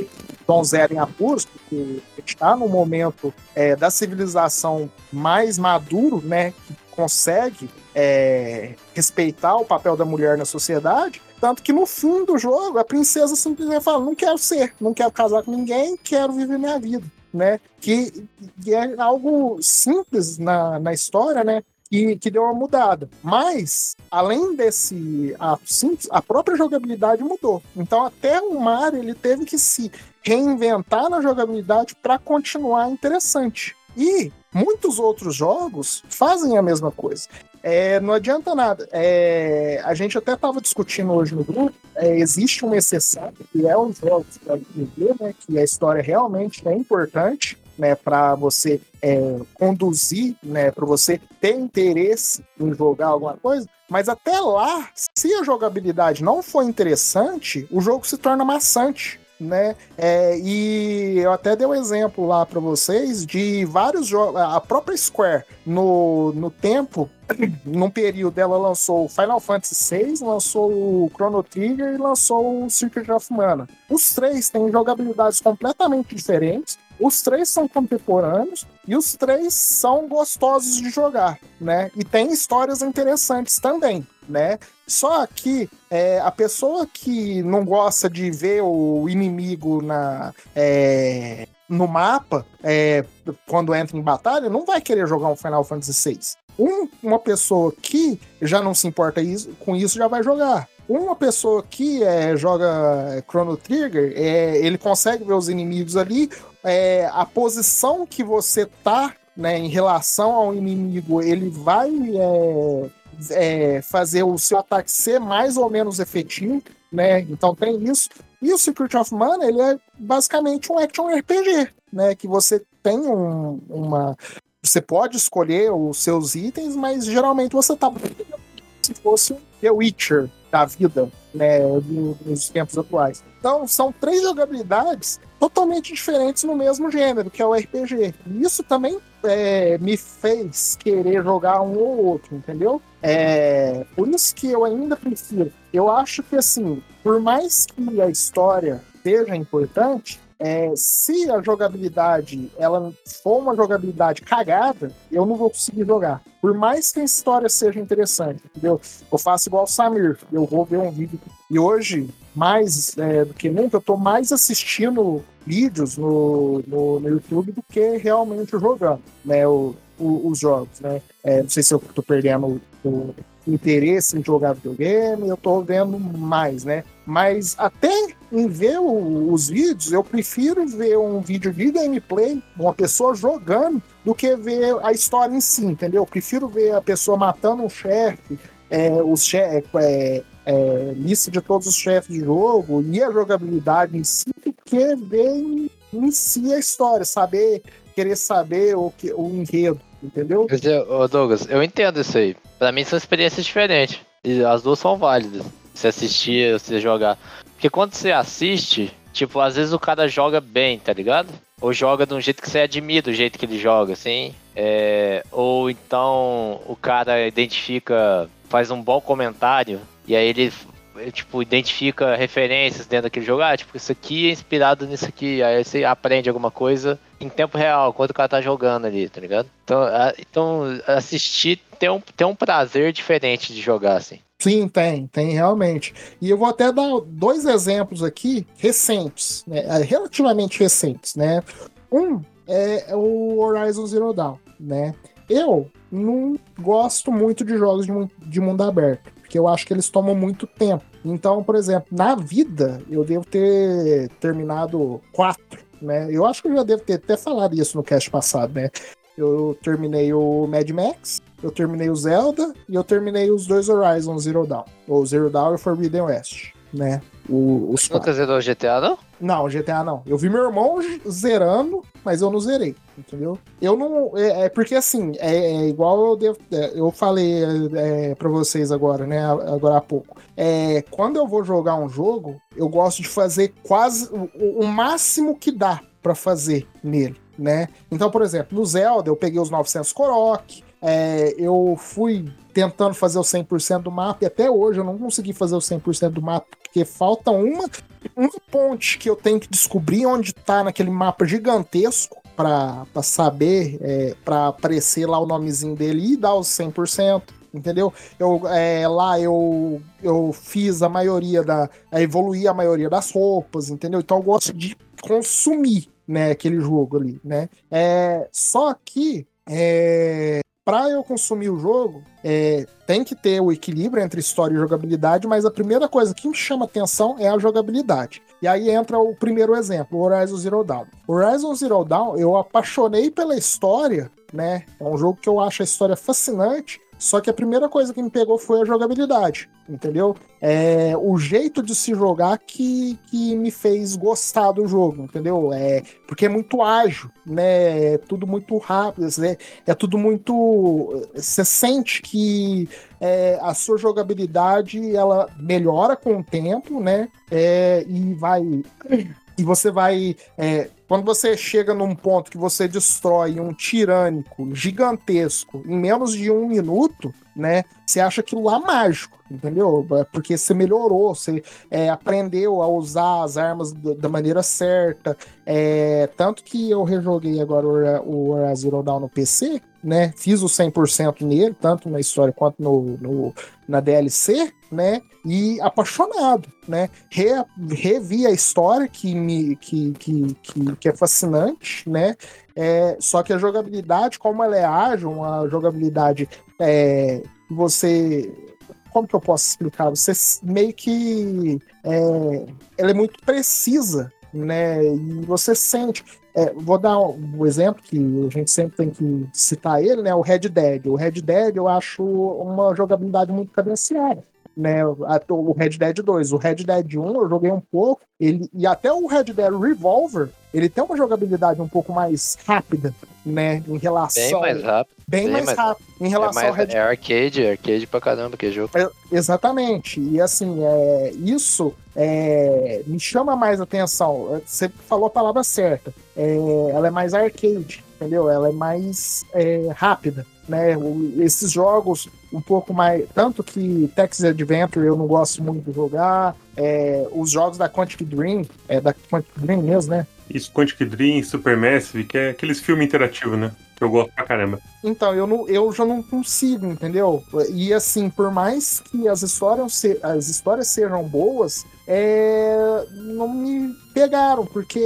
donzela em apuros, porque a gente está no momento é, da civilização mais maduro, né? Que consegue é, respeitar o papel da mulher na sociedade. Tanto que no fim do jogo, a princesa simplesmente fala: não quero ser, não quero casar com ninguém, quero viver minha vida. Né? Que, que é algo simples na, na história, né? que, que deu uma mudada. Mas, além desse ato simples, a própria jogabilidade mudou. Então, até o Mario ele teve que se reinventar na jogabilidade para continuar interessante. E muitos outros jogos fazem a mesma coisa. É, não adianta nada. É, a gente até estava discutindo hoje no grupo. é, existe uma exceção, que é os jogos para RPG, né? Que a história realmente é importante né, para você é, conduzir, né, para você ter interesse em jogar alguma coisa. Mas até lá, se a jogabilidade não for interessante, o jogo se torna maçante. Né? É, e eu até dei um exemplo lá para vocês de vários jogos. A própria Square, no, no tempo, *clears throat* num período, ela lançou o Final Fantasy VI, lançou o Chrono Trigger e lançou o Secret of Mana. Os três têm jogabilidades completamente diferentes, Os três são contemporâneos e os três são gostosos de jogar, né? E tem histórias interessantes também, né? Só que é, a pessoa que não gosta de ver o inimigo na, é, no mapa é, quando entra em batalha não vai querer jogar um Final Fantasy VI. Um, uma pessoa que já não se importa isso, com isso já vai jogar. Uma pessoa que é, joga Chrono Trigger, é, ele consegue ver os inimigos ali, é, a posição que você tá né, em relação ao inimigo, ele vai é, é, fazer o seu ataque ser mais ou menos efetivo, né? Então tem isso. E o Secret of Mana, ele é basicamente um action RPG, né? Que você tem um, uma... Você pode escolher os seus itens, mas geralmente você tá se fosse The Witcher da vida, né, nos tempos atuais. Então, são três jogabilidades totalmente diferentes no mesmo gênero, que é o RPG. E isso também é, me fez querer jogar um ou outro, entendeu? É, por isso que eu ainda prefiro. Eu acho que, assim, por mais que a história seja importante, é, se a jogabilidade ela for uma jogabilidade cagada, eu não vou conseguir jogar. Por mais que a história seja interessante, entendeu? Eu faço igual o Samir, eu vou ver um vídeo. E hoje, mais é, do que nunca, eu tô mais assistindo vídeos no, no, no YouTube do que realmente jogando, né? O, o, os jogos, né? É, não sei se eu tô perdendo o, interesse em jogar videogame, eu tô vendo mais, né? Mas até em ver o, os vídeos, eu prefiro ver um vídeo de gameplay, uma pessoa jogando, do que ver a história em si, entendeu? Eu prefiro ver a pessoa matando um chefe, é, os chefes, é, é, lista de todos os chefes de jogo e a jogabilidade em si, do que ver em, em si a história, saber, querer saber o, que, o enredo entendeu? Mas, ô Douglas, eu entendo isso aí. Pra mim são experiências diferentes. E as duas são válidas. Você assistir, você jogar. Porque quando você assiste, tipo, às vezes o cara joga bem, tá ligado? Ou joga de um jeito que você admira o jeito que ele joga, assim. É... Ou então o cara identifica, faz um bom comentário, e aí ele tipo, identifica referências dentro daquele jogo. Ah, tipo, isso aqui é inspirado nisso aqui. Aí você aprende alguma coisa em tempo real, quando o cara tá jogando ali, tá ligado? Então, a, então assistir tem um, tem um prazer diferente de jogar, assim. Sim, tem, tem realmente. E eu vou até dar dois exemplos aqui recentes, né, é, relativamente recentes, né? Um é o Horizon Zero Dawn, né? Eu não gosto muito de jogos de, de mundo aberto porque eu acho que eles tomam muito tempo. Então, por exemplo, na vida, eu devo ter terminado quatro, né? Eu acho que eu já devo ter até falado isso no cast passado, né? Eu terminei o Mad Max, eu terminei o Zelda e eu terminei os dois Horizon Zero Dawn. Ou Zero Dawn e Forbidden West, né? O, os Nunca zerou GTA, não? Não, GTA não. Eu vi meu irmão zerando, mas eu não zerei, entendeu? Eu não. É, é porque assim, é, é, igual eu devo. É, eu falei é, pra vocês agora, né? Agora há pouco. É, quando eu vou jogar um jogo, eu gosto de fazer quase o, o máximo que dá para fazer nele, né? Então, por exemplo, no Zelda eu peguei os 900 Korok, é, eu fui tentando fazer o 100% do mapa e até hoje eu não consegui fazer o 100% do mapa porque falta uma, uma ponte que eu tenho que descobrir onde tá naquele mapa gigantesco para saber, é, para aparecer lá o nomezinho dele e dar os 100% entendeu? Eu, é, lá eu, eu fiz a maioria da. evoluir a maioria das roupas, entendeu? Então eu gosto de consumir né, aquele jogo ali, né? É, só que é, para eu consumir o jogo, é, tem que ter o equilíbrio entre história e jogabilidade, mas a primeira coisa que me chama atenção é a jogabilidade. E aí entra o primeiro exemplo, Horizon Zero Dawn. Horizon Zero Dawn, eu apaixonei pela história, né? É um jogo que eu acho a história fascinante, só que a primeira coisa que me pegou foi a jogabilidade, entendeu? É o jeito de se jogar que, que me fez gostar do jogo, entendeu? É porque é muito ágil, né? É tudo muito rápido, né? é tudo muito. Você sente que é, a sua jogabilidade ela melhora com o tempo, né? É, e vai e você vai é, quando você chega num ponto que você destrói um tirânico gigantesco em menos de um minuto, né? Você acha aquilo lá mágico, entendeu? É Porque você melhorou, você é, aprendeu a usar as armas da, maneira certa. É, tanto que eu rejoguei agora o o Zero Dawn no PC, né? Fiz o 100% nele, tanto na história quanto no, no- na DLC, né? E apaixonado, né? Re- revi a história que, me, que, que, que, que é fascinante, né? É, só que a jogabilidade, como ela é ágil, uma jogabilidade é, você. Como que eu posso explicar? Você meio que. é, ela é muito precisa, né? E você sente. é, vou dar um, exemplo que a gente sempre tem que citar ele, né? O Red Dead. O Red Dead eu acho uma jogabilidade muito cadenciada. Né, o Red Dead 2, o Red Dead 1 eu joguei um pouco, ele, e até o Red Dead Revolver, ele tem uma jogabilidade um pouco mais rápida, né, em relação Bem mais rápido. bem bem mais mais- rápido em É, relação ao mais, Red é arcade, arcade pra caramba que jogo. é, Exatamente. E assim, é, isso é, me chama mais atenção. Você falou a palavra certa. É, ela é mais arcade, entendeu? Ela é mais é, rápida. Né? O- esses jogos um pouco mais. Tanto que Texas Adventure eu não gosto muito de jogar. é, os jogos da Quantic Dream, é da Quantic Dream mesmo, né? Isso, Quantic Dream, Supermassive, que é aqueles filmes interativos, né? Que eu gosto pra caramba. Então, eu, não, eu já não consigo, entendeu? E assim, por mais que as histórias, se- as histórias sejam boas, é, não me pegaram, porque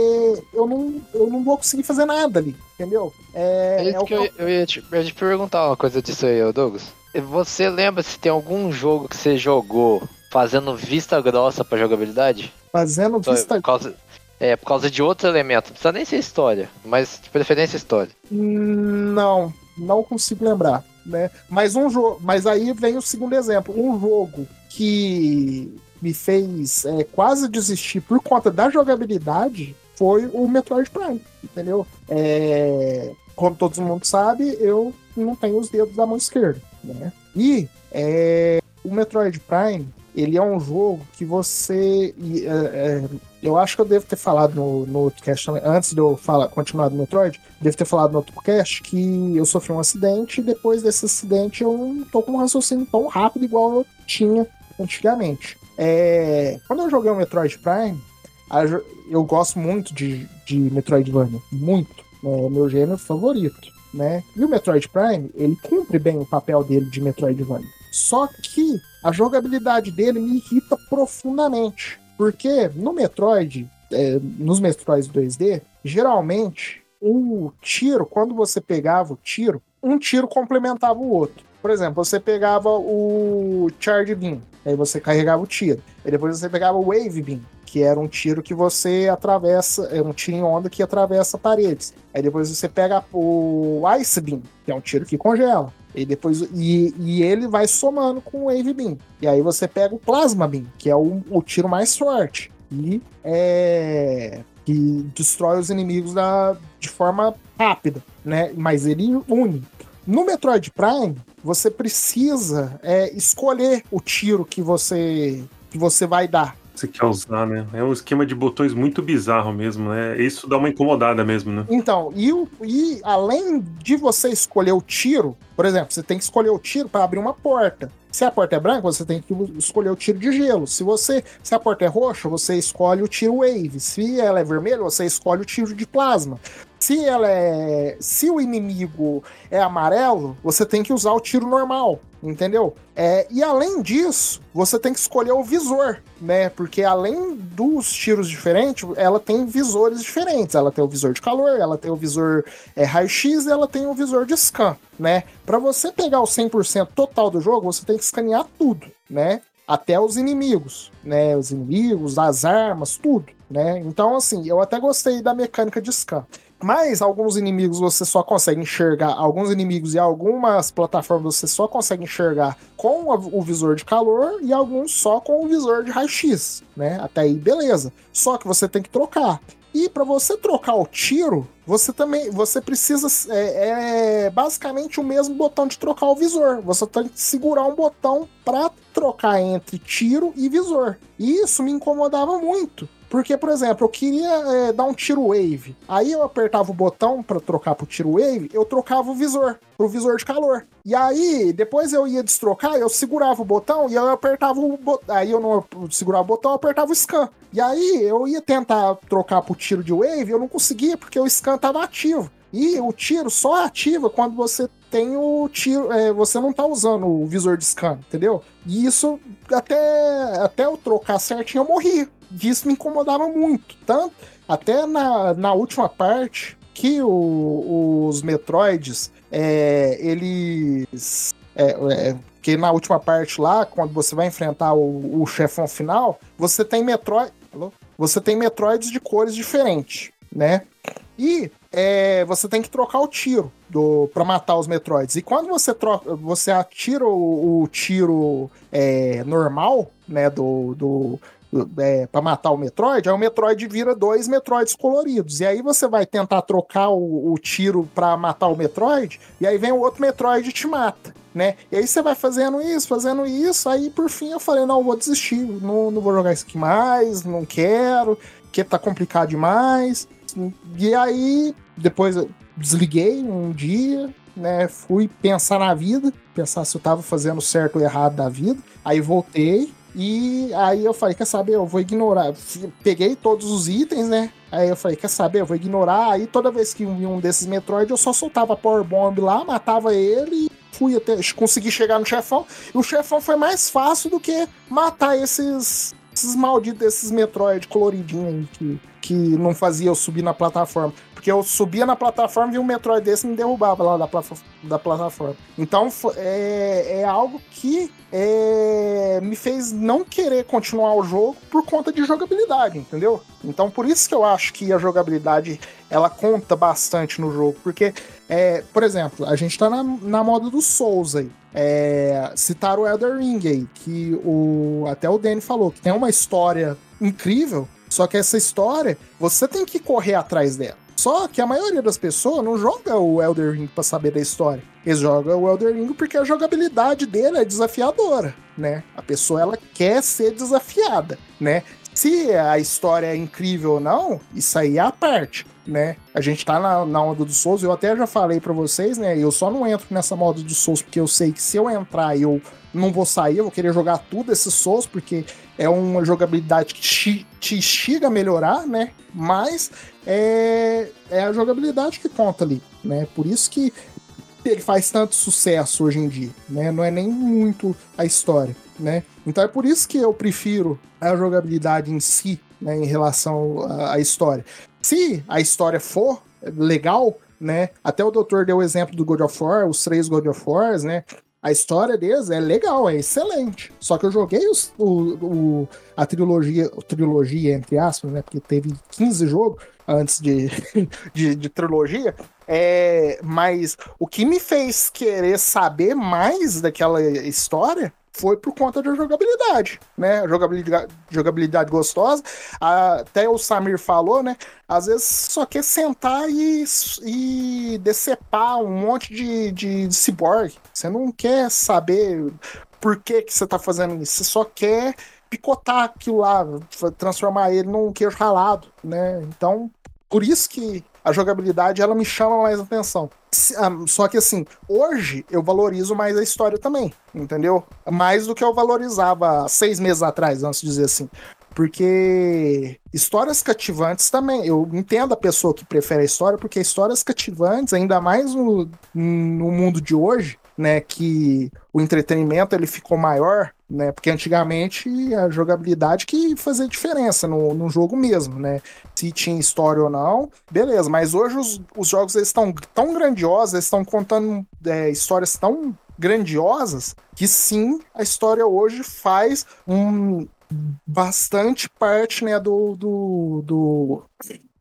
eu não, eu não vou conseguir fazer nada ali, entendeu? É, É é o que eu, eu, ia te, eu ia te perguntar uma coisa disso aí, Douglas. Você lembra se tem algum jogo que você jogou fazendo vista grossa pra jogabilidade? fazendo Só vista. Causa, é, por causa de outro elemento. Não precisa nem ser história, mas de preferência história. Não, não consigo lembrar, né? Mas um jogo, mas aí vem o segundo exemplo, um jogo que me fez é, quase desistir por conta da jogabilidade foi o Metroid Prime, entendeu? É, como todo mundo sabe, eu não tenho os dedos da mão esquerda, né? E é, o Metroid Prime, ele é um jogo que você é, é, eu acho que eu devo ter falado no, no outro cast antes de eu falar, continuar do Metroid, devo ter falado no outro cast que eu sofri um acidente e depois desse acidente eu não tô com um raciocínio tão rápido igual eu tinha antigamente. É, quando eu joguei o Metroid Prime, eu gosto muito de, de Metroidvania, muito, é meu gênero favorito, né? E o Metroid Prime, ele cumpre bem o papel dele de Metroidvania. Só que a jogabilidade dele me irrita profundamente, porque no Metroid, é, nos Metroids 2D, geralmente o tiro, quando você pegava o tiro, um tiro complementava o outro. Por exemplo, você pegava o Charge Beam, aí você carregava o tiro. Aí depois você pegava o Wave Beam, que era um tiro que você atravessa, é um tiro em onda que atravessa paredes. Aí depois você pega o Ice Beam, que é um tiro que congela. E depois e, e ele vai somando com o Wave Beam. E aí você pega o Plasma Beam, que é o, o tiro mais forte. E é que destrói os inimigos da, de forma rápida, né? Mas ele une. No Metroid Prime, você precisa é, escolher o tiro que você que você vai dar. Você quer usar, né? É um esquema de botões muito bizarro mesmo, né? Isso dá uma incomodada mesmo, né? Então, e, e além de você escolher o tiro, por exemplo, você tem que escolher o tiro para abrir uma porta. Se a porta é branca, você tem que escolher o tiro de gelo. Se você, se a porta é roxa, você escolhe o tiro wave. Se ela é vermelha, você escolhe o tiro de plasma. Se ela é, se o inimigo é amarelo, você tem que usar o tiro normal, entendeu? É, e além disso, você tem que escolher o visor, né? Porque além dos tiros diferentes, ela tem visores diferentes. Ela tem o visor de calor, ela tem o visor é, raio-x e ela tem o visor de scan, né? Para você pegar o 100% total do jogo, você tem que escanear tudo, né? Até os inimigos, né? Os inimigos, as armas, tudo, né? Então, assim, eu até gostei da mecânica de scan. Mas alguns inimigos você só consegue enxergar, alguns inimigos e algumas plataformas você só consegue enxergar com o visor de calor e alguns só com o visor de raio-x, né? Até aí, beleza. Só que você tem que trocar. E para você trocar o tiro, você também você precisa é, é basicamente o mesmo botão de trocar o visor. Você tem que segurar um botão para trocar entre tiro e visor. E isso me incomodava muito, Porque, por exemplo, eu queria é, dar um tiro wave. Aí eu apertava o botão para trocar pro tiro wave, eu trocava o visor, pro visor de calor. E aí, depois eu ia destrocar, eu segurava o botão e eu apertava o botão. Aí eu não segurava o botão, eu apertava o scan. E aí eu ia tentar trocar pro tiro de wave, eu não conseguia, porque o scan tava ativo. E o tiro só ativa quando você tem o tiro, é, você não tá usando o visor de scan, entendeu? E isso até, até eu trocar certinho eu morri. Isso me incomodava muito. Tanto, até na, na última parte que o, os Metroids, é, eles. É, é, que na última parte lá, quando você vai enfrentar o, o chefão final, você tem Metroid. Você tem Metroids de cores diferentes, né? E é, você tem que trocar o tiro do para matar os Metroids. E quando você troca, você atira o, o tiro é, normal, né, do, do é, para matar o Metroid, aí o Metroid vira dois Metroids coloridos. E aí você vai tentar trocar o, o tiro para matar o Metroid, e aí vem o outro Metroid e te mata. Né? E aí você vai fazendo isso, fazendo isso, aí por fim eu falei, não, vou desistir, não, não vou jogar isso aqui mais, não quero, que tá complicado demais. E aí, depois eu desliguei um dia, né? Fui pensar na vida, pensar se eu tava fazendo certo ou errado da vida. Aí voltei. E aí eu falei, quer saber, eu vou ignorar. Peguei todos os itens, né? Aí eu falei, quer saber, eu vou ignorar. Aí toda vez que um, um desses Metroid, eu só soltava Power Bomb lá, matava ele fui até. Consegui chegar no chefão. E o chefão foi mais fácil do que matar esses, esses malditos desses Metroid coloridinhos que que não fazia eu subir na plataforma. Porque eu subia na plataforma e um Metroid desse me derrubava lá da, da plataforma. Então é, é algo que é, me fez não querer continuar o jogo por conta de jogabilidade, entendeu? Então por isso que eu acho que a jogabilidade ela conta bastante no jogo. Porque, é, por exemplo, a gente tá na, na moda do Souls aí. É, citar o Elder Ring aí, que o, até o Danny falou que tem uma história incrível, só que essa história, você tem que correr atrás dela. Só que a maioria das pessoas não joga o Elder Ring para saber da história. Eles jogam o Elder Ring porque a jogabilidade dele é desafiadora, né? A pessoa ela quer ser desafiada, né? Se a história é incrível ou não, isso aí é a parte, né? A gente tá na, na onda do Souls, eu até já falei para vocês, né? Eu só não entro nessa moda do Souls porque eu sei que se eu entrar eu não vou sair, eu vou querer jogar tudo esses Souls, porque é uma jogabilidade que te instiga a melhorar, né? Mas é, é a jogabilidade que conta ali, né? Por isso que ele faz tanto sucesso hoje em dia, né? Não é nem muito a história, né? Então é por isso que eu prefiro a jogabilidade em si, né, em relação à história. Se a história for legal, né? Até o doutor deu o exemplo do God of War, os três God of Wars, né? A história deles é legal, é excelente. Só que eu joguei os, o, o, a trilogia, trilogia, entre aspas, né? Porque teve 15 jogos antes de, *laughs* de, de trilogia. É, mas o que me fez querer saber mais daquela história foi por conta da jogabilidade, né? Jogabilidade, jogabilidade gostosa. Até o Samir falou, né? Às vezes só quer sentar e, e decepar um monte de, de, de cyborg. Você não quer saber por que, que você tá fazendo isso. Você só quer picotar aquilo lá, transformar ele num queijo ralado, né? Então, por isso que a jogabilidade ela me chama mais atenção. Ah, só que assim, hoje eu valorizo mais a história também, entendeu? Mais do que eu valorizava seis meses atrás, vamos dizer assim. Porque histórias cativantes também. Eu entendo a pessoa que prefere a história, porque histórias cativantes, ainda mais no, no mundo de hoje, né, que o entretenimento ele ficou maior, né, porque antigamente a jogabilidade que fazia diferença no, no jogo mesmo, né, se tinha história ou não, beleza, mas hoje os, os jogos estão tão grandiosos, eles estão contando é, histórias tão grandiosas que sim, a história hoje faz um bastante parte, né, do, do, do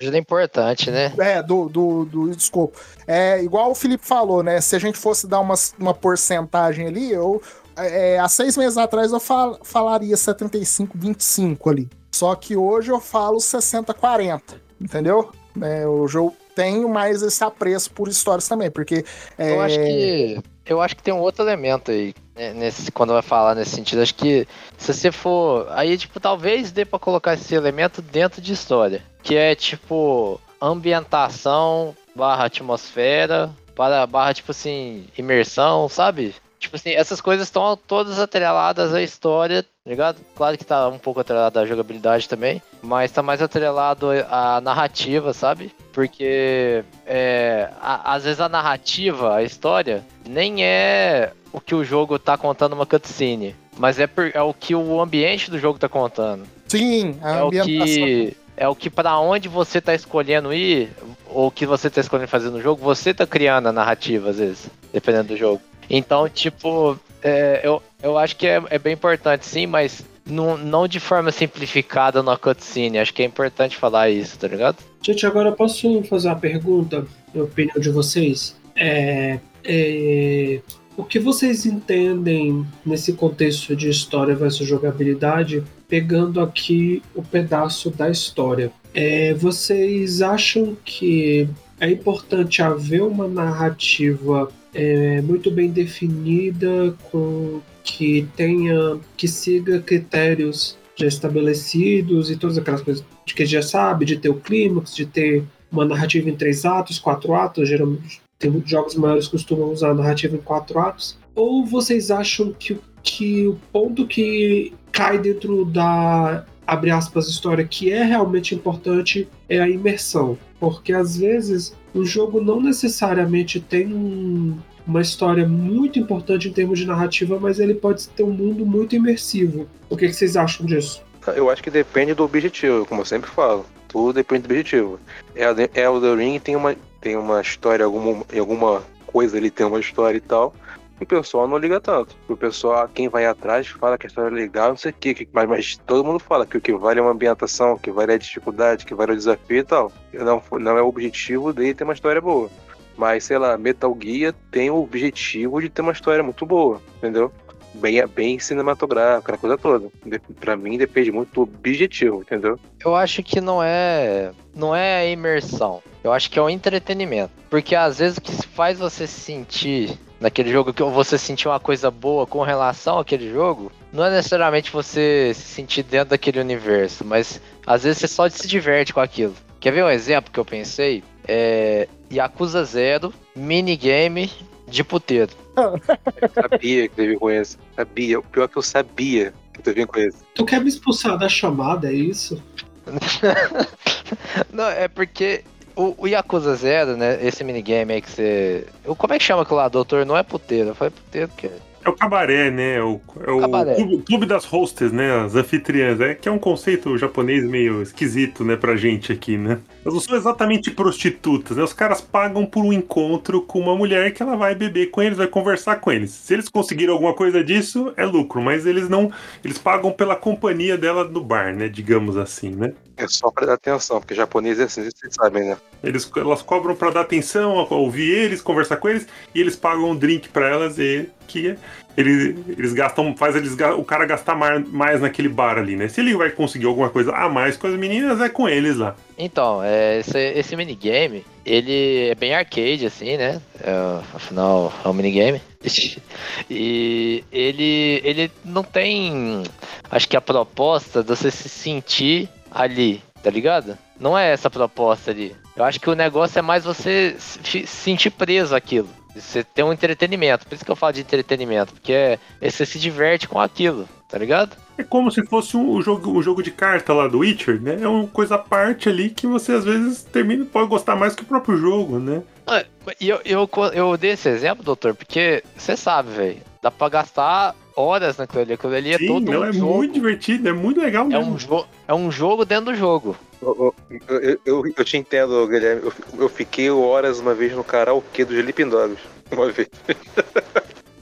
Ajuda importante, né? É, do, do, do escopo. É, igual o Felipe falou, né? Se a gente fosse dar uma, uma porcentagem ali, eu. É, há seis meses atrás eu fal, falaria 75-25 ali. Só que hoje eu falo 60-40, entendeu? É, hoje eu tenho mais esse apreço por histórias também, porque. É... Eu acho que. Eu acho que tem um outro elemento aí né, nesse, quando vai falar nesse sentido. Acho que se você for. Aí, tipo, talvez dê pra colocar esse elemento dentro de história. Que é tipo ambientação barra atmosfera, para barra, tipo assim, imersão, sabe? Tipo assim, essas coisas estão todas atreladas à história, tá ligado? Claro que tá um pouco atrelado à jogabilidade também, mas tá mais atrelado à narrativa, sabe? Porque é, a- às vezes a narrativa, a história, nem é o que o jogo tá contando uma cutscene, mas é, por- é o que o ambiente do jogo tá contando. Sim, a É o ambientação. que. É o que para onde você tá escolhendo ir, ou o que você tá escolhendo fazer no jogo, você tá criando a narrativa, às vezes, dependendo do jogo. Então, tipo, é, eu, eu acho que é, é bem importante, sim, mas não, não de forma simplificada na cutscene. Acho que é importante falar isso, tá ligado? Gente, agora eu posso fazer uma pergunta, a opinião de vocês? É, é, o que vocês entendem nesse contexto de história versus jogabilidade, pegando aqui o pedaço da história? É, vocês acham que é importante haver uma narrativa é, muito bem definida, com que tenha, que siga critérios já estabelecidos e todas aquelas coisas de que já sabe, de ter o clímax, de ter uma narrativa em três atos, quatro atos, geralmente tem jogos maiores costumam usar a narrativa em quatro atos. Ou vocês acham que, que o ponto que cai dentro da abre aspas história que é realmente importante é a imersão, porque às vezes o jogo não necessariamente tem um- uma história muito importante em termos de narrativa, mas ele pode ter um mundo muito imersivo. O que, que vocês acham disso? Eu acho que depende do objetivo, como eu sempre falo. Tudo depende do objetivo. Elden Elden Ring tem uma, tem uma história, alguma, alguma coisa ali tem uma história e tal. E o pessoal não liga tanto. O pessoal, quem vai atrás, fala que a história é legal, não sei o quê. que- Mas, mas todo mundo fala que o que vale é uma ambientação, que vale é a dificuldade, que vale é o desafio e tal. Não, não é o objetivo dele ter uma história boa. Mas, sei lá, Metal Gear tem o objetivo de ter uma história muito boa, entendeu? Bem, bem cinematográfica, aquela coisa toda. De- Pra mim depende muito do objetivo, entendeu? Eu acho que não é. Não é a imersão. Eu acho que é o entretenimento. Porque às vezes o que faz você se sentir naquele jogo, que você sentir uma coisa boa com relação àquele jogo, não é necessariamente você se sentir dentro daquele universo, mas às vezes você só se diverte com aquilo. Quer ver um exemplo que eu pensei? É. Yakuza Zero, minigame de puteiro. Eu sabia que teve com esse. Sabia. O pior é que eu sabia que teve com esse. Tu quer me expulsar da chamada, é isso? *laughs* Não, é porque o, o Yakuza Zero, né? Esse minigame aí que você. o- Como é que chama aquilo lá, doutor? Não é puteiro. Eu falei puteiro que é. É o cabaré, né? É o, é o clube, clube das hostes, né? As anfitriãs. É que é um conceito japonês meio esquisito, né, pra gente aqui, né? Elas não são exatamente prostitutas, né? Os caras pagam por um encontro com uma mulher que ela vai beber com eles, vai conversar com eles. Se eles conseguirem alguma coisa disso, é lucro, mas eles não. Eles pagam pela companhia dela no bar, né? Digamos assim, né? É só pra dar atenção, porque japonês é assim, vocês sabem, né? Eles, elas cobram pra dar atenção, ouvir eles, conversar com eles, e eles pagam um drink pra elas e que eles, eles gastam, faz eles, o cara gastar mais, mais naquele bar ali, né? Se ele vai conseguir alguma coisa a mais com as meninas, é com eles lá. Então, é, esse, esse minigame, ele é bem arcade, assim, né? É, afinal, é um minigame. *laughs* E ele, ele não tem. Acho que a proposta de você se sentir ali, tá ligado? Não é essa a proposta ali. Eu acho que o negócio é mais você se se sentir preso àquilo. Você ter um entretenimento. Por isso que eu falo de entretenimento. Porque é, é você se diverte com aquilo, tá ligado? É como se fosse um, jogo, o jogo de carta lá do Witcher, né? É uma coisa à parte ali que você às vezes termina pode gostar mais que o próprio jogo, né? Ah, E eu, eu, eu dei esse exemplo, doutor, porque você sabe, velho. Dá pra gastar horas naquilo ali. Aquilo ali é Sim, todo não, um é jogo. muito divertido, é muito legal É mesmo. um, jo é um jogo dentro do jogo. Eu, eu, eu, eu- te entendo, Guilherme. Eu, eu fiquei horas uma vez no karaokê dos Sleeping Dogs. *laughs* Uma vez.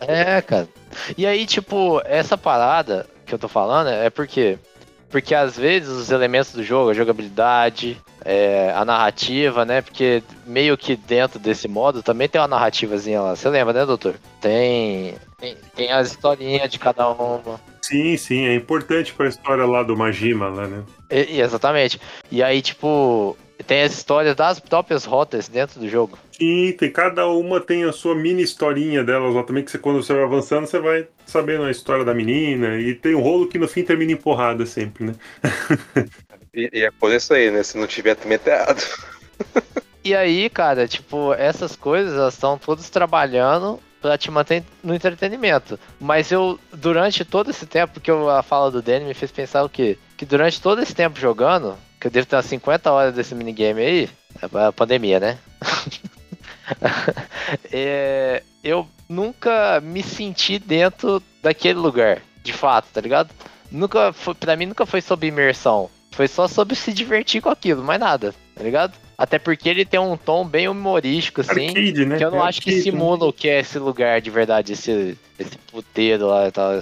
É, cara. E aí, tipo, essa parada que eu tô falando é porque. Porque às vezes os elementos do jogo, a jogabilidade, é, a narrativa, né? Porque meio que dentro desse modo também tem uma narrativazinha lá. Você lembra, né, doutor? Tem. Tem, tem as historinhas de cada uma. Sim, sim, é importante pra história lá do Majima lá, né? E- exatamente. E aí, tipo, tem as histórias das próprias rotas dentro do jogo. Sim, tem, cada uma tem a sua mini historinha delas lá também, que você, quando você vai avançando, você vai sabendo a história da menina. E tem um rolo que no fim termina em porrada sempre, né? *laughs* E, e é isso aí, né? Se não tiver, também tá errado. E aí, cara, tipo, essas coisas elas estão todas trabalhando pra te manter no entretenimento. Mas eu, durante todo esse tempo, que eu, a fala do Danny me fez pensar o quê? Que durante todo esse tempo jogando, que eu devo ter umas 50 horas desse minigame aí, é a pandemia, né? *laughs* É, eu nunca me senti dentro daquele lugar, de fato, tá ligado? Nunca foi, pra mim nunca foi sobre imersão. Foi só sobre se divertir com aquilo, mais nada, tá ligado? Até porque ele tem um tom bem humorístico, assim. Arcade, né? Que eu não É acho que arcade, né? simula o que é esse lugar de verdade, esse, esse puteiro lá e tal.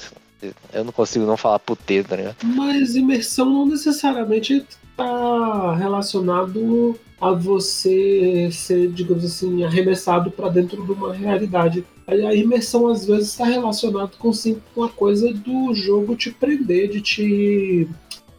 Eu não consigo não falar puteiro, tá ligado? Mas imersão não necessariamente está relacionado a você ser, digamos assim, arremessado para dentro de uma realidade. A imersão às vezes está relacionado com sim com a coisa do jogo te prender, de te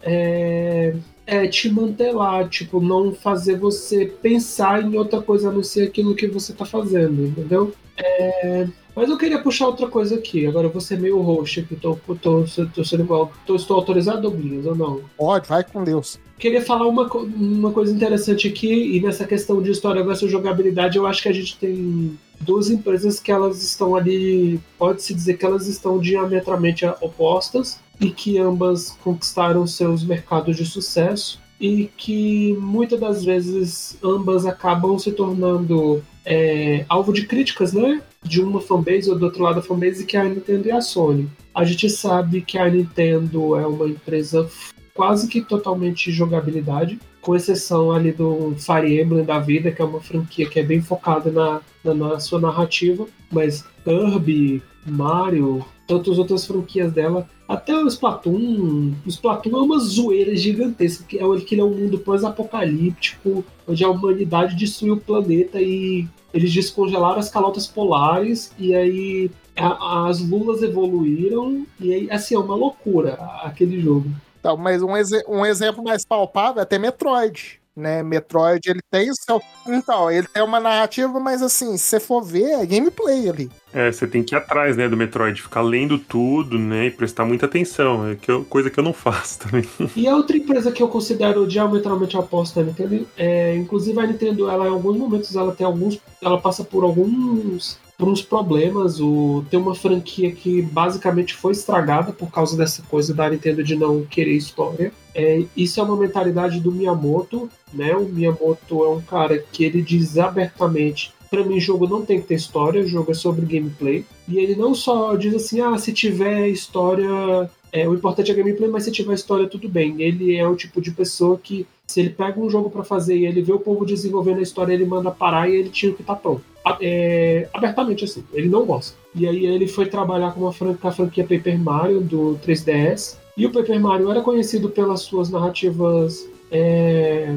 é, é, te manter lá, tipo, não fazer você pensar em outra coisa a não ser aquilo que você tá fazendo, entendeu? É, mas eu queria puxar outra coisa aqui. Agora eu vou ser meio host aqui, tô, tô, tô, tô sendo igual. Tô, estou autorizado, Douglas, ou não? Pode, vai com Deus. Queria falar uma, uma coisa interessante aqui, e nessa questão de história versus jogabilidade, eu acho que a gente tem duas empresas que elas estão ali, pode-se dizer que elas estão diametralmente opostas, e que ambas conquistaram seus mercados de sucesso, e que muitas das vezes ambas acabam se tornando é, alvo de críticas, né? De uma fanbase ou do outro lado da fanbase, que é a Nintendo e a Sony. A gente sabe que a Nintendo é uma empresa quase que totalmente jogabilidade, com exceção ali do Fire Emblem da vida, que é uma franquia que é bem focada na, na, na sua narrativa, mas Kirby, Mario, tantas outras franquias dela, até o Splatoon, o Splatoon é uma zoeira gigantesca, que é ele é um mundo pós-apocalíptico, onde a humanidade destruiu o planeta e eles descongelaram as calotas polares e aí a- as lulas evoluíram e aí, assim, é uma loucura aquele jogo. Então, mas um, exe- um exemplo mais palpável é até Metroid. Né, Metroid, ele tem o seu. Então, ele tem uma narrativa, mas assim, se você for ver, é gameplay ali. É, você tem que ir atrás, né, do Metroid, ficar lendo tudo, né, e prestar muita atenção. É que eu- coisa que eu não *laughs* faço também. E a outra empresa que eu considero diametralmente oposta à Nintendo, é, inclusive a Nintendo, ela em alguns momentos ela tem alguns, ela passa por alguns por uns problemas. O, tem uma franquia que basicamente foi estragada por causa dessa coisa da Nintendo de não querer história. É, isso é uma mentalidade do Miyamoto, né? O Miyamoto é um cara que ele diz abertamente Pra mim, jogo não tem que ter história, o jogo é sobre gameplay. E ele não só diz assim, ah, se tiver história, é, o importante é gameplay, mas se tiver história, tudo bem. Ele é o tipo de pessoa que, se ele pega um jogo pra fazer e ele vê o povo desenvolvendo a história, ele manda parar e ele o que tá pronto. É, abertamente assim, ele não gosta. E aí ele foi trabalhar com, uma fran- com a franquia Paper Mario do 3DS. E o Paper Mario era conhecido pelas suas narrativas é,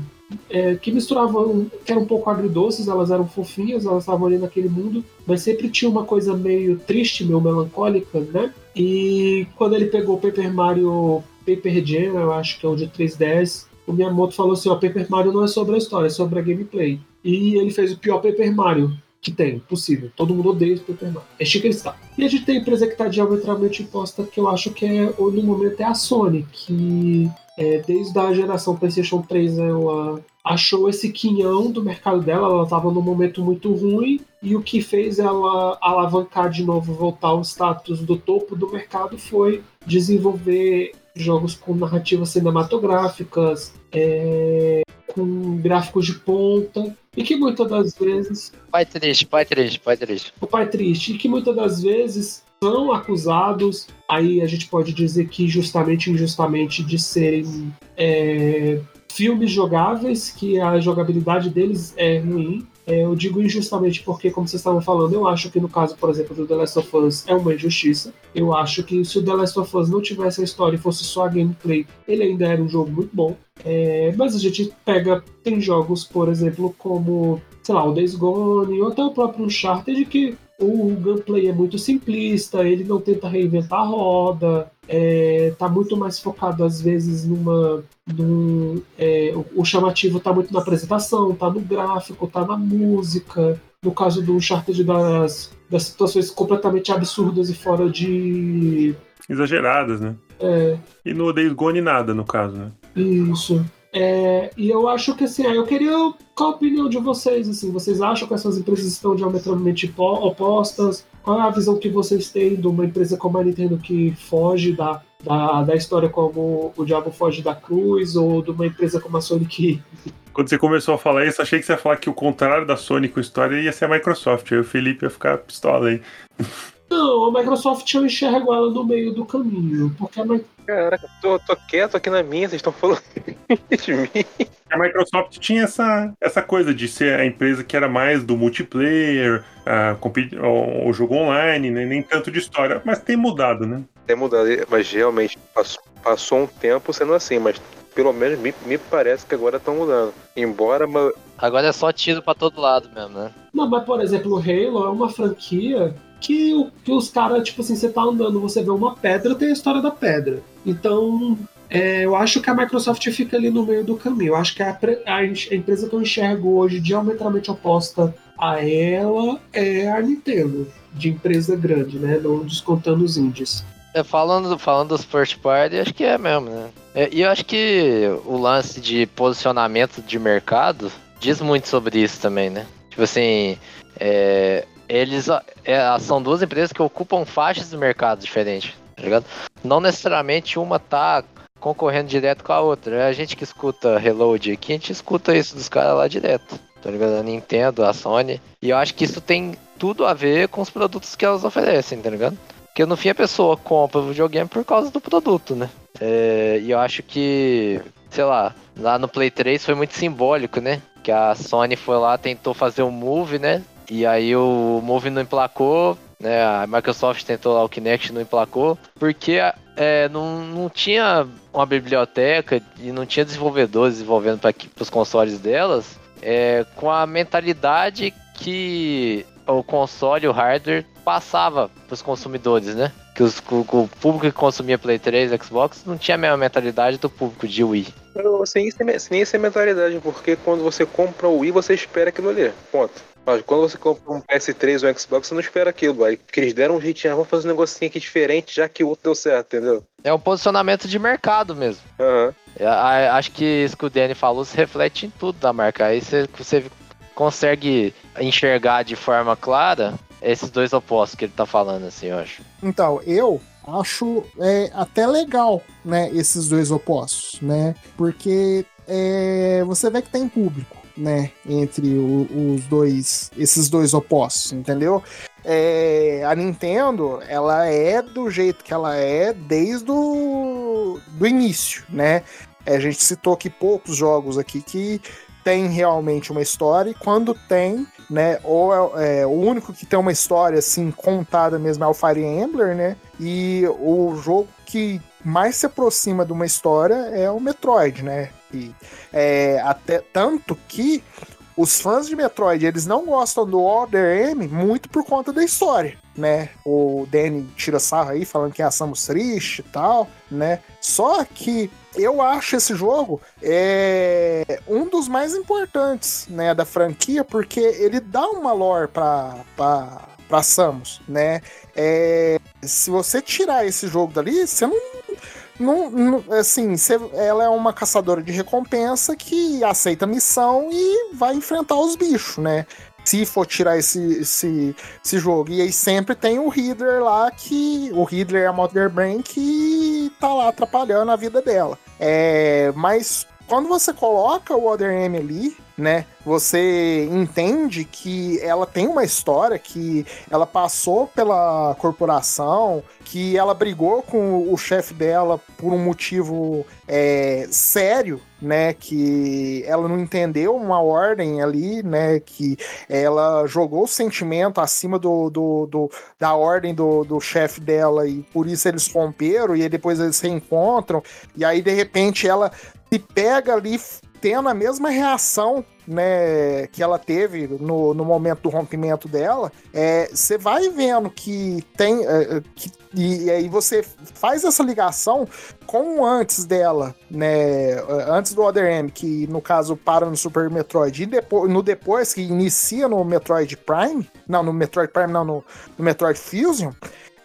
é, que misturavam, que eram um pouco agridoces, elas eram fofinhas, elas estavam ali naquele mundo, mas sempre tinha uma coisa meio triste, meio melancólica, né? E quando ele pegou o Paper Mario Paper Jam, eu acho que é o de 3DS, o Miyamoto falou assim, ó, Paper Mario não é sobre a história, é sobre a gameplay. E ele fez o pior Paper Mario que tem, possível. Todo mundo odeia esse Paper Mario. É Chicken Star. E a gente tem empresa que está diametralmente imposta, que eu acho que é, no momento é a Sony, que é, desde a geração PlayStation 3 ela achou esse quinhão do mercado dela, ela estava num momento muito ruim, e o que fez ela alavancar de novo, voltar ao status do topo do mercado foi desenvolver jogos com narrativas cinematográficas, é, com gráficos de ponta, e que muitas das vezes Pai triste, pai triste, pai triste. o pai triste, e que muitas das vezes são acusados, aí a gente pode dizer que justamente injustamente de serem é, filmes jogáveis, que a jogabilidade deles é ruim. É, eu digo injustamente porque, como vocês estavam falando, eu acho que no caso, por exemplo, do The Last of Us é uma injustiça. Eu acho que se o The Last of Us não tivesse a história e fosse só a gameplay, ele ainda era um jogo muito bom. É, mas a gente pega, tem jogos, por exemplo, como, sei lá, o Days Gone ou até o próprio Uncharted, que o gameplay é muito simplista, ele não tenta reinventar a roda, é, tá muito mais focado às vezes numa. Num, é, o, o chamativo tá muito na apresentação, tá no gráfico, tá na música. No caso do Uncharted das, das situações completamente absurdas e fora de. Exageradas, né? É, E no Days Gone nada, no caso, né? Isso. É, e eu acho que assim, eu queria qual a opinião de vocês, assim, vocês acham que essas empresas estão diametralmente po- opostas? Qual é a visão que vocês têm de uma empresa como a Nintendo que foge da, da, da história como o diabo foge da cruz, ou de uma empresa como a Sony que. *laughs* Quando você começou a falar isso, achei que você ia falar que o contrário da Sony com história ia ser a Microsoft. Aí o Felipe ia ficar pistola aí. *laughs* Não, a Microsoft eu enxergo ela no meio do caminho, porque a Caraca, tô, tô quieto aqui na minha, vocês estão falando *laughs* de mim. A Microsoft tinha essa, essa coisa de ser a empresa que era mais do multiplayer, a, o, o jogo online, né? nem tanto de história. Mas tem mudado, né? Tem mudado, mas realmente passou, passou um tempo sendo assim, mas pelo menos me, me parece que agora estão mudando. Embora Agora é só tiro pra todo lado mesmo, né? Não, mas por exemplo, o Halo é uma franquia que, que os caras, tipo assim, você tá andando, você vê uma pedra, tem a história da pedra. Então, é, eu acho que a Microsoft fica ali no meio do caminho. Eu acho que a, a a empresa que eu enxergo hoje diametralmente oposta a ela é a Nintendo, de empresa grande, né? Não descontando os indies. É, falando, falando dos first party, acho que é mesmo, né? É, e eu acho que o lance de posicionamento de mercado diz muito sobre isso também, né? Tipo assim, é, eles é, são duas empresas que ocupam faixas de mercado diferentes, tá ligado? Não necessariamente uma tá concorrendo direto com a outra. A gente que escuta Reload aqui, a gente escuta isso dos caras lá direto, tá ligado? A Nintendo, a Sony. E eu acho que isso tem tudo a ver com os produtos que elas oferecem, tá ligado? Porque no fim a pessoa compra o videogame por causa do produto, né? É, e eu acho que, sei lá, lá no Play 3 foi muito simbólico, né? Que a Sony foi lá, tentou fazer o Move, né? E aí o Move não emplacou, né? A Microsoft tentou lá o Kinect não emplacou, porque é, não, não tinha uma biblioteca e não tinha desenvolvedores desenvolvendo para os consoles delas é, com a mentalidade que o console, o hardware, passava para os consumidores, né? Que os- o, público que consumia Play 3, Xbox, não tinha a mesma mentalidade do público de Wii. eu- sem, sem é mentalidade, porque quando você compra o Wii, você espera aquilo ali. Ponto. Mas quando você compra um PS3 ou um Xbox, você não espera aquilo. Aí, porque eles deram um jeitinho, ah, vamos fazer um negocinho aqui diferente, já que o outro deu certo, entendeu? É um posicionamento de mercado mesmo. Aham. A- Acho que isso que o Danny falou se reflete em tudo da marca. Aí você, você consegue enxergar de forma clara esses dois opostos que ele tá falando, assim, eu acho. Então, eu acho é, até legal, né, esses dois opostos, né? Porque é, você vê que tem público, né, entre o- os dois, esses dois opostos, entendeu? É, a Nintendo, ela é do jeito que ela é desde o do início, né? É, a gente citou aqui poucos jogos aqui que tem realmente uma história e quando tem, né? Ou é, é, o único que tem uma história assim contada mesmo é o Fire Emblem, né? E o jogo que mais se aproxima de uma história é o Metroid, né? E, é, até tanto que os fãs de Metroid eles não gostam do Other M muito por conta da história, né? O Danny tira sarro aí falando que é a Samus triste e tal, né? Só que eu acho esse jogo é um dos mais importantes, né, da franquia, porque ele dá uma lore pra, pra, pra Samus, né? É, se você tirar esse jogo dali, você não. Não, não- assim, você- ela é uma caçadora de recompensa que aceita missão e vai enfrentar os bichos, né? Se for tirar esse, esse, esse jogo. E aí sempre tem o Hitler lá que. O Hitler é a Mother Brain que tá lá atrapalhando a vida dela. É, mas quando você coloca o Other M ali, né? Você entende que ela tem uma história, que ela passou pela corporação, que ela brigou com o chefe dela por um motivo é, sério, né? Que ela não entendeu uma ordem ali, né? Que ela jogou o sentimento acima do, do, do- da ordem do, do chefe dela e por isso eles romperam e depois eles se reencontram e aí de repente ela se pega ali tendo a mesma reação né, que ela teve no, no momento do rompimento dela, é, você vai vendo que tem. é, que- e, aí você faz essa ligação com antes dela, né? Antes do Other M, que no caso para no Super Metroid, e depois, no depois, que inicia no Metroid Prime, não, no Metroid Prime, não, no, no Metroid Fusion,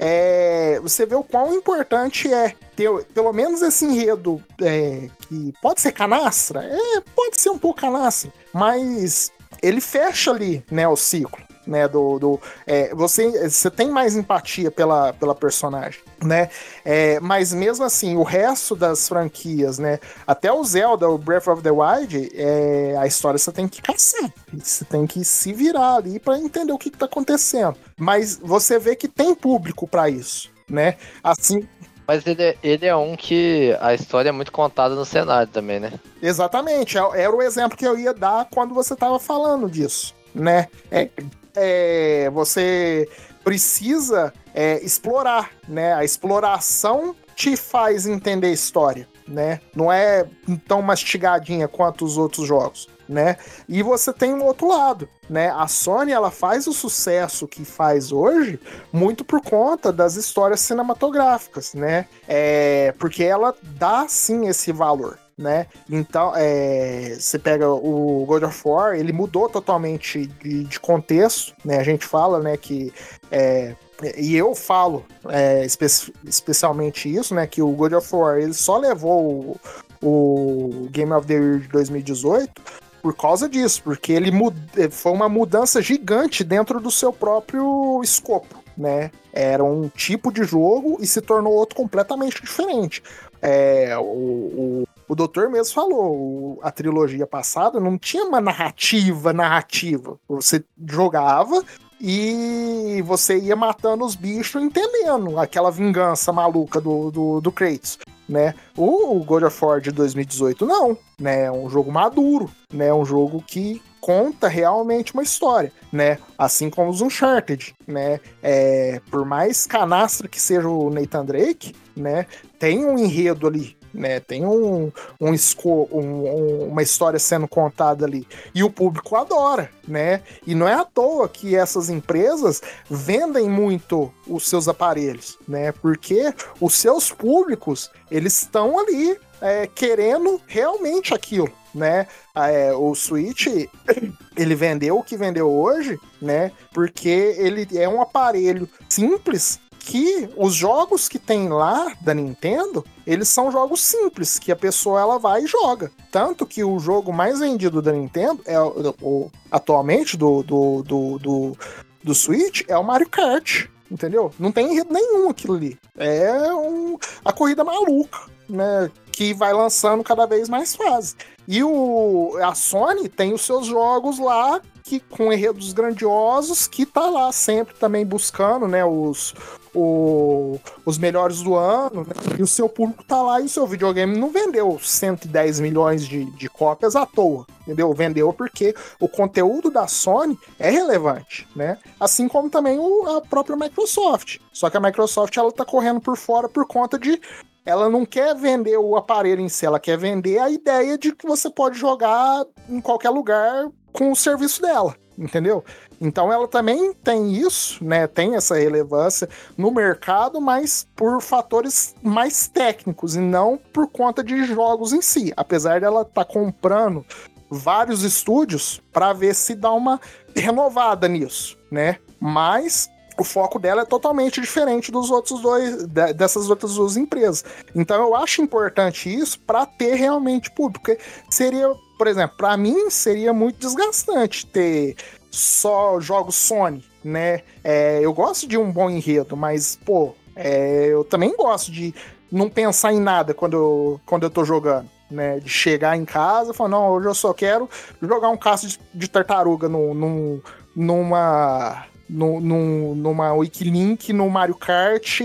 é, você vê o quão importante é ter pelo menos esse enredo é, que pode ser canastra, é, pode ser um pouco canastra, mas ele fecha ali, né, o ciclo. Né, do, do é, você, você tem mais empatia pela, pela personagem, né? É, mas mesmo assim, o resto das franquias, né? Até o Zelda, o Breath of the Wild, é, a história você tem que caçar. Você tem que se virar ali para entender o que, que tá acontecendo. Mas você vê que tem público para isso, né? Assim, Mas ele, é- ele é um que a história é muito contada no cenário também, né? Exatamente, é- era o exemplo que eu ia dar quando você estava falando disso, né? É, é, você precisa é, explorar, né? A exploração te faz entender a história, né? Não é tão mastigadinha quanto os outros jogos, né? E você tem um outro lado, né? A Sony ela faz o sucesso que faz hoje muito por conta das histórias cinematográficas, né? É, porque ela dá sim esse valor, né? Então, é, você pega o God of War, ele mudou totalmente de, de contexto, né? A gente fala, né, que é, e eu falo é, espe- especialmente isso, né? Que o God of War ele só levou o, o Game of the Year de 2018 por causa disso, porque ele mud- foi uma mudança gigante dentro do seu próprio escopo, né? Era um tipo de jogo e se tornou outro completamente diferente. É, o, o, o doutor mesmo falou, a trilogia passada não tinha uma narrativa narrativa. Você jogava e você ia matando os bichos entendendo aquela vingança maluca do, do, do Kratos. Né? O God of War de 2018 não, né? É um jogo maduro, né? É um jogo que conta realmente uma história, né? Assim como os Uncharted, né? É, por mais canastra que seja o Nathan Drake, né? Tem um enredo ali, né? Tem um, um, um- um- uma história sendo contada ali e o público adora, né? E não é à toa que essas empresas vendem muito os seus aparelhos, né? Porque os seus públicos eles estão ali é, querendo realmente aquilo, né? É, o Switch *coughs* ele vendeu o que vendeu hoje, né? Porque ele é um aparelho simples que os jogos que tem lá da Nintendo, eles são jogos simples, que a pessoa ela vai e joga. Tanto que o jogo mais vendido da Nintendo é o, o- atualmente do, do, do, do, do Switch é o Mario Kart. Entendeu? Não tem enredo nenhum aquilo ali. É um, a corrida maluca, né? Que vai lançando cada vez mais fases. E o, a Sony tem os seus jogos lá que com enredos grandiosos que tá lá sempre também buscando, né, os, o- os melhores do ano, né, e o seu público tá lá e o seu videogame não vendeu 110 milhões de, de cópias à toa, entendeu? Vendeu porque o conteúdo da Sony é relevante, né? Assim como também o- a própria Microsoft. Só que a Microsoft ela tá correndo por fora por conta de ela não quer vender o aparelho em si, ela quer vender a ideia de que você pode jogar em qualquer lugar com o serviço dela, entendeu? Então ela também tem isso, né? Tem essa relevância no mercado, mas por fatores mais técnicos e não por conta de jogos em si. Apesar dela estar comprando vários estúdios para ver se dá uma renovada nisso, né? Mas o foco dela é totalmente diferente dos outros dois de- dessas outras duas empresas. Então eu acho importante isso para ter realmente público. Porque seria, por exemplo, para mim seria muito desgastante ter só jogos Sony, né? É, eu gosto de um bom enredo, mas pô, é, eu também gosto de não pensar em nada quando eu, quando eu tô jogando. Né, de chegar em casa e falar, não, hoje eu só quero jogar um caso de, de tartaruga num, num- numa num, num- numa Wikilink no Mario Kart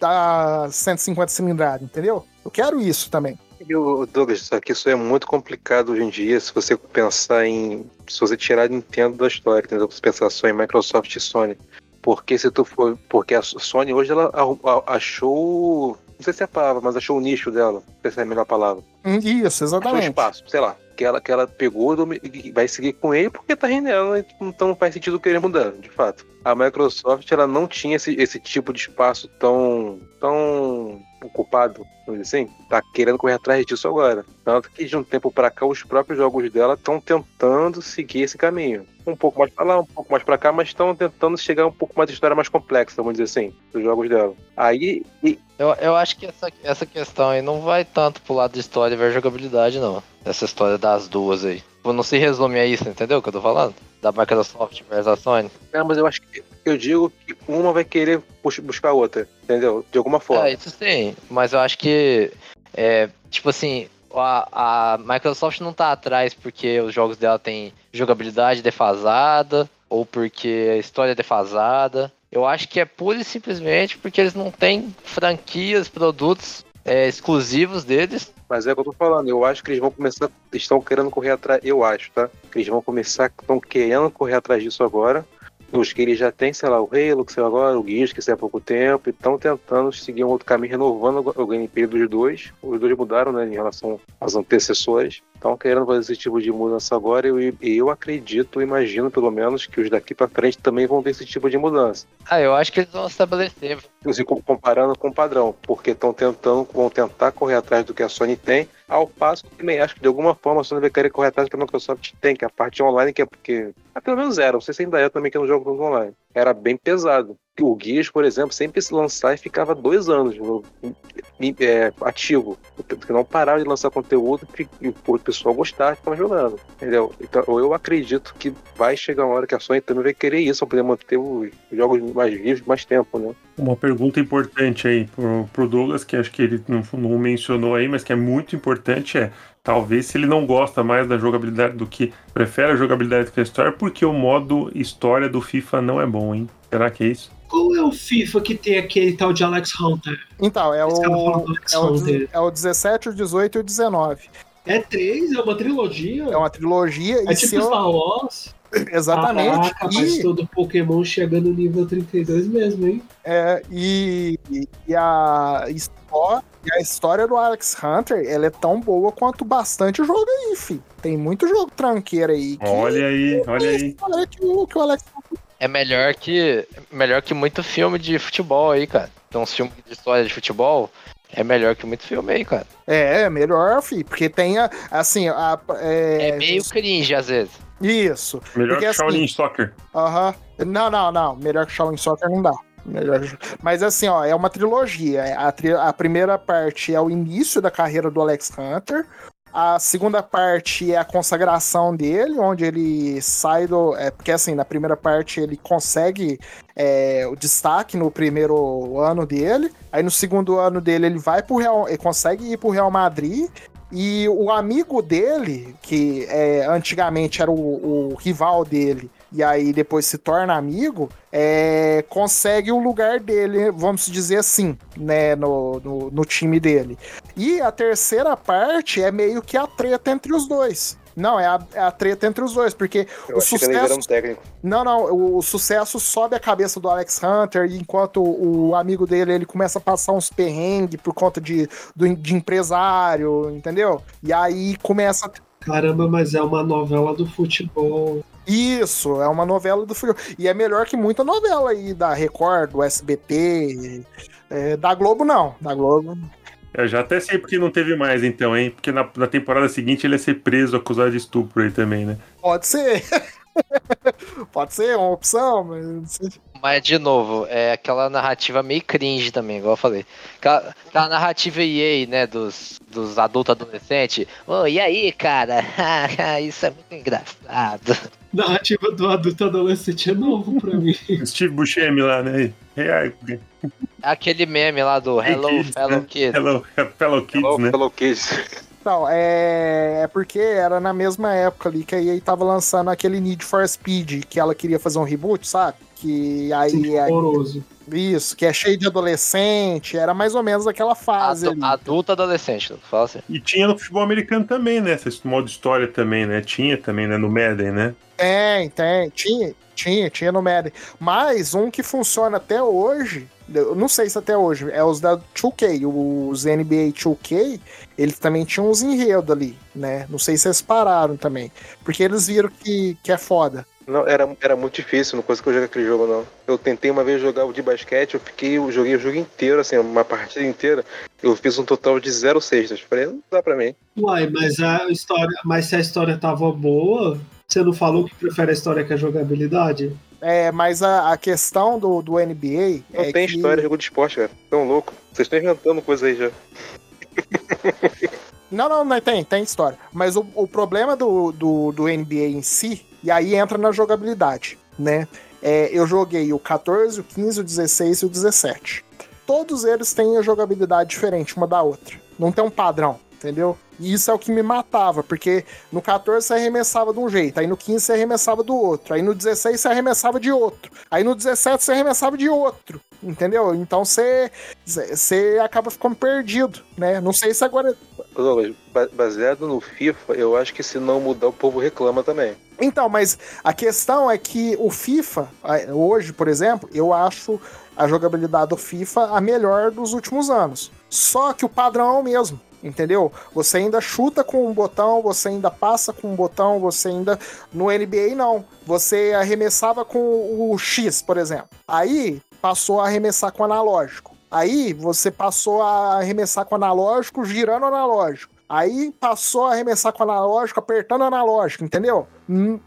da 150 cilindrada, entendeu? Eu quero isso também. O Douglas, só que isso é muito complicado hoje em dia se você pensar em. Se você tirar a Nintendo da história, entendeu? Se pensar só em Microsoft e Sony. Porque se tu for. Porque a Sony hoje ela achou. Não sei se é a palavra, mas achou o nicho dela. Não sei se é a melhor palavra. Hum, Isso, exatamente. espaço, sei lá. que ela, que ela pegou e vai seguir com ele porque tá rindo nela, então não faz sentido querer mudar, de fato. A Microsoft ela não tinha esse, esse tipo de espaço tão, tão ocupado, vamos dizer assim, tá querendo correr atrás disso agora. Tanto que de um tempo pra cá os próprios jogos dela estão tentando seguir esse caminho. Um pouco mais pra lá, um pouco mais pra cá, mas estão tentando chegar um pouco mais de história mais complexa, vamos dizer assim, dos jogos dela. Aí, e- Eu, eu acho que essa, essa questão aí não vai tanto pro lado de história versus jogabilidade, não. Essa história das duas aí. Tipo, Não se resume a isso, entendeu o que eu tô falando? Da Microsoft versus a Sony. Não, mas eu acho que eu digo que uma vai querer buscar a outra, entendeu? De alguma forma. É, isso sim. Mas eu acho que, é, tipo assim, a, a Microsoft não tá atrás porque os jogos dela têm jogabilidade defasada ou porque a história é defasada. Eu acho que é pura e simplesmente porque eles não têm franquias, produtos é, exclusivos deles. Mas é o que eu tô falando, eu acho que eles vão começar, estão querendo correr atrás, eu acho, tá? Que eles vão começar, estão querendo correr atrás disso agora. Os que eles já têm, sei lá, o Halo, que saiu agora, o Gears, que saiu há pouco tempo, e estão tentando seguir um outro caminho, renovando o gameplay dos dois. Os dois mudaram, né, em relação aos antecessores. Estão querendo fazer esse tipo de mudança agora, e eu, eu acredito, imagino pelo menos, que os daqui pra frente também vão ter esse tipo de mudança. Ah, eu acho que eles vão estabelecer. Inclusive com- comparando com o padrão, porque estão tentando, vão tentar correr atrás do que a Sony tem, ao passo que também acho que de alguma forma a Sony vai querer correr atrás do que a Microsoft tem, que é a parte online, que é porque. Ah, pelo menos era, não sei se ainda é também que no jogo online. Era bem pesado. O Gears, por exemplo, sempre se lançar e ficava dois anos no- é, ativo. Porque não parava de lançar conteúdo e, e o pessoal gostava de ficar jogando. Entendeu? Então eu acredito que vai chegar uma hora que a Sony também vai querer isso, pra poder manter os jogos mais vivos mais tempo, né? Uma pergunta importante aí pro, pro Douglas, que acho que ele não, não mencionou aí, mas que é muito importante, é talvez se ele não gosta mais da jogabilidade do que prefere a jogabilidade do que a história, porque o modo história do FIFA não é bom, hein? Será que é isso? Qual é o FIFA que tem aquele tal de Alex Hunter? Então, é o, é, o, Hunter. é o 17, o 18 e o 19. É três? É uma trilogia? É uma trilogia É e tipo eu- Star Wars? Exatamente. Caraca, mas e, todo Pokémon chega no nível 32 mesmo, hein? é, e, e a história, e a história do Alex Hunter ela é tão boa quanto bastante jogo aí, fi. Tem muito jogo tranqueiro aí. que- Olha aí, olha aí. Que, o- que o Alex É melhor que melhor que muito filme de futebol aí, cara. Então, uns filmes de história de futebol é melhor que muito filme aí, cara. É, é melhor, fi, porque tem a, assim, a, é, É meio cringe às vezes. isso. Melhor Porque, que assim, Shaolin Soccer. Aham. Não, não, não. Melhor que Shaolin Soccer não dá. Melhor... Mas assim, ó, é uma trilogia. A, tri- a primeira parte é o início da carreira do Alex Hunter. A segunda parte é a consagração dele, onde ele sai do. É, porque assim, na primeira parte ele consegue é, o destaque no primeiro ano dele. Aí no segundo ano dele ele vai pro Real. Ele consegue ir pro Real Madrid. E o amigo dele, que é, antigamente era o, o rival dele, e aí depois se torna amigo, é, consegue o lugar dele, vamos dizer assim, né, no, no, no time dele. E a terceira parte é meio que a treta entre os dois. Não, é a, é a treta entre os dois, porque Eu o um sucesso. técnico. Não, não, o, o sucesso sobe a cabeça do Alex Hunter, enquanto o amigo dele ele começa a passar uns perrengues por conta de, do, de empresário, entendeu? E aí começa. Caramba, mas é uma novela do futebol. Isso, é uma novela do futebol. E é melhor que muita novela aí da Record, do SBT. é, da Globo, não. Da Globo. Eu já até sei porque não teve mais, então, hein? Porque na, na temporada seguinte ele ia ser preso, acusado de estupro aí também, né? Pode ser. *laughs* Pode ser uma opção, mas. Mas, de novo, é aquela narrativa meio cringe também, igual eu falei. Aquela, aquela narrativa EA, né, dos, dos adultos adolescentes. Ô, e aí, cara? *laughs* Isso é muito engraçado. Narrativa do adulto adolescente é novo pra mim. *laughs* Steve Buscemi lá, né? Hey, É Aquele meme lá do Hey, Hello, kids, Fellow né? Kids. Hello, fellow kids, Hello, né? Hello Kids. Não, é... é porque era na mesma época ali que a EA tava lançando aquele Need for Speed, que ela queria fazer um reboot, sabe? Que aí é horroroso. isso, que é cheio de adolescente, era mais ou menos aquela fase Adu- ali. adulto adolescente, fala assim. E tinha no futebol americano também, né? Esse modo história também, né? Tinha também, né? No Madden, né? Tem, tem, tinha, tinha, tinha no Madden. Mas um que funciona até hoje, eu não sei se até hoje, é os da 2K, os NBA 2K, eles também tinham uns enredos ali, né? Não sei se eles pararam também, porque eles viram que, que é foda. Não, era, era muito difícil, não consegui jogar aquele jogo, não. Eu tentei uma vez jogar o de basquete, eu fiquei, eu joguei o jogo inteiro, assim, uma partida inteira. Eu fiz um total de zero cestas. Falei, não dá pra mim. Uai, mas a história, mas se a história tava boa, você não falou que prefere a história que a jogabilidade? É, mas a, a questão do, do NBA Não é tem que... história, jogo de esporte, cara. Tão louco. Vocês estão inventando coisa aí já. Não, não, não tem, tem história. Mas o, o problema do, do, do NBA em si, e aí entra na jogabilidade, né? É, eu joguei o 14, o 15, o 16 e o 17. Todos eles têm a jogabilidade diferente uma da outra. Não tem um padrão, entendeu? E isso é o que me matava, porque no 14 você arremessava de um jeito, aí no 15 você arremessava do outro, aí no 16 você arremessava de outro, aí no 17 você arremessava de outro, entendeu? Então você, você acaba ficando perdido, né? Não sei se agora Douglas, ba- baseado no FIFA, eu acho que se não mudar, o povo reclama também. Então, mas a questão é que o FIFA, hoje, por exemplo, eu acho a jogabilidade do FIFA a melhor dos últimos anos. Só que o padrão é o mesmo, entendeu? Você ainda chuta com um botão, você ainda passa com um botão, você ainda. No NBA, não. Você arremessava com o X, por exemplo. Aí passou a arremessar com analógico. Aí você passou a arremessar com analógico, girando analógico. Aí passou a arremessar com analógico, apertando analógico, entendeu?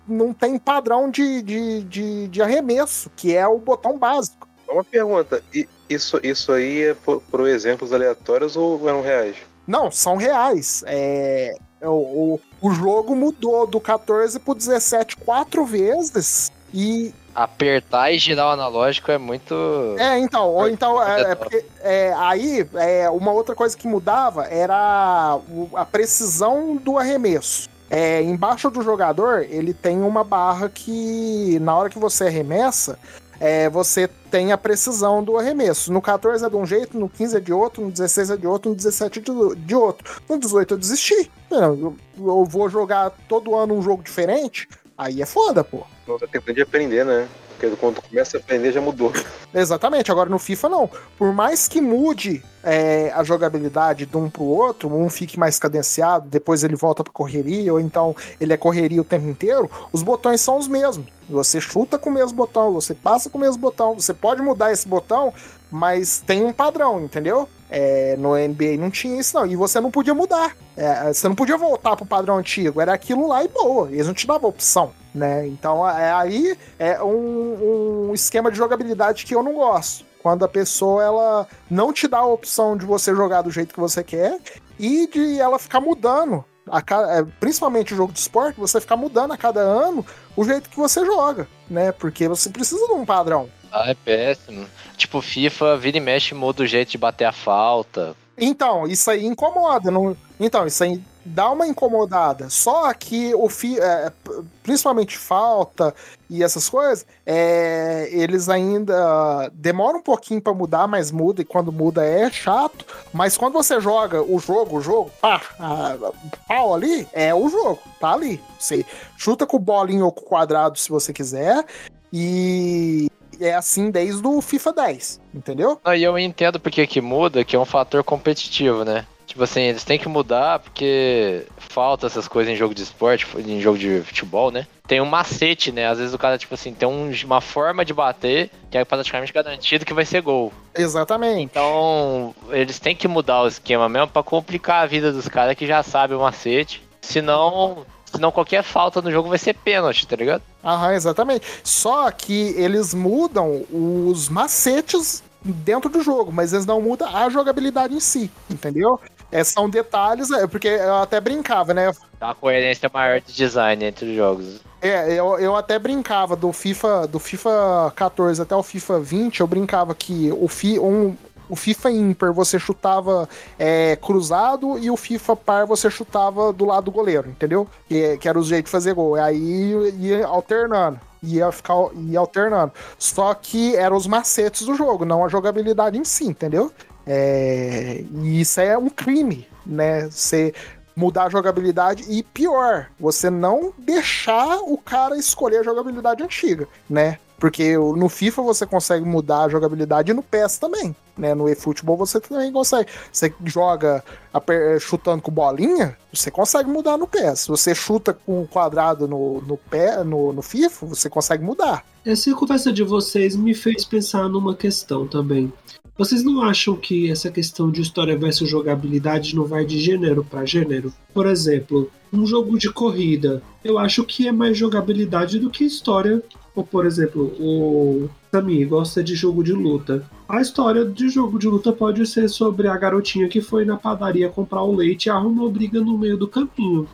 Não tem padrão de, de, de, de arremesso, que é o botão básico. Uma pergunta, isso, isso aí é por, por exemplos aleatórios ou eram reais? Não, são reais. É, o, o, o jogo mudou do 14 pro 17 quatro vezes. E. Apertar e girar o analógico é muito. É, então, ou então. É, é porque, é, aí, é, uma outra coisa que mudava era a precisão do arremesso. É, embaixo do jogador, ele tem uma barra que, na hora que você arremessa, é, você tem a precisão do arremesso. No 14 é de um jeito, no 15 é de outro, no 16 é de outro, no 17 é de, outro. No 18 eu desisti. Eu, eu vou jogar todo ano um jogo diferente, aí é foda, pô. Tá tentando de aprender, né? Porque quando começa a aprender já mudou. Exatamente, agora no FIFA não. Por mais que mude é, a jogabilidade de um pro outro, um fique mais cadenciado, depois ele volta pra correria, ou então ele é correria o tempo inteiro, os botões são os mesmos. Você chuta com o mesmo botão, você passa com o mesmo botão, você pode mudar esse botão, mas tem um padrão, entendeu? É, no NBA não tinha isso, não. E você não podia mudar. É, você não podia voltar pro padrão antigo. Era aquilo lá e boa. Eles não te davam opção, né? Então é, aí é um, um esquema de jogabilidade que eu não gosto. Quando a pessoa ela não te dá a opção de você jogar do jeito que você quer e de ela ficar mudando. A ca- é, principalmente o jogo de esporte, você ficar mudando a cada ano o jeito que você joga, né? Porque você precisa de um padrão. Ah, é péssimo. Tipo, FIFA vira e mexe muda o jeito de bater a falta. Então, isso aí incomoda. Não... Então, isso aí dá uma incomodada. Só que o fi... é, p- principalmente falta e essas coisas, é, eles ainda demoram um pouquinho pra mudar, mas muda, e quando muda é chato. Mas quando você joga o jogo, o jogo, pá, a- pau ali, é o jogo, tá ali. Você chuta com bolinho ou com quadrado se você quiser. E é assim desde o FIFA 10, entendeu? Aí eu entendo porque que muda, que é um fator competitivo, né? Tipo assim, eles têm que mudar porque falta essas coisas em jogo de esporte, em jogo de futebol, né? Tem um macete, né? Às vezes o cara, tipo assim, tem um- uma forma de bater que é praticamente garantido que vai ser gol. Exatamente. Então, eles têm que mudar o esquema mesmo pra complicar a vida dos caras que já sabem o macete. Senão, senão qualquer falta no jogo vai ser pênalti, tá ligado? Aham, exatamente. Só que eles mudam os macetes dentro do jogo, mas eles não mudam a jogabilidade em si, entendeu? É, são detalhes, é, porque eu até brincava, né? Dá uma coerência maior de design entre os jogos. É, eu, eu até brincava do FIFA, do FIFA 14 até o FIFA 20, eu brincava que o, fi, um, o FIFA ímpar você chutava é, cruzado e o FIFA par você chutava do lado do goleiro, entendeu? Que, que era o jeito de fazer gol. Aí ia alternando. Ia ficar ia alternando. Só que eram os macetes do jogo, não a jogabilidade em si, entendeu? É, e isso é um crime, né? Você mudar a jogabilidade e pior, você não deixar o cara escolher a jogabilidade antiga, né? Porque no FIFA você consegue mudar a jogabilidade e no PES também, né? No eFootball você também consegue. Você joga chutando com bolinha, você consegue mudar no PES. Você chuta com quadrado no, no, pé, no, no FIFA, você consegue mudar. Essa conversa de vocês me fez pensar numa questão também. Vocês não acham que essa questão de história versus jogabilidade não vai de gênero para gênero? Por exemplo, um jogo de corrida, eu acho que é mais jogabilidade do que história. Ou, por exemplo, o Sami gosta de jogo de luta. A história de jogo de luta pode ser sobre a garotinha que foi na padaria comprar o leite e arrumou briga no meio do caminho.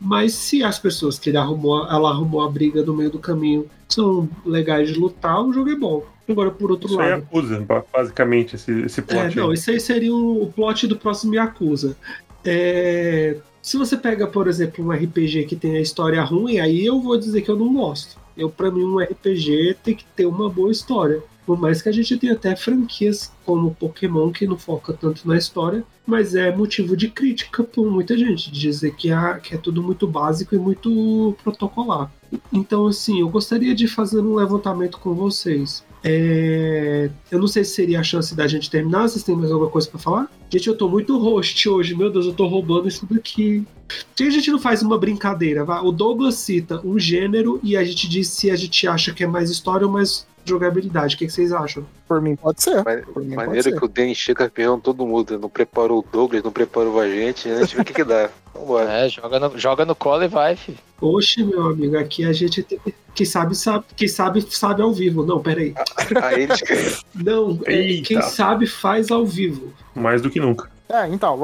Mas se as pessoas que ele arrumou, ela arrumou a briga no meio do caminho são legais de lutar, o jogo é bom. Agora, por outro Isso é lado. Yakuza, ba- basicamente, esse, esse plot. É, não, isso aí seria o, o plot do próximo Yakuza. É, se você pega, por exemplo, um RPG que tem a história ruim, aí eu vou dizer que eu não gosto. Eu, para mim, um RPG tem que ter uma boa história. Por mais que a gente tenha até franquias como Pokémon que não foca tanto na história, mas é motivo de crítica por muita gente, de dizer que, a, que é tudo muito básico e muito protocolar. Então, assim, eu gostaria de fazer um levantamento com vocês. É, Eu não sei se seria a chance da gente terminar. Vocês têm mais alguma coisa pra falar? Gente, eu tô muito host hoje. Meu Deus, eu tô roubando isso daqui. Por que a gente não faz uma brincadeira? vá? O Douglas cita um gênero e a gente diz se a gente acha que é mais história ou mais jogabilidade. O que, que vocês acham? Por mim pode ser. Mas- mim pode Maneiro ser. que o Denis chega perguntando todo mundo. Não preparou o Douglas, não preparou a gente. A gente vê o que, que dá. Vambora. É, joga no, joga no colo e vai, filho. Oxe, meu amigo, aqui a gente tem. Quem sabe, sabe. Quem sabe, sabe ao vivo. Não, peraí. Aí eles Não, é, quem sabe faz ao vivo. Mais do que nunca. É, então,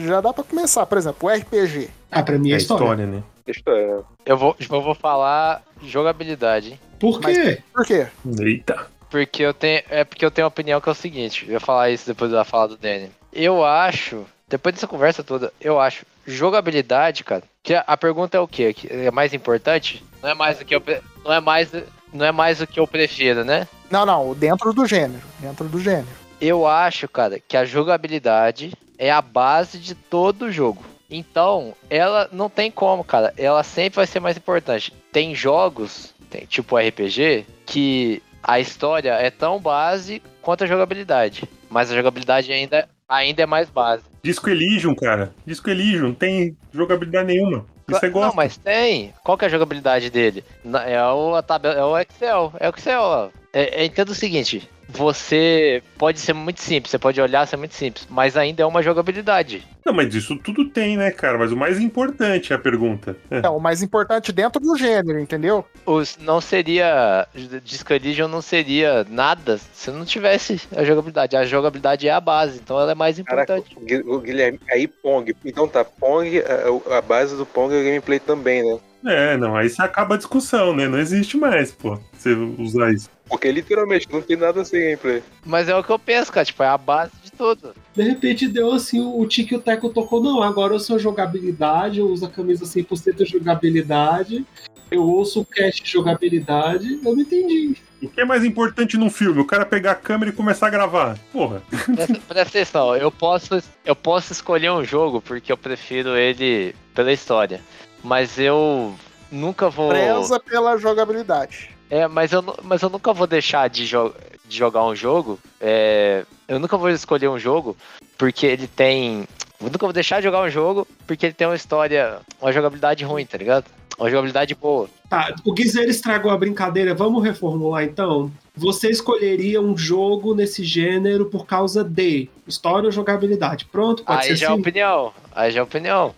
já dá pra começar. Por exemplo, o RPG. Ah, pra mim é, É história. história, né? História. Eu vou, eu vou falar jogabilidade, hein? Por quê? Por quê? Eita. Porque eu tenho. É porque eu tenho uma opinião que é o seguinte, eu ia falar isso depois da fala do Danny. Eu acho, depois dessa conversa toda, eu acho, jogabilidade, cara, que a, a pergunta é o quê? Que é mais importante? Não é mais o que eu não é mais não é mais o que eu prefiro, né? Não, não, dentro do gênero. Dentro do gênero. Eu acho, cara, que a jogabilidade é a base de todo jogo. Então, ela não tem como, cara. Ela sempre vai ser mais importante. Tem jogos, tem, tipo RPG, que a história é tão base quanto a jogabilidade. Mas a jogabilidade ainda, ainda é mais base. Disco Elysium, cara. Disco Elysium, não tem jogabilidade nenhuma. Você Não, gosta. mas tem. Qual que é a jogabilidade dele? É o, tabela, é o Excel. É o Excel. ó. É, é, entenda o seguinte: você pode ser muito simples, você pode olhar ser muito simples, mas ainda é uma jogabilidade. Não, mas isso tudo tem, né, cara? Mas o mais importante é a pergunta. É. É o mais importante dentro do gênero, entendeu? Os, não seria. Disco Elysium não seria nada se não tivesse a jogabilidade. A jogabilidade é a base, então ela é mais Caraca, importante. o Gui- o Guilherme, aí Pong. Então tá, Pong, a, a base do Pong é o gameplay também, né? É, não, aí você acaba a discussão, né? Não existe mais, pô, você usar isso. Porque literalmente não tem nada sem gameplay. Mas é o que eu penso, cara. Tipo, é a base de tudo. De repente deu assim, o, o Tique e o Teco tocou, não, agora eu sou jogabilidade, eu uso a camisa 100% jogabilidade, eu ouço o cast jogabilidade, eu não entendi. O que é mais importante num filme? O cara pegar a câmera e começar a gravar. Porra. Presta, *laughs* presta atenção, eu posso, eu posso escolher um jogo porque eu prefiro ele pela história. Mas eu nunca vou. Preza pela jogabilidade. É, mas eu, mas eu nunca vou deixar de, jo de jogar um jogo. é, eu nunca vou escolher um jogo porque ele tem. Eu nunca vou deixar de jogar um jogo porque ele tem uma história, uma jogabilidade ruim, tá ligado? Uma jogabilidade boa. Tá, o Guizeiro estragou a brincadeira, vamos reformular então? Você escolheria um jogo nesse gênero por causa de história ou jogabilidade? Pronto, pode Aí ser já é assim? opinião. Aí já é opinião.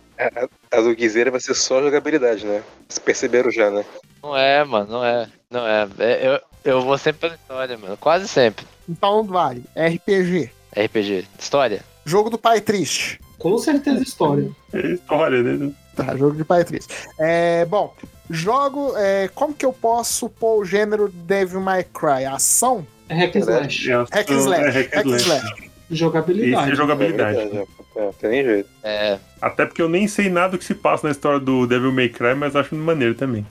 A do Guizeira vai ser só jogabilidade, né? Vocês perceberam já, né? Não é, mano, não é. Não é. É, eu, eu vou sempre pela história, mano. Quase sempre. Então vai. RPG. RPG. História. Jogo do pai triste. Com certeza história. É história, né? Tá, jogo de pai triste. É, bom, jogo. É, como que eu posso pôr o gênero Devil May Cry? Ação? É hack and slash. É, Hack and slash. é hack and slash. Jogabilidade. Isso é jogabilidade. É, verdade, é. É, tem jeito. É. Até porque eu nem sei nada do que se passa na história do Devil May Cry, mas acho maneiro também.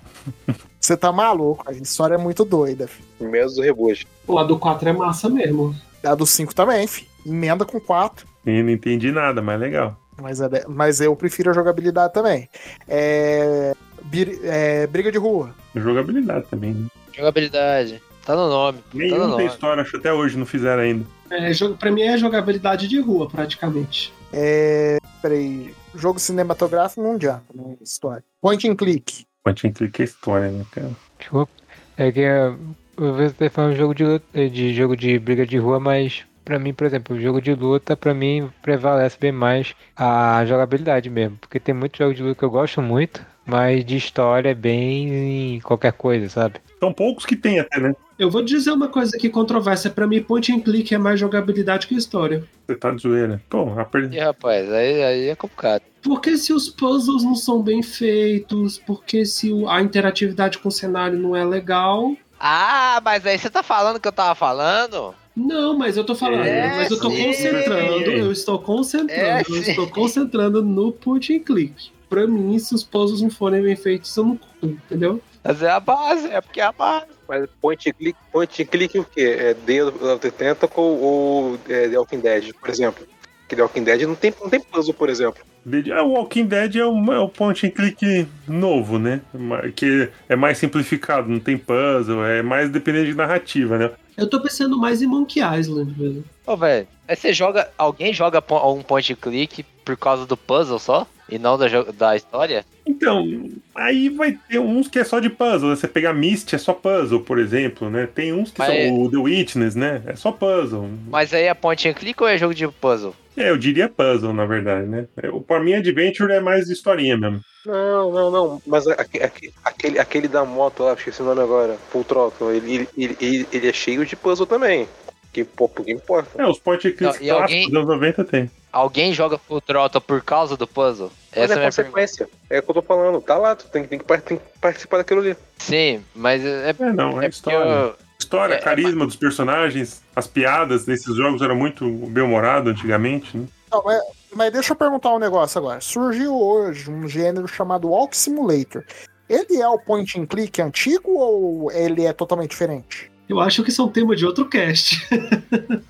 *laughs* Você tá maluco, a história é muito doida. Filho. Menos do reboot. Pô, a do 4 é massa mesmo. A do 5 também, fi. Emenda com 4. E não entendi nada, mas legal. Mas, é mas eu prefiro a jogabilidade também. É, bir- é, Briga de rua. Jogabilidade também. né? Jogabilidade. Tá no nome. Tá no Nenhum tem nome. história, acho que até hoje não fizeram ainda. É, jogo, pra mim é jogabilidade de rua, praticamente. É, peraí. Jogo cinematográfico não adianta, não é história. Point and click. Point and click é história, né, cara? Desculpa. É que eu eu vejo você falando de jogo de, luta, de jogo de briga de rua, mas pra mim, por exemplo, o jogo de luta, pra mim, prevalece bem mais a jogabilidade mesmo. Porque tem muitos jogos de luta que eu gosto muito, mas de história é bem qualquer coisa, sabe? São poucos que tem até, né? Eu vou dizer uma coisa aqui controversa. Pra mim, point and click é mais jogabilidade que história. Você tá de zoeira. Pô, a per... Ih, rapaz, aí, aí é complicado. Porque se os puzzles não são bem feitos, porque se a interatividade com o cenário não é legal. Ah, mas aí você tá falando que eu tava falando? Não, mas eu tô falando, É, mas eu tô sim. concentrando, eu estou concentrando, É, eu estou concentrando no point and click. Pra mim, se os puzzles não forem bem feitos, eu não curto, entendeu? Mas é a base, é porque é a base. Mas point and click, point and click o quê? É Day of the Tentacle ou é, The Walking Dead, por exemplo? Que The Walking Dead não tem, não tem puzzle, por exemplo. Ah, O Walking Dead é o, é o point and click novo, né? Que é mais simplificado, não tem puzzle, é mais dependente de narrativa, né? Eu tô pensando mais em Monkey Island mesmo. Ô, velho, aí você joga. Alguém joga um point and click por causa do puzzle só? E não da, da história? Então, aí vai ter uns que é só de puzzle, né? Você pegar Myst é só puzzle, por exemplo, né? Tem uns que Mas- são o The Witness, né? É só puzzle. Mas aí é point and click ou é jogo de puzzle? É, eu diria puzzle, na verdade, né? O Pra mim, Adventure é mais historinha mesmo. Não, não, não. Mas aque- aque- aquele, aquele da moto lá, esqueci o nome agora, Full Throttle, ele, ele, ele, ele é cheio de puzzle também. Que, pô, que importa. É, os point and e clássicos alguém- dos anos 90 tem. Alguém joga full throttle por causa do puzzle? Mas Essa é é a minha pergunta. consequência. É o que eu tô falando. Tá lá, tu tem, tem, que, tem que participar daquilo ali. Sim, mas é, É, não, é, é história. eu, História, é- carisma dos personagens, as piadas desses jogos eram muito bem-humorado antigamente, né? Não, é- mas deixa eu perguntar um negócio agora. Surgiu hoje um gênero chamado Walk Simulator. Ele é o point and click antigo ou ele é totalmente diferente? Eu acho que isso é um tema de outro cast.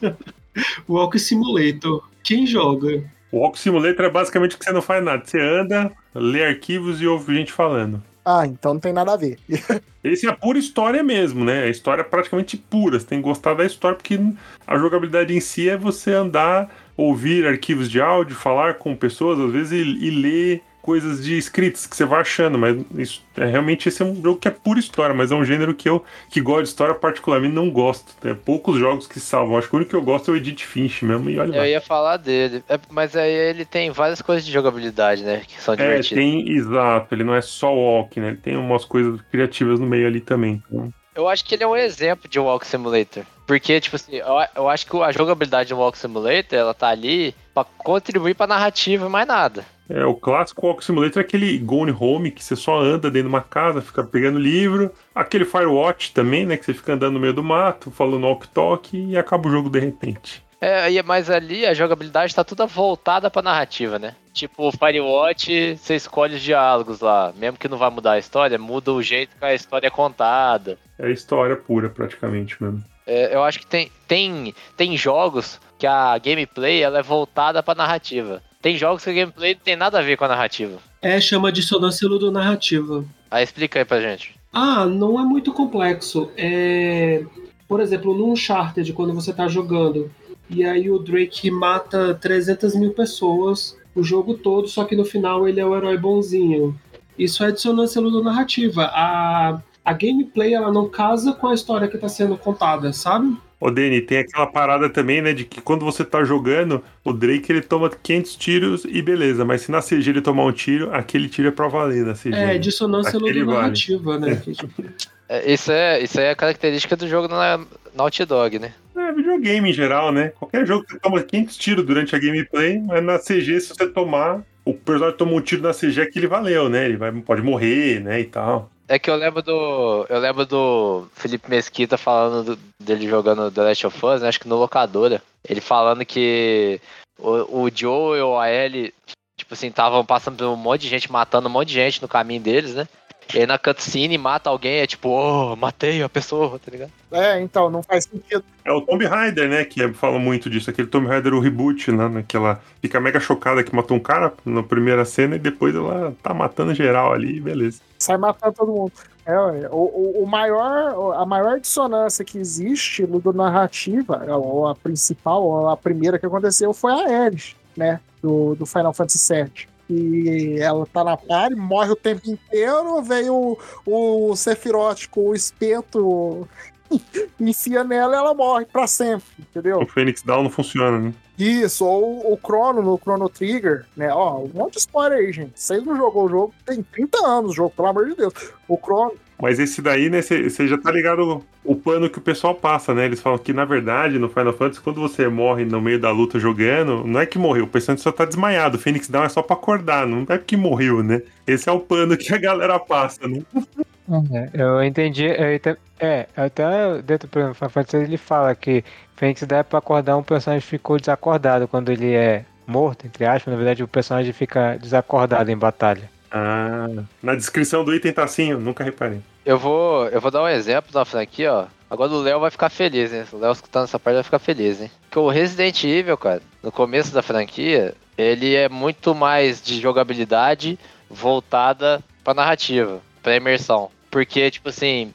*laughs* Walk Simulator. Quem joga? O Walk Simulator é basicamente que você não faz nada. Você anda, lê arquivos e ouve gente falando. Ah, então não tem nada a ver. *laughs* Esse é a pura história mesmo, né? A história é praticamente pura. Você tem que gostar da história, porque a jogabilidade em si é você andar, ouvir arquivos de áudio, falar com pessoas, às vezes, e, e ler coisas de escritos que você vai achando. Mas isso, é, realmente esse é um jogo que é pura história, mas é um gênero que eu, que gosto de história, particularmente não gosto. Tem poucos jogos que salvam. Acho que o único que eu gosto é o Edith Finch mesmo, e olha lá. eu ia falar dele. É, mas aí ele tem várias coisas de jogabilidade, né? Que são É, divertidas. tem, exato, ele não é só walk, né? Ele tem umas coisas criativas no meio ali também. Então, Eu acho que ele é um exemplo de Walk Simulator. Porque, tipo assim, eu, eu acho que a jogabilidade de Walk Simulator, ela tá ali pra contribuir pra narrativa e mais nada. É, o clássico Walk Simulator é aquele Gone Home, que você só anda dentro de uma casa, fica pegando livro. Aquele Firewatch também, né? Que você fica andando no meio do mato, falando walk-talk e acaba o jogo de repente. É, mas ali a jogabilidade tá toda voltada pra narrativa, né? Tipo, o Firewatch, você escolhe os diálogos lá. Mesmo que não vai mudar a história, muda o jeito que a história é contada. É história pura, praticamente mesmo. É, eu acho que tem, tem, tem jogos que a gameplay ela é voltada pra narrativa. Tem jogos que a gameplay não tem nada a ver com a narrativa. É, chama dissonância ludonarrativa. Aí explica aí pra gente. Ah, não é muito complexo. É, por exemplo, no Uncharted, quando você tá jogando, e aí o Drake mata 300 mil pessoas o jogo todo, só que no final ele é o herói bonzinho. Isso é dissonância ludonarrativa. A, a gameplay, ela não casa com a história que tá sendo contada, sabe? Ô, Dani, tem aquela parada também, né? De que quando você tá jogando, o Drake ele toma 500 tiros e beleza, mas se na CG ele tomar um tiro, aquele tiro é pra valer na CG. É, dissonância Aquele ludonarrativa, né? Que, tipo, É, isso, é, isso é a característica do jogo na Naughty Dog, né? É, videogame em geral, né? Qualquer jogo que você toma 500 tiros durante a gameplay, mas na CG, se você tomar, o personagem tomou um tiro na CG, aquele valeu, né? Ele vai, pode morrer, né? E tal. É que eu lembro do. Eu lembro do Felipe Mesquita falando do- dele jogando The Last of Us, né, acho que no locadora. Ele falando que o, o Joe e o AL, tipo assim, estavam passando por um monte de gente, matando um monte de gente no caminho deles, né? E aí na cutscene mata alguém, é tipo, oh, matei a pessoa, tá ligado? É, então, não faz sentido. É o Tomb Raider, né? Que fala muito disso. Aquele Tomb Raider, o reboot, né? Naquela. Fica mega chocada que matou um cara na primeira cena e depois ela tá matando geral ali, beleza. Sai matando todo mundo. É, o, o, maior, a maior dissonância que existe do narrativa, ou a principal, ou a primeira que aconteceu, foi a Ares, né? Do, do Final Fantasy VII. E ela tá na party, morre o tempo inteiro, veio o, o Sephiroth com o espeto, *laughs* enfia nela e ela morre pra sempre, entendeu? O Phoenix Down não funciona, né? Isso, ou o Chrono no Chrono Trigger, né? Ó, um monte de spoiler aí, gente. Vocês não jogou o jogo, tem 30 anos o jogo, pelo amor de Deus. O Chrono. Mas esse daí, né, você já tá ligado o pano que o pessoal passa, né? Eles falam que, na verdade, no Final Fantasy, quando você morre no meio da luta jogando, não é que morreu, o personagem só tá desmaiado. O Phoenix Down é só pra acordar, não é que morreu, né? Esse é o pano que a galera passa, né? É, eu entendi. Eu é, até dentro do Final Fantasy ele fala que Fênix dá pra acordar um personagem que ficou desacordado quando ele é morto, entre aspas. Na verdade, o personagem fica desacordado em batalha. Ah, na descrição do item tá assim, eu nunca reparei. Eu vou, eu vou dar um exemplo da franquia, ó. Agora o Léo vai ficar feliz, hein? O Léo escutando essa parte vai ficar feliz, hein? Porque o Resident Evil, cara, no começo da franquia, ele é muito mais de jogabilidade voltada pra narrativa, pra imersão. Porque, tipo assim,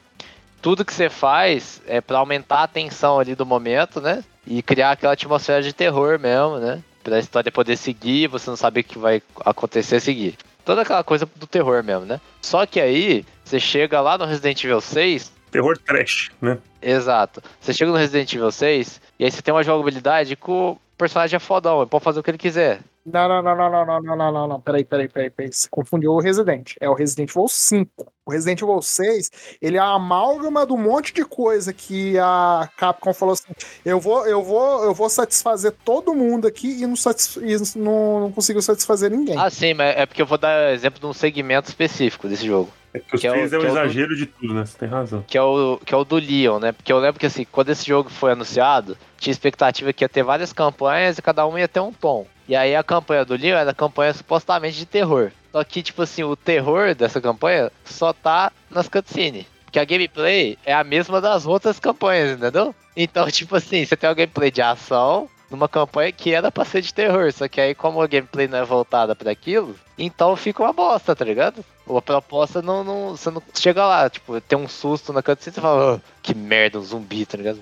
tudo que você faz é pra aumentar a tensão ali do momento, né? E criar aquela atmosfera de terror mesmo, né? Pra história poder seguir, você não saber o que vai acontecer a seguir. Toda aquela coisa do terror mesmo, né? Só que aí, você chega lá no Resident Evil 6, Terror trash, né? Exato. Você chega no Resident Evil 6 e aí você tem uma jogabilidade que o personagem é fodão, ele pode fazer o que ele quiser. Não, não, não, não, não, não, não, não, não, não. Peraí, peraí, peraí, peraí. Você confundiu o Resident. É o Resident Evil 5. O Resident Evil 6, ele é a amálgama do monte de coisa que a Capcom falou assim: eu vou, eu vou, eu vou satisfazer todo mundo aqui e não, satisf... e não, não consigo satisfazer ninguém. Ah, sim, mas é porque eu vou dar exemplo de um segmento específico desse jogo. É que os Que é o- é, um que é o do- exagero de tudo, né? Você tem razão. Que é, o, que é o do Leon, né? Porque eu lembro que assim, quando esse jogo foi anunciado, tinha expectativa que ia ter várias campanhas e cada uma ia ter um tom. E aí a campanha do Leon era campanha supostamente de terror. Só que, tipo assim, o terror dessa campanha só tá nas cutscenes. Porque a gameplay é a mesma das outras campanhas, entendeu? Então, *laughs* tipo assim, você tem uma gameplay de ação numa campanha que era pra ser de terror. Só que aí, como a gameplay não é voltada pra aquilo, então fica uma bosta, tá ligado? A proposta não, não. Você não chega lá, tipo, tem um susto na cutscene e você fala, "Ah, que merda, um zumbi, tá ligado?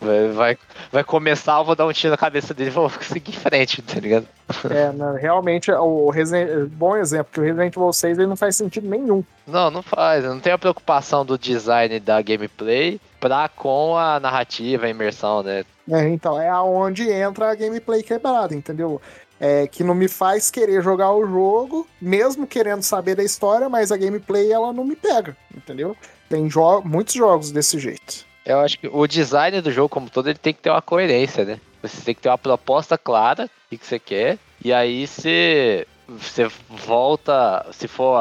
Vai, vai, começar, eu vou dar um tiro na cabeça dele e vou seguir em frente, tá ligado? É, né, realmente, o Resident... bom exemplo, que o Resident Evil 6 ele não faz sentido nenhum. Não, não faz. Não tem a preocupação do design da gameplay pra com a narrativa, a imersão, né? É, então, é aonde entra a gameplay quebrada, entendeu? É, que não me faz querer jogar o jogo, mesmo querendo saber da história, mas a gameplay ela não me pega, entendeu? Tem jo muitos jogos desse jeito. Eu acho que o design do jogo como todo ele tem que ter uma coerência, né? Você tem que ter uma proposta clara do que você quer. E aí você, você volta, se for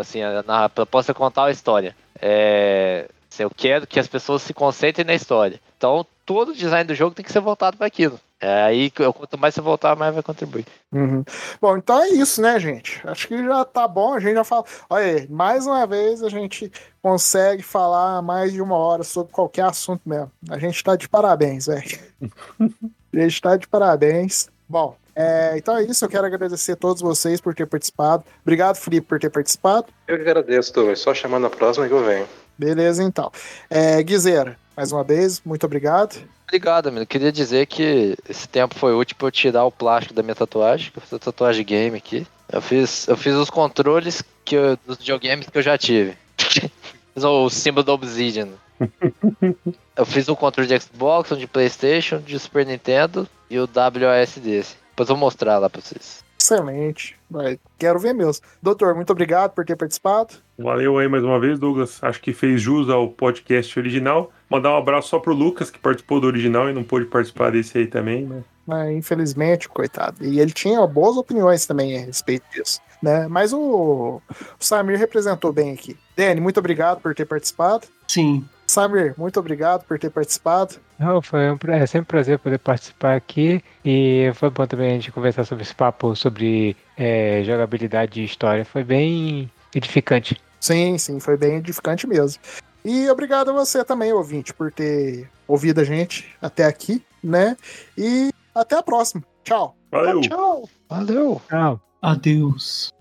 assim, na proposta contar a história. É, eu quero que as pessoas se concentrem na história. Então todo o design do jogo tem que ser voltado para aquilo. É aí que eu- quanto mais você voltar, mais vai contribuir. Uhum. Bom, então é isso, né, gente? Acho que já tá bom. A gente já fala. Olha aí, mais uma vez a gente consegue falar mais de uma hora sobre qualquer assunto mesmo. A gente tá de parabéns, velho. *laughs* a gente tá de parabéns. Bom, é, então é isso. Eu quero agradecer a todos vocês por ter participado. Obrigado, Felipe, por ter participado. Eu que agradeço, Douglas. Só chamar na próxima que eu venho. Beleza, então. É, Guizeira, mais uma vez, muito obrigado. Obrigado, amigo. Queria dizer que esse tempo foi útil pra eu tirar o plástico da minha tatuagem, que eu fiz a tatuagem game aqui. Eu fiz, eu fiz os controles que eu- dos videogames que eu já tive. *laughs* fiz o símbolo da Obsidian. *laughs* eu fiz o controle de Xbox, um de Playstation, de Super Nintendo e o WAS desse. Depois eu vou mostrar lá pra vocês. Excelente. Vai, Quero ver mesmo. Doutor, muito obrigado por ter participado. Valeu aí mais uma vez, Douglas. Acho que fez jus ao podcast original. Mandar um abraço só pro Lucas, que participou do original e não pôde participar desse aí também, né? Mas infelizmente, coitado. E ele tinha boas opiniões também a respeito disso. Né? Mas o, o Samir representou bem aqui. Dani, muito obrigado por ter participado. Sim. Samir, muito obrigado por ter participado. Não, foi um, é sempre um prazer poder participar aqui e foi bom também a gente conversar sobre esse papo sobre é, jogabilidade e história. Foi bem edificante. Sim, sim, foi bem edificante mesmo. E obrigado a você também, ouvinte, por ter ouvido a gente até aqui, né? E até a próxima. Tchau. Valeu. Tchau. Valeu. Tchau. Adeus.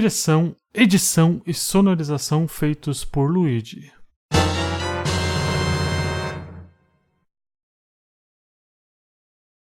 Direção, edição e sonorização feitos por Luigi.